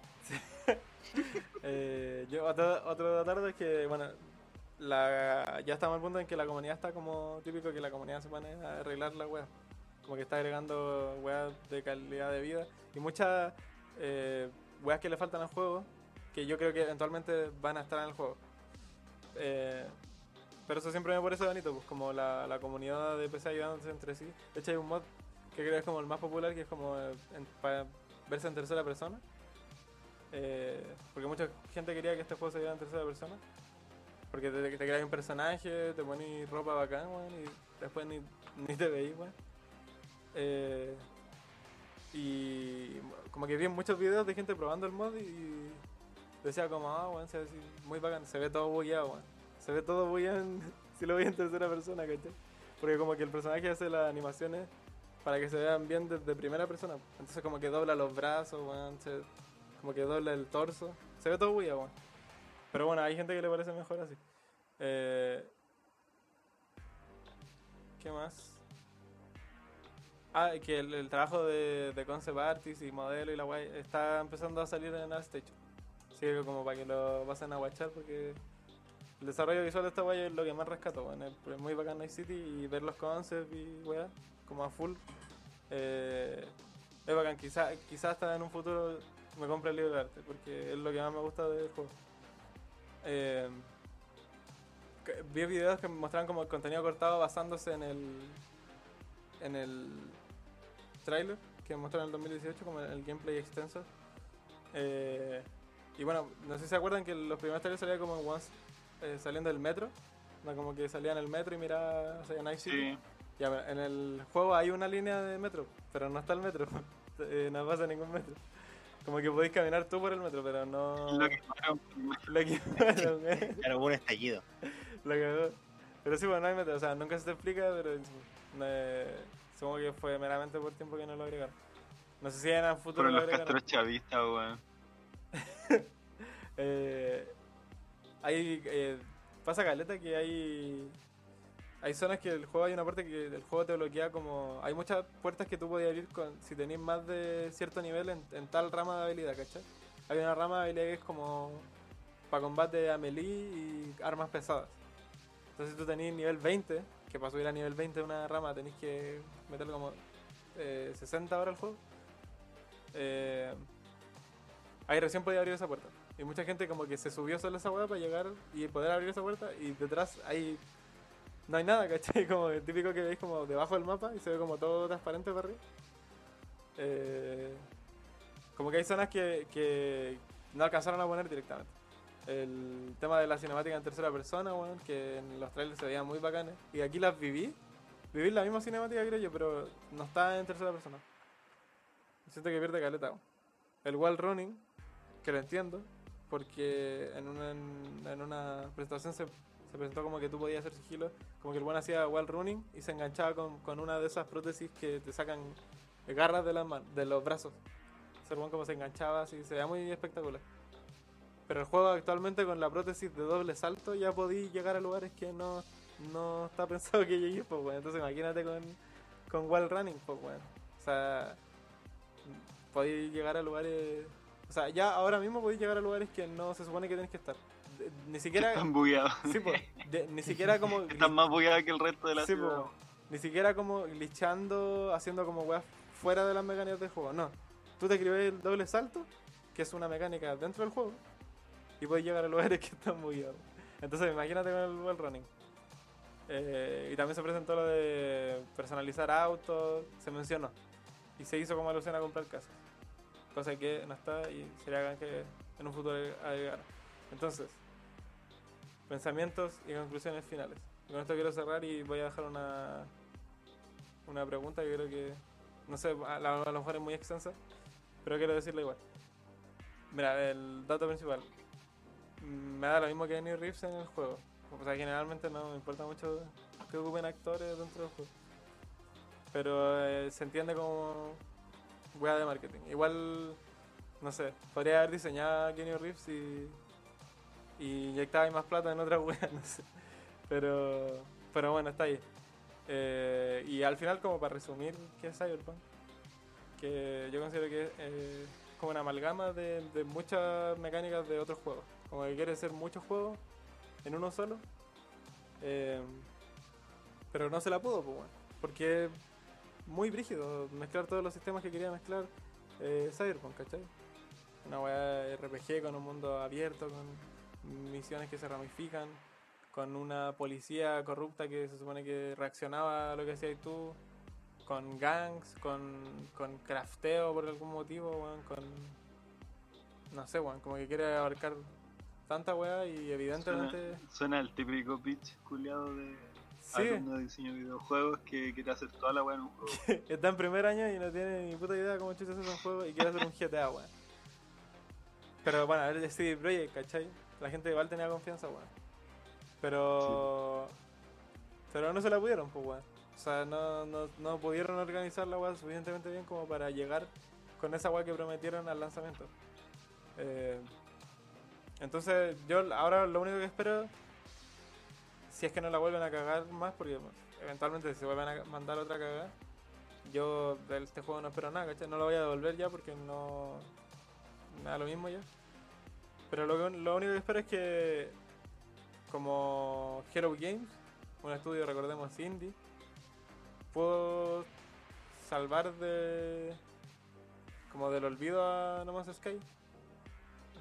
[laughs] Otro, otro tarde es que, bueno, la, ya estamos al punto en que la comunidad está como típico que la comunidad se pone a arreglar la web. Como que está agregando weas de calidad de vida y muchas eh, weas que le faltan al juego que yo creo que eventualmente van a estar en el juego. Eh, Pero eso siempre me parece bonito, pues como la, comunidad de PC ayudándose entre sí. De hecho hay un mod que creo que es como el más popular, que es como eh, para verse en tercera persona. Eh, porque mucha gente quería que este juego se viera en tercera persona. Porque te, te creas un personaje, te pones ropa bacán, weón, y después ni, [laughs] ni te veís, weón. Eh, y como que vi muchos videos de gente probando el mod y decía como, ah, weón, se ve muy bacán, se ve todo bugueado, weón. Se ve todo bugueado [laughs] si lo veis en tercera persona, ¿cachai? Porque como que el personaje hace las animaciones para que se vean bien desde primera persona. Entonces como que dobla los brazos, weón, se- como que dobla el torso. Se ve todo bugueado, weón. Pero bueno, hay gente que le parece mejor así. Eh, ¿Qué más? Ah, que el, trabajo de, de concept artist y modelo y la guay está empezando a salir en ArtStation. Así que como para que lo pasen a watchar porque el desarrollo visual de esta guay es lo que más rescato, bueno, es muy bacán Night City y ver los concepts y weá, como a full. Eh, es bacán, quizás quizá hasta en un futuro me compre el libro de arte porque es lo que más me gusta del juego. Eh, vi videos que mostraban como el contenido cortado basándose en el en el trailer que mostraron en el 2018 como el, el gameplay extenso Eh, y bueno no sé si se acuerdan que los primeros trailers salían como once eh, saliendo del metro no, como que salía en el metro y miraba hacia Night City Sí, ya, pero en el juego hay una línea de metro, pero no está el metro. [laughs] Eh, no pasa ningún metro. Como que podéis caminar tú por el metro, pero no. lo que bueno, Lo que bueno, [laughs] güey, Claro, hubo un estallido. cagó. Pero sí, bueno, no hay metro. O sea, nunca se te explica, pero eh, supongo que fue meramente por tiempo que no lo agregaron. No sé si en el futuro fueron lo los agregaron. castros chavistas, weón. [laughs] Eh, hay eh, pasa caleta que hay hay zonas que el juego hay una parte que el juego te bloquea como hay muchas puertas que tú podías abrir con si tenéis más de cierto nivel en, tal rama de habilidad ¿cachai? hay una rama de habilidad que es como para combate a melee y armas pesadas entonces si tú tenés nivel 20 que para subir a nivel 20 de una rama tenéis que meterle como eh, 60 horas al juego eh, ahí recién podía abrir esa puerta. Y mucha gente como que se subió solo a esa hueá para llegar y poder abrir esa puerta y detrás hay... No hay nada, ¿cachai? [laughs] Como el típico que veis como debajo del mapa y se ve como todo transparente para arriba. Eh, como que hay zonas que, no alcanzaron a poner directamente. El tema de la cinemática en tercera persona, bueno, que en los trailers se veían muy bacanes. Y aquí las viví. Viví la misma cinemática, creo yo, pero no está en tercera persona. Siento que pierde caleta. weón. El wall running, que lo entiendo, porque en una, en una presentación se, se presentó como que tú podías hacer sigilo, como que el buen hacía wall running y se enganchaba con, con una de esas prótesis que te sacan garras de, las de los brazos. Ese buen como se enganchaba así, se veía muy espectacular. Pero el juego actualmente con la prótesis de doble salto ya podí llegar a lugares que no, no está pensado que llegues, pues bueno. Entonces imagínate con, con wall running, pues bueno. O sea, podéis llegar a lugares. O sea, ya ahora mismo podéis llegar a lugares que no se supone que tienes que estar. Ni siquiera. Están bugueados. sí, po, de- ni siquiera como. [laughs] Están más bugueados que el resto de la Sí, ciudad. po, ni siquiera como glitchando, haciendo como weas fuera de las mecánicas del juego. No. Tú te escribes el doble salto, que es una mecánica dentro del juego, y puedes llegar a lugares [laughs] que están bugueados. Entonces, imagínate con el wall running. Eh, y también se presentó lo de personalizar autos, se mencionó. Y se hizo como alusión a comprar casas. Cosa que no está y sería que en un futuro agregara. Entonces, pensamientos y conclusiones finales. Con esto quiero cerrar y voy a dejar una, una pregunta que creo que, no sé, a, lo mejor es muy extensa, pero quiero decirla igual. Mira, el dato principal. Mm, Me da lo mismo que New Reeves en el juego. O sea, generalmente no me importa mucho que ocupen actores dentro del juego. Pero eh, se entiende como wea de marketing. Igual, no sé, podría haber diseñado a Kenny Reeves y, y inyectaba ahí más plata en otra [laughs] wea, no sé. Pero, pero bueno, está ahí. Eh, y al final, como para resumir, ¿qué es Cyberpunk? Que yo considero que eh, es como una amalgama de, muchas mecánicas de otros juegos. Como que quiere ser muchos juegos en uno solo. Eh, pero no se la pudo, pues, porque es muy brígido mezclar todos los sistemas que quería mezclar eh, Cyberpunk, ¿cachai? Una weá RPG con un mundo abierto, con misiones que se ramifican, con una policía corrupta que se supone que reaccionaba a lo que hacías tú, con gangs, con, con crafteo por algún motivo, weón, con... No sé, weón, como que quiere abarcar tanta weá y evidentemente... Suena, suena el típico pitch culiado de Sí, alumno de diseño de videojuegos que quiere hacer toda la weá en un juego. [laughs] está en primer año y no tiene ni puta idea cómo chucha se hace un juego y quiere hacer un [laughs] GTA, weón. Pero bueno, a ver, de CD Projekt, ¿cachai? La gente igual tenía confianza, weón. Pero... Pero no se la pudieron, pues, weón. O sea, no, no, no pudieron organizar la weá suficientemente bien como para llegar con esa weá que prometieron al lanzamiento. Eh, entonces, yo ahora lo único que espero, si es que no la vuelven a cagar más, porque eventualmente si se vuelven a mandar otra cagada, yo de este juego no espero nada, ¿cachai? No lo voy a devolver ya porque no. Me da lo mismo ya. Pero lo, lo único que espero es que, como Hello Games, un estudio, recordemos, indie, puedo salvar de. como del olvido a No Man's Sky.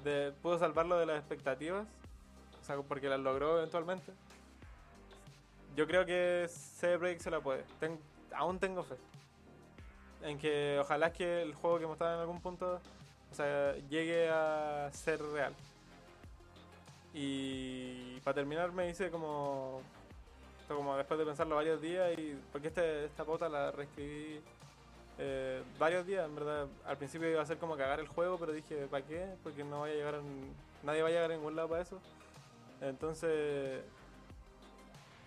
De, pudo salvarlo de las expectativas, o sea, porque las logró eventualmente. Yo creo que CD se la puede. Aún tengo fe. En que ojalá que el juego que mostraron en algún punto o sea, llegue a ser real. Y para terminar me hice como, como después de pensarlo varios días y porque este, esta pauta la reescribí eh, varios días, en verdad. Al principio iba a ser como cagar el juego, pero dije, ¿para qué? Porque no vaya a llegar nadie va a llegar a ningún lado para eso. Entonces,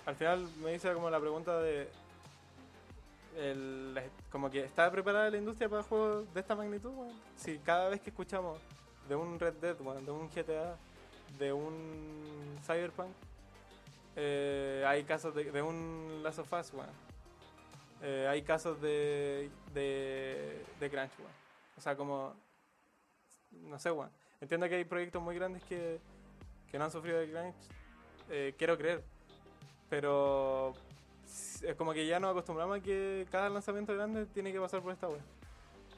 al final me hice como la pregunta de el- como que está preparada la industria para juegos de esta magnitud, weón? Si cada vez que escuchamos de un Red Dead, weón, de un GTA, de un Cyberpunk, eh, hay casos de, de un Last of Us, weón. Eh, hay casos de, de, de crunch, weón. O sea, como, no sé, weón. Entiendo que hay proyectos muy grandes que, que no han sufrido de crunch, eh, quiero creer. Pero es como que ya nos acostumbramos a que cada lanzamiento grande tiene que pasar por esta wea.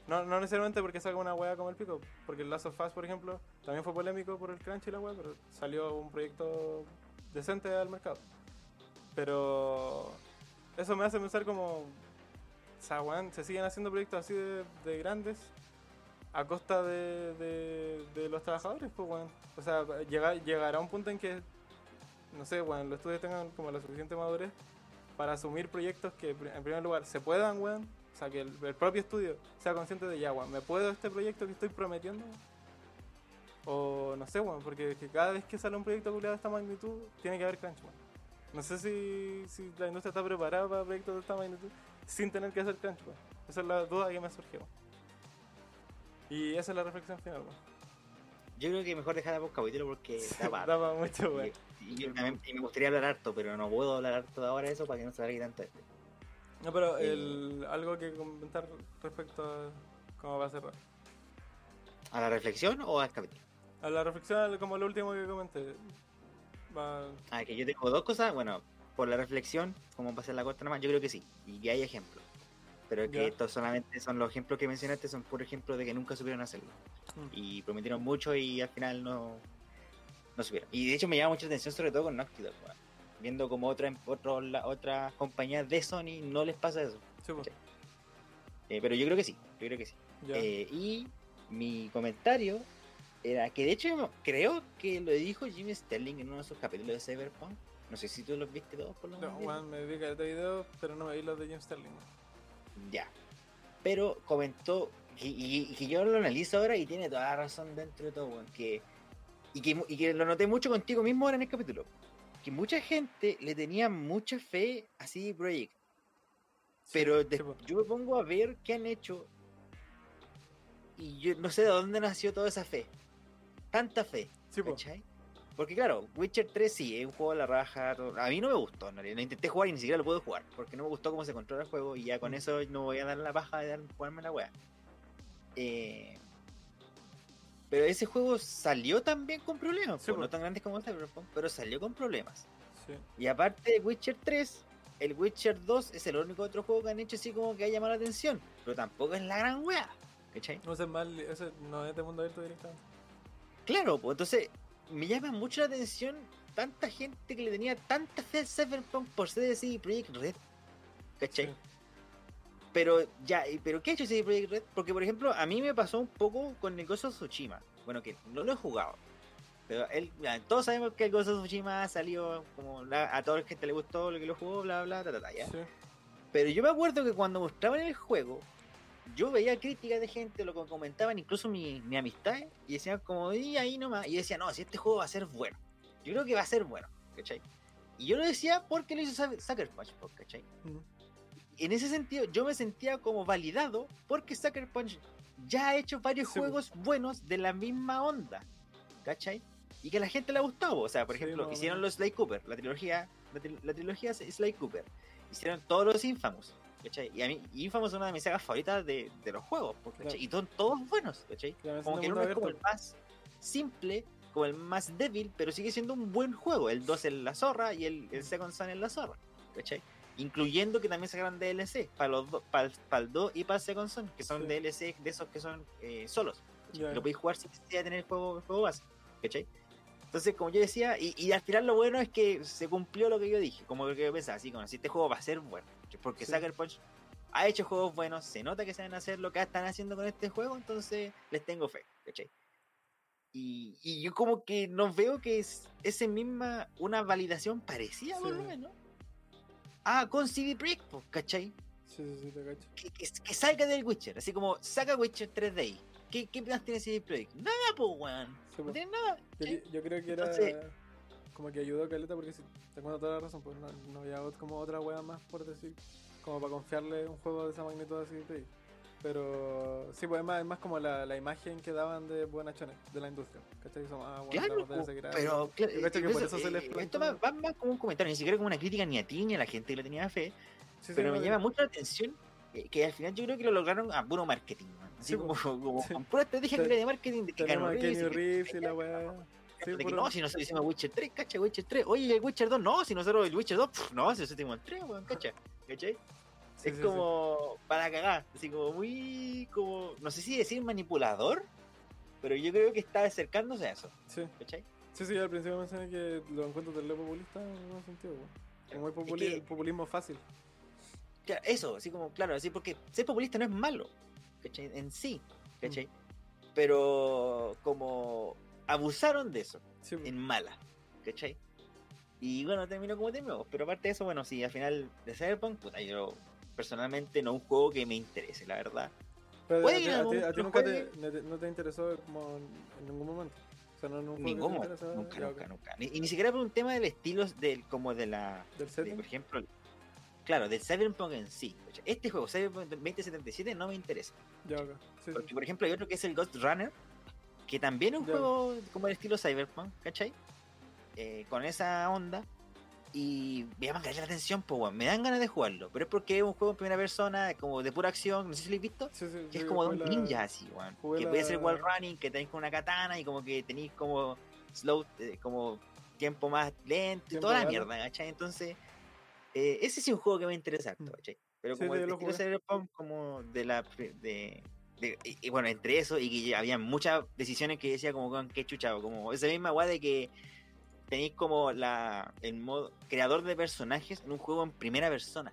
No, no necesariamente porque salga una wea como el pico, porque el Last of Us, por ejemplo, también fue polémico por el crunch y la wea, pero salió un proyecto decente al mercado. Pero eso me hace pensar como, weón, se siguen haciendo proyectos así de, de grandes a costa de, de, de los trabajadores, pues, weón. O sea, llegar, llegará un punto en que, no sé, weón, los estudios tengan como la suficiente madurez para asumir proyectos que, en primer lugar, se puedan, weón. O sea, que el, el propio estudio sea consciente de ya, weón, ¿me puedo este proyecto que estoy prometiendo? O no sé, weón, porque que cada vez que sale un proyecto culiado de esta magnitud, tiene que haber crunch, weón. No sé si, si la industria está preparada para proyectos de esta magnitud sin tener que hacer crunch, weón. Esa es la duda que me surgió. Y esa es la reflexión final, weón. Yo creo que mejor dejar por capítulo porque da para. [laughs] Mucho, weón. Y, a me gustaría hablar harto, pero no puedo hablar harto de ahora eso para que no se alargue tanto este. No, pero el, algo que comentar respecto a cómo va a cerrar. ¿A la reflexión o al capítulo? A la reflexión, como lo último que comenté. Va, Ah, que yo tengo dos cosas. Bueno, por la reflexión, como pasar la corta nomás, yo creo que sí. Y que hay ejemplos. Pero que Ya. estos solamente son los ejemplos que mencionaste, son por ejemplo de que nunca supieron hacerlo. Mm. Y prometieron mucho y al final no, no supieron. Y de hecho me llama mucha atención, sobre todo con Naughty. Viendo como otra, otro, la- otras compañías de Sony no les pasa eso. sí, pues, Eh, pero yo creo que sí, yo creo que sí. Eh, y mi comentario era que de hecho creo que lo dijo Jimmy Sterling en uno de sus capítulos de Cyberpunk. No sé si tú los viste todos por lo No, menos. weón, me vi este video, pero no me vi los de James Sterling. Ya. Pero comentó, y, y- yo lo analizo ahora y tiene toda la razón dentro de todo, weón, que, y, que, y que lo noté mucho contigo mismo ahora en el capítulo. Que mucha gente le tenía mucha fe a CD Projekt. Pero po. yo me pongo a ver qué han hecho y yo no sé de dónde nació toda esa fe. Tanta fe, Sí. ¿cachai? Porque claro, Witcher 3 sí, es un juego a la raja. todo- A mí no me gustó, realidad. Lo intenté jugar y ni siquiera lo pude jugar. Porque no me gustó cómo se controla el juego y ya con Mm. eso no voy a dar la paja de dar, jugarme la wea. Eh, pero ese juego salió también con problemas. Sí, pues, no tan grandes como Cyberpunk, pero salió con problemas. Sí. Y aparte de Witcher 3, el Witcher 2 es el único otro juego que han hecho así como que ha llamado la atención. Pero tampoco es la gran wea. ¿Cachai? No sé mal, ese no es de mundo abierto directamente. Claro, pues entonces me llama mucho la atención tanta gente que le tenía tanta fe al Cyberpunk por ser de CD Projekt Red. ¿Cachai? Sí. Pero ya, y- pero ¿qué ha hecho CD Projekt Red? Porque por ejemplo, a mí me pasó un poco con el Ghost of Tsushima. Bueno, que no lo he jugado. Pero él, todos sabemos que el Ghost of Tsushima salió como la- a toda la gente le gustó lo que lo jugó, bla bla, ta, ta, ta, ya. Sí. Pero yo me acuerdo que cuando mostraban el juego, yo veía críticas de gente, lo que comentaban incluso mi, mi amistad, y decían como, y ahí nomás, y yo decía, no, si este juego va a ser bueno, yo creo que va a ser bueno, ¿cachai? Y yo lo decía porque lo hizo Sucker Punch, pues, ¿cachai? Mm. En ese sentido, yo me sentía como validado porque Sucker Punch ya ha hecho varios Sí, pues. juegos buenos de la misma onda, ¿cachai? Y que a la gente le ha gustado, o sea, por Sí, ejemplo, hicieron los Sly Cooper, la trilogía, la, tri- la trilogía Sly Cooper, hicieron todos los Infamous, ¿cachai? Y a mí Infamous es una de mis sagas favoritas de, de los juegos, pues, ¿cachai? Claro. Y son todos buenos, ¿cachai? Claro, Como que uno es como el más simple, como el más débil, pero sigue siendo un buen juego. El 2 es la zorra y el, el Second Son es la zorra, ¿cachai? Incluyendo que también sacaron DLC para los dos, para el, para el 2 y para el Second Son, que son Sí. DLC de esos que son eh, solos. Ya. Lo podéis jugar sin necesidad de tener el juego, el juego base, ¿cachai? Entonces, como yo decía, y, y al final lo bueno es que se cumplió lo que yo dije, como que yo pensaba, así como si este juego va a ser bueno, porque Sí. Sucker Punch ha hecho juegos buenos, se nota que saben hacer lo que están haciendo con este juego, entonces les tengo fe, ¿cachai? Y, y yo como que no veo que es ese misma, una validación parecida por lo Sí. menos. Ah, con CD Projekt, pues, ¿cachai? Sí, sí, sí, te cacho. Que, que, que salga del Witcher, así como saca Witcher 3 de ahí. ¿Qué, qué tiene CD Projekt? Nada, pues, weón. Sí, No tiene nada. Yo, creo que era Entonces- como que ayudó a Caleta porque si te cuento toda la razón, pues no, no había como otra wea más por decir, como para confiarle un juego de esa magnitud así de ahí. Pero sí, pues es más, es más como la, la imagen que daban de buenachones de la industria. ¿Cachai? Somos, ah, bueno, Claro, ahí. pero claro, eh, que por eso, eso se les plantó- esto va, va más como un comentario, ni siquiera como una crítica ni a ti ni a la gente que le tenía fe, Sí, sí, pero no, me llama mucho la atención eh, que al final yo creo que lo lograron a puro marketing, man. así Sí, como, como Sí. con pura estrategia Te- que de marketing de que Kenny Reeves, y que- la wea. Sí, de que no, si nosotros hicimos Witcher 3, cacha, Witcher 3. Oye, el Witcher 2, no, si nosotros el Witcher 2, pff, no, si nosotros hicimos el 3, weón, cacha. ¿Cachai? Sí, es sí, sí. como para cagar, así como muy, como, no sé si decir manipulador, pero yo creo que está acercándose a eso, Sí. ¿cachai? Sí, sí, al principio mencioné que lo encuentro terrible populista en algún sentido. Como muy populi- que- populismo fácil. Claro, eso, así como, claro, así porque ser populista no es malo, ¿cachai? En sí, ¿cachai? Pero como abusaron de eso, Sí, en mala, ¿cachai? Y bueno, terminó como terminó, pero aparte de eso, bueno, sí, al final de Cyberpunk, puta, yo personalmente no es un juego que me interese, la verdad. Pero a Puede ti, a a nunca te, no te- interesó como en, ningún momento. O sea, no en nunca, ya, nunca, nunca. Ni- y ni siquiera por un tema del estilo, del, como de la, Del de, por ejemplo, claro, del Cyberpunk en sí. Este juego, Cyberpunk 2077, no me interesa. Ya, ok. Sí, sí. Porque, por ejemplo, hay otro que es el Ghost Runner, que también es un Ya. juego como el estilo Cyberpunk, ¿cachai? Eh, con esa onda. Y me llama la atención, pues, weón, me dan ganas de jugarlo. Pero es porque es un juego en primera persona, como de pura acción, no sé si lo habéis visto. Sí, sí, Que es como de un la- ninja así, jugué Que puede la- ser wall running, que tenéis con una katana y como que tenéis como slow, eh, como tiempo más lento y toda la mierda, ¿cachai? Entonces, eh, ese sí es un juego que me interesa Mm. ¿cachai? Pero como sí, el estilo. Cyberpunk, como de la. De, de- y, y bueno, entre eso y que había muchas decisiones que decía como qué chuchado, como esa misma weá de que tenéis como la el modo creador de personajes en un juego en primera persona.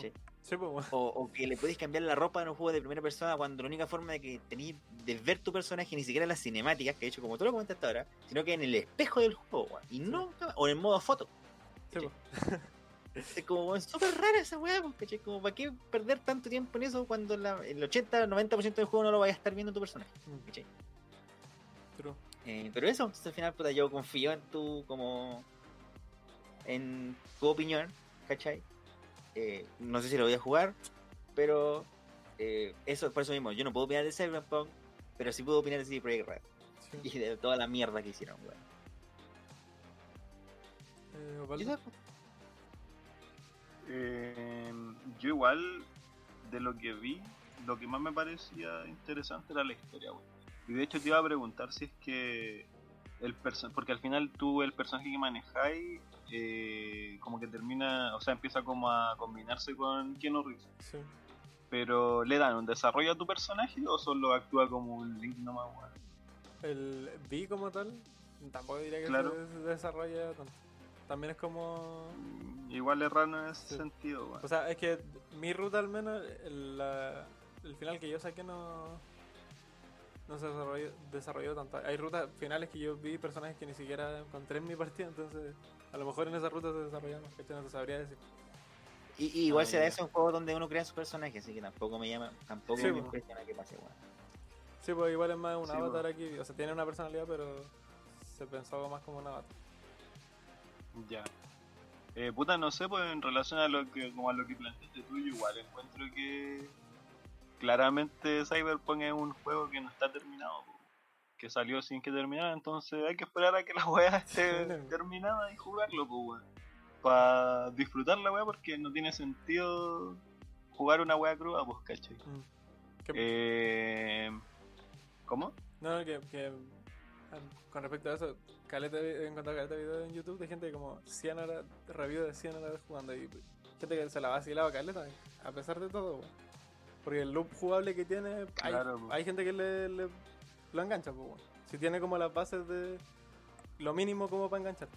Sí. Sí, pues. O, o que le podéis cambiar la ropa en un juego de primera persona cuando la única forma de que tenéis de ver tu personaje ni siquiera en las cinemáticas, que de hecho como tú lo comentaste ahora, sino que en el espejo del juego, weón, y nunca, o en modo foto. Pues. Es como weón, súper rara esa weá, ¿cachai? Como para qué perder tanto tiempo en eso cuando la- el 80-90% del juego no lo vayas a estar viendo tu personaje, Mm, ¿cachai? true. Eh, pero eso, entonces, al final, puta, yo confío en tu, como, en tu opinión, ¿cachai? Eh, no sé si lo voy a jugar, pero eh, eso, por eso mismo, yo no puedo opinar de Cyberpunk, pero sí puedo opinar de CD Projekt Red Sí. y de toda la mierda que hicieron, weón. Eh. Eh, yo igual, de lo que vi, lo que más me parecía interesante era la historia, weón. Y de hecho te iba a preguntar si es que el porque al final tú el personaje que manejáis eh, como que termina, o sea, empieza como a combinarse con Keanu Reeves. Sí. Pero ¿le dan un desarrollo a tu personaje o solo actúa como un Link nomás, weón? El vi como tal, tampoco diría que Claro. se desarrolla tanto. También es como... Igual es raro en ese Sí. sentido, weón. O sea, es que mi ruta al menos, el, la- el final que yo saqué no, no se desarrolló, desarrolló tanto. Hay rutas finales que yo vi personajes que ni siquiera encontré en mi partida, entonces a lo mejor en esa ruta se desarrollan más, ¿cachai? No te sabría decir. Y, y igual Ah, será eso un juego donde uno crea su personaje, así que tampoco me llama, tampoco Sí, me po. impresiona que pase, weón. Sí, pues igual es más un Sí, avatar pues. aquí, o sea, tiene una personalidad, pero se pensó más como un avatar. Ya. Eh, puta, no sé, pues en relación a lo que, como a lo que planteaste tú, yo igual encuentro que claramente Cyberpunk es un juego que no está terminado, que salió sin que terminara, entonces hay que esperar a que la [laughs] weá esté terminada y jugarlo, pues weón. Para disfrutar la weá porque no tiene sentido jugar una weá cruda, pues cachai. Mm. ¿Qué- Eh, ¿Cómo? No, que, que con respecto a eso, caleta, he encontrado caleta de videos en YouTube de gente como 100 horas, review de 100 horas jugando y gente que se la va vacilado caleta, a pesar de todo, weón. Porque el loop jugable que tiene, hay, hay gente que le, le- lo engancha, pues, weón. Si tiene como las bases de lo mínimo como para enganchar.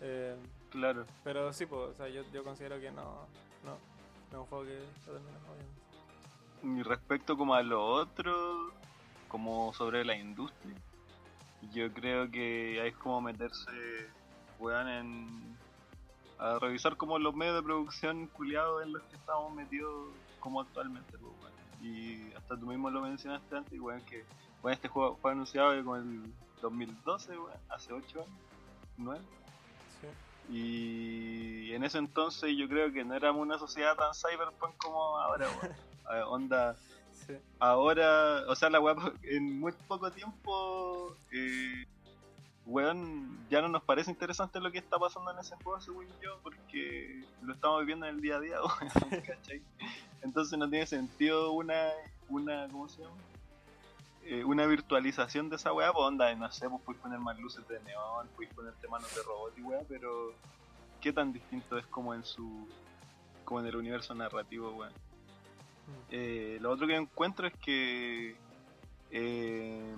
Eh, Claro. pero sí, pues, o sea, yo, yo considero que no, no, no es un juego que lo termina, obviamente. Y respecto como a lo otro, como sobre la industria, yo creo que hay como meterse, weón, en... a revisar como los medios de producción culiados en los que estamos metidos como actualmente, pues. Y hasta tú mismo lo mencionaste antes, weón, que weón, este juego fue anunciado como el 2012, weón, hace 8 años, 9. Sí. Y en ese entonces yo creo que no éramos una sociedad tan cyberpunk como ahora. Eh, [laughs] onda, Sí. ahora, o sea, la weá [laughs] en muy poco tiempo, eh, weón, ya no nos parece interesante lo que está pasando en ese juego, según yo, porque lo estamos viviendo en el día a día, [laughs] weón, ¿cachai? Entonces no tiene sentido una, una, ¿cómo se llama? Eh, una virtualización de esa weá, pues onda, no sé, pues puedes poner más luces de neón, puedes ponerte manos de robot y weá, pero ¿qué tan distinto es como en su, como en el universo narrativo, weón? Mm. Eh, lo otro que encuentro es que eh,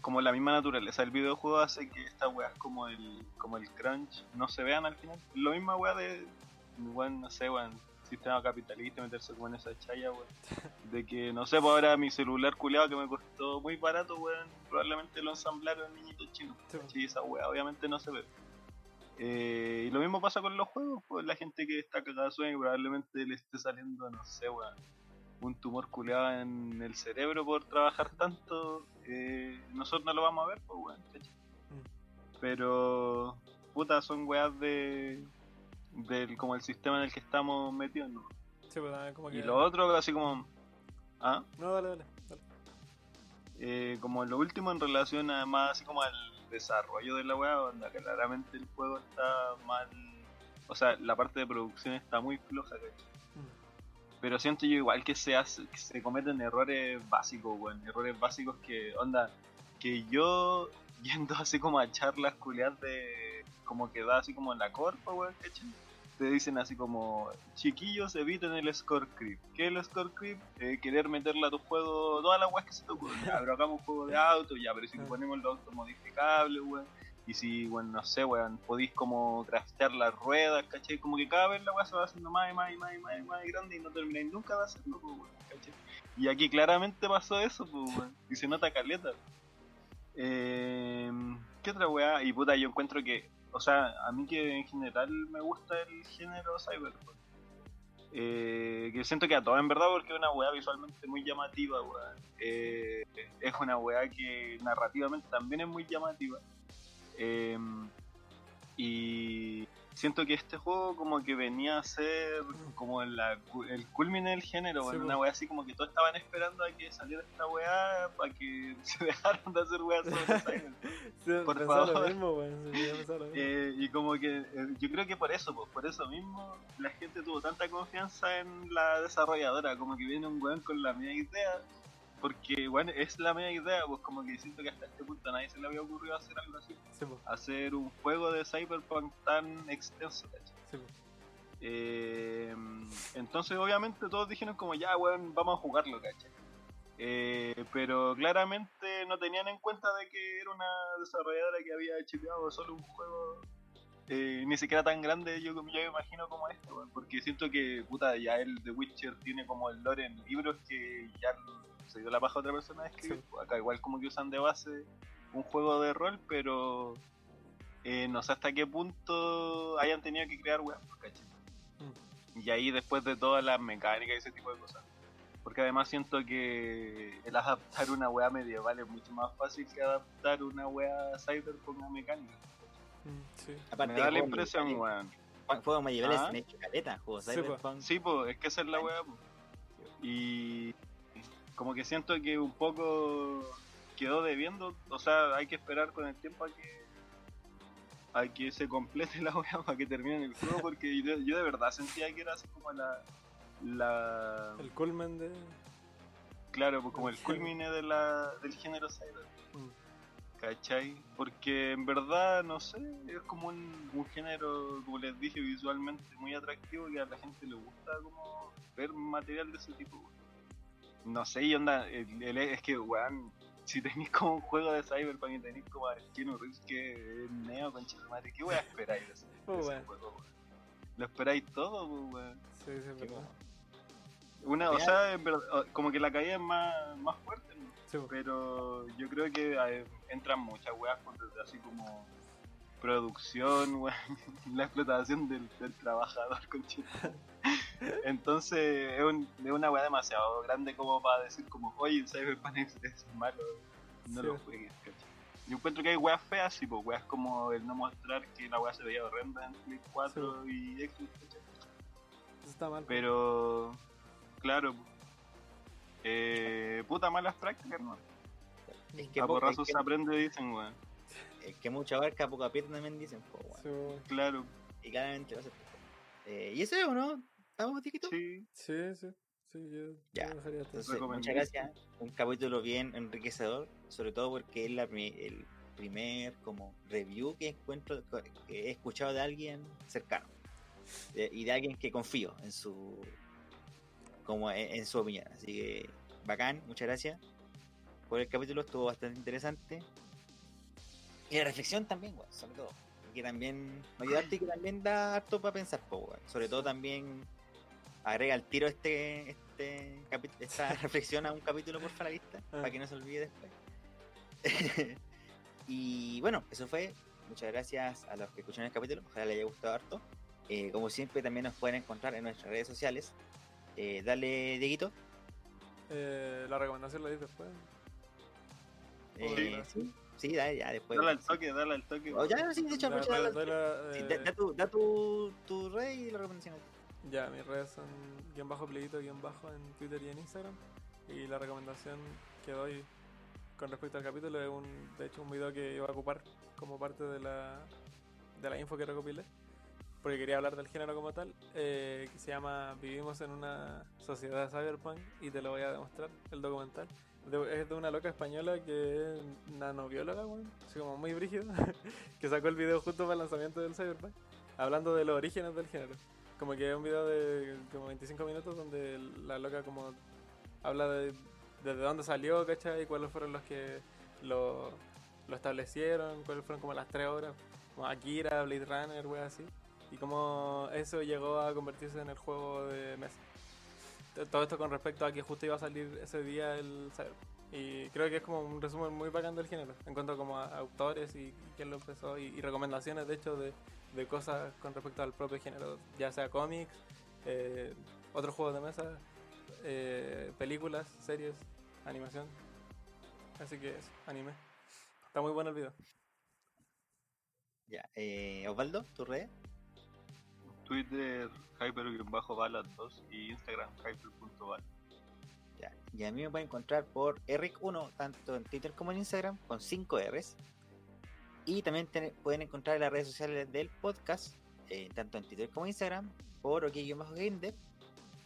como la misma naturaleza del videojuego hace que estas weas como el como el crunch no se vean al final. Lo misma wea de weón, no sé, weón, sistema capitalista, meterse como en esa chaya, weón. [laughs] De que no sé, pues ahora mi celular culeado que me costó muy barato, weón, probablemente lo ensamblaron niñitos chinos. Sí. esa wea obviamente no se ve. Eh, y lo mismo pasa con los juegos, pues la gente que está cagada sueño probablemente le esté saliendo, no sé, weón, un tumor culeado en el cerebro por trabajar tanto. Eh, nosotros no lo vamos a ver, pues weón. Mm. Pero, puta, son weas de. del como el sistema en el que estamos metidos, ¿no? Sí, pues como que... Y lo otro, así como. Ah, No, dale, dale. dale. eh, como lo último en relación a más así como al desarrollo de la wea, donde claramente el juego está mal. O sea, la parte de producción está muy floja, ¿cachai? Pero siento yo igual que se hace, que se cometen errores básicos, weón. Errores básicos que, onda, que yo [laughs] yendo así como a charlas culiadas de como que da así como en la corpa, weón, ¿cachai? Te dicen así como, chiquillos, eviten el score creep. ¿Qué es el score creep? Eh, querer meterle a tu juego todas las weas que se te ocurren. Ya, pero hagamos un juego de auto, ya, pero si [laughs] ponemos los autos modificables, weón. Y si, bueno, no sé, weón, podéis como craftear las ruedas, ¿cachai? Como que cada vez la weá se va haciendo más y más y más y más y más grande y no termináis nunca de hacerlo, pues, weón, ¿cachai? Y aquí claramente pasó eso, pues. Y se nota caleta. Eh, ¿Qué otra weá? Y puta, yo encuentro que, o sea, a mí que en general me gusta el género cyberpunk. Eh, que siento que a todos en verdad porque es una weá visualmente muy llamativa, weón. Eh, es una weá que narrativamente también es muy llamativa. Eh, y siento que este juego como que venía a ser como la, el culmine del género, Sí, una weá así como que todos estaban esperando a que saliera esta weá para que [laughs] se dejaran de hacer weas sobre. [laughs] Sí, Por favor. lo mismo, lo mismo. Eh, y como que eh, yo creo que por eso, pues, por eso mismo la gente tuvo tanta confianza en la desarrolladora, como que viene un weón con la media idea, porque bueno, es la media idea, pues como que siento que hasta este punto a nadie se le había ocurrido hacer algo así, Sí, pues, hacer un juego de Cyberpunk tan extenso, sí, pues. Eh, entonces obviamente todos dijeron como ya weón, vamos a jugarlo, ¿cachai? Eh, pero claramente no tenían en cuenta de que era una desarrolladora que había chipeado solo un juego eh, ni siquiera tan grande, yo, yo me imagino como weón, porque siento que puta ya el The Witcher tiene como el lore en libros que ya se dio la paja a otra persona de escribir. Sí. Acá igual como que usan de base un juego de rol, pero eh, no sé hasta qué punto hayan tenido que crear weas, pues. Mm. Y ahí después de todas las mecánicas y ese tipo de cosas. Porque además siento que el adaptar una wea medieval es mucho más fácil que adaptar una wea cyberpunk a mecánica. Mm, sí. Aparte, Me da la impresión, weón. Juegos medievales Ah. han hecho caleta, juegos Sí, po. cyberpunk. Sí, pues, es que esa es la weá, po. Y como que siento que un poco quedó debiendo, o sea, hay que esperar con el tiempo a que a que se complete la weá para que termine el juego, porque yo, yo de verdad sentía que era así como la la El culmen de. claro, pues como el culmine de la, del género cyber. Mm. ¿Cachai? Porque en verdad, no sé, es como un, un género, como les dije, visualmente muy atractivo que a la gente le gusta como ver material de ese tipo. No sé, y onda, el- el- es que, weón, si tenéis como un juego de Cyberpunk y tenéis como a Keanu Reeves que es Neo con madre, ¿qué weón esperáis de ese, de Oh, ese juego, weón? Lo esperáis todo, pues, weón. Sí, sí, verdad. Una, o sea, en verdad, como que la caída es más, más fuerte, ¿no? Sí, pero yo creo que eh, entran muchas weas por desde así como producción, weón, [laughs] la explotación del, del trabajador con Entonces es, un- es una wea demasiado grande como para decir como, oye, el Cyberpunk es, es malo, no Sí. lo juegues, ¿cachai? Yo encuentro que hay weas feas, sí, pues weas como el no mostrar que la wea se veía horrenda en Play 4 y Xbox, ¿cachai? Eso está mal. Pero, claro, eh, puta malas prácticas, ¿no? Es que, A po- es porrazos que- se aprende, dicen, weón. es que mucha barca, poca aprieta también dicen, po, weón. Sí. Claro, Y claramente va a ser. Eh, ¿Y eso es no? ¿Estamos tiquitos? sí. sí, sí. Sí, yo, Ya, yo. Entonces, muchas gracias. Un capítulo bien enriquecedor, sobre todo porque es la el primer como review que encuentro que he escuchado de alguien cercano de- y de alguien que confío en su como en, en su opinión. Así que bacán, muchas gracias por el capítulo, estuvo bastante interesante. Y la reflexión también, weón, sobre todo. Que también me ayudaste y que también da harto para pensar, po, weón. Sobre todo también agrega al tiro este, este esta [laughs] reflexión a un capítulo por la lista, Ah. para que no se olvide después. [laughs] y bueno, eso fue. Muchas gracias a los que escucharon el capítulo. Ojalá les haya gustado harto. Eh, como siempre, también nos pueden encontrar en nuestras redes sociales. Eh, dale, Dieguito. Eh, la recomendación la di después. Eh, sí, sí, dale, ya después. Dale al toque, dale al toque. Oh, ya, sí, de hecho, eh, da, da tu, da tu, tu red y la recomendación. Ya, mis redes son guion bajo playito guion bajo en Twitter y en Instagram. Y la recomendación que doy con respecto al capítulo es un, de hecho un video que iba a ocupar como parte de la, de la info que recopilé. Porque quería hablar del género como tal, eh, que se llama Vivimos en una sociedad cyberpunk y te lo voy a demostrar, el documental. De- es de una loca española que es nanobióloga, weón, así como muy brígido, [laughs] que sacó el video justo para el lanzamiento del cyberpunk, hablando de los orígenes del género. Como que es un video de como 25 minutos donde la loca como habla de desde dónde salió, ¿cachai? Y cuáles fueron los que lo, lo establecieron, cuáles fueron como las tres obras, como Akira, Blade Runner, wey así. Y cómo eso llegó a convertirse en el juego de mesa. Todo esto con respecto a que justo iba a salir ese día el Cyberpunk. Y creo que es como un resumen muy bacán del género, en cuanto como a autores y, y quién lo empezó, y, y recomendaciones de hecho de, de cosas con respecto al propio género, ya sea cómics, eh, otros juegos de mesa, eh, películas, series, animación. Así que eso, anime. Está muy bueno el video. Ya, eh, Osvaldo, tu red. Twitter, hyper-balat2 y Instagram, hyper.bal. Ya. Y a mí me pueden encontrar por Eric1, tanto en Twitter como en Instagram, con 5 Rs. Y también pueden encontrar en las redes sociales del podcast, eh, tanto en Twitter como en Instagram, por OK-GameDev.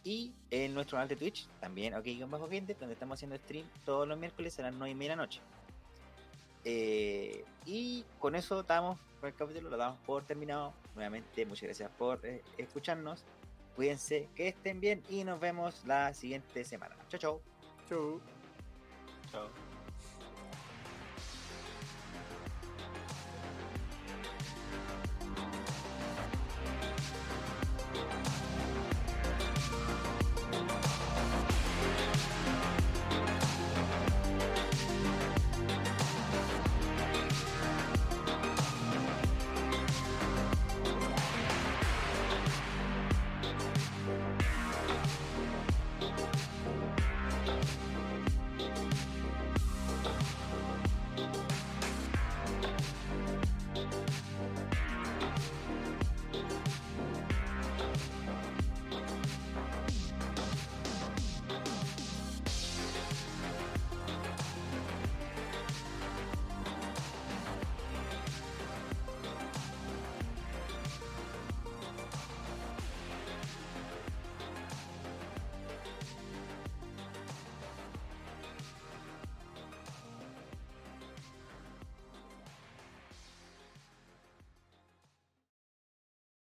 Y en nuestro canal de Twitch, también OK-GameDev, donde estamos haciendo stream todos los miércoles a las 9 y media de la noche. Eh, y con eso estamos con el capítulo, lo damos por terminado. Nuevamente, muchas gracias por eh, escucharnos. Cuídense, que estén bien y nos vemos la siguiente semana. Chao, chao. Chau. Chao.